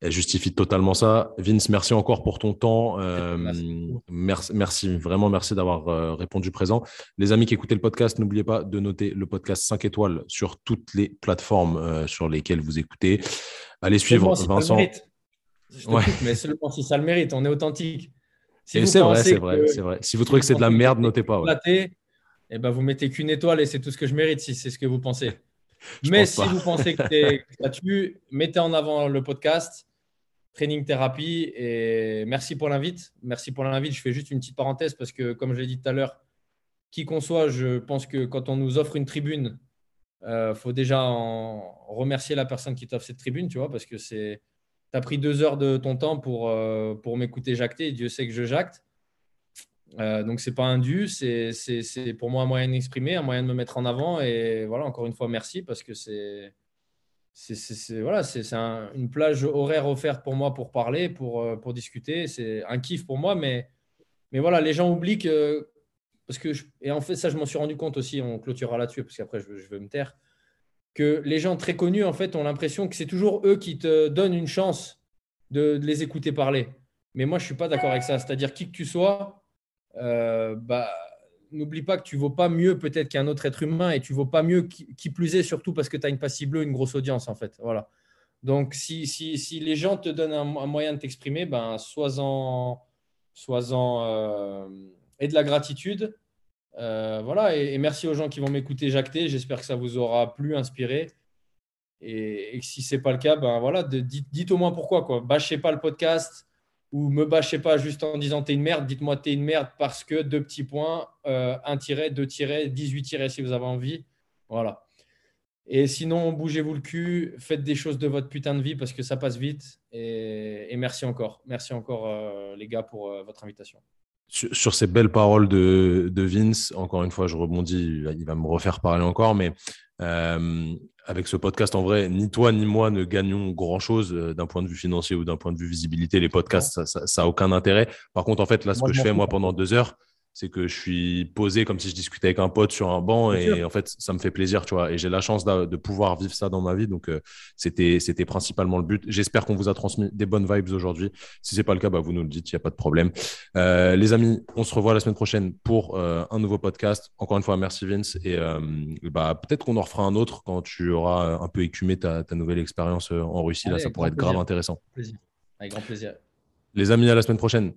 elle justifie totalement ça. Vince, merci encore pour ton temps. Euh, merci. merci. vraiment merci d'avoir euh, répondu présent. Les amis qui écoutaient le podcast, n'oubliez pas de noter le podcast 5 étoiles sur toutes les plateformes euh, sur lesquelles vous écoutez. Allez suivre Vincent. mais seulement si ça le mérite, on est authentique. c'est vrai, c'est vrai, c'est vrai. Si vous trouvez que c'est de la merde, notez pas. et eh ben vous mettez qu'une étoile et c'est tout ce que je mérite si c'est ce que vous pensez. mais si vous pensez que, ça tue, mettez en avant le podcast Training Thérapie. Et merci pour l'invite. Merci pour l'invite. Je fais juste une petite parenthèse parce que, comme je l'ai dit tout à l'heure, qui qu'on soit, je pense que quand on nous offre une tribune, il euh, faut déjà en remercier la personne qui t'offre cette tribune, tu vois, parce que c'est. Tu as pris deux heures de ton temps pour, euh, pour m'écouter jacter, et Dieu sait que je jacte. Euh, donc, ce n'est pas un dû, c'est pour moi un moyen d'exprimer, un moyen de me mettre en avant. Et voilà, encore une fois, merci parce que c'est c'est voilà, c'est une plage horaire offerte pour moi pour parler, pour, euh, pour discuter. C'est un kiff pour moi, mais, mais voilà, les gens oublient que. Parce que et en fait, ça, je m'en suis rendu compte aussi, on clôturera là-dessus, parce qu'après, je, veux me taire. Que les gens très connus, en fait, ont l'impression que c'est toujours eux qui te donnent une chance de, les écouter parler. Mais moi, je suis pas d'accord avec ça. C'est-à-dire, qui que tu sois, euh, bah n'oublie pas que tu vaux pas mieux peut-être qu'un autre être humain et tu vaux pas mieux qui, plus est, surtout parce que tu as une passive bleue, une grosse audience en fait. Voilà. Donc si, si, si les gens te donnent un, moyen de t'exprimer, ben, sois-en sois en, euh, et de la gratitude. Euh, voilà, et, merci aux gens qui vont m'écouter jacter. J'espère que ça vous aura plu, inspiré. Et, et si ce n'est pas le cas, ben voilà, dites, dites, au moins pourquoi. Quoi. Bâchez pas le podcast, ou me bâchez pas juste en disant t'es une merde, dites-moi t'es une merde parce que deux petits points, euh, un tiret, deux tirets, 18 tirets si vous avez envie. Voilà. Et sinon, bougez-vous le cul, faites des choses de votre putain de vie parce que ça passe vite. Et, merci encore. Merci encore, euh, les gars, pour euh, votre invitation. sur, ces belles paroles de, Vince, encore une fois, je rebondis, il va me refaire parler encore, mais avec ce podcast, en vrai, ni toi ni moi ne gagnons grand-chose euh, d'un point de vue financier ou d'un point de vue visibilité. Les podcasts, ça n'a aucun intérêt. Par contre, en fait, là, ce que je fais, moi, pendant deux heures, c'est que je suis posé comme si je discutais avec un pote sur un banc et en fait ça me fait plaisir tu vois. Et j'ai la chance de, pouvoir vivre ça dans ma vie. Donc euh, c'était c'était principalement le but. J'espère qu'on vous a transmis des bonnes vibes aujourd'hui. Si c'est pas le cas bah, vous nous le dites il n'y a pas de problème. Euh, les amis on se revoit la semaine prochaine pour euh, un nouveau podcast. Encore une fois merci Vince. Et bah peut-être qu'on en refera un autre quand tu auras un peu écumé ta, nouvelle expérience en Russie. Là ça pourrait être grave intéressant. Avec grand plaisir. Les amis à la semaine prochaine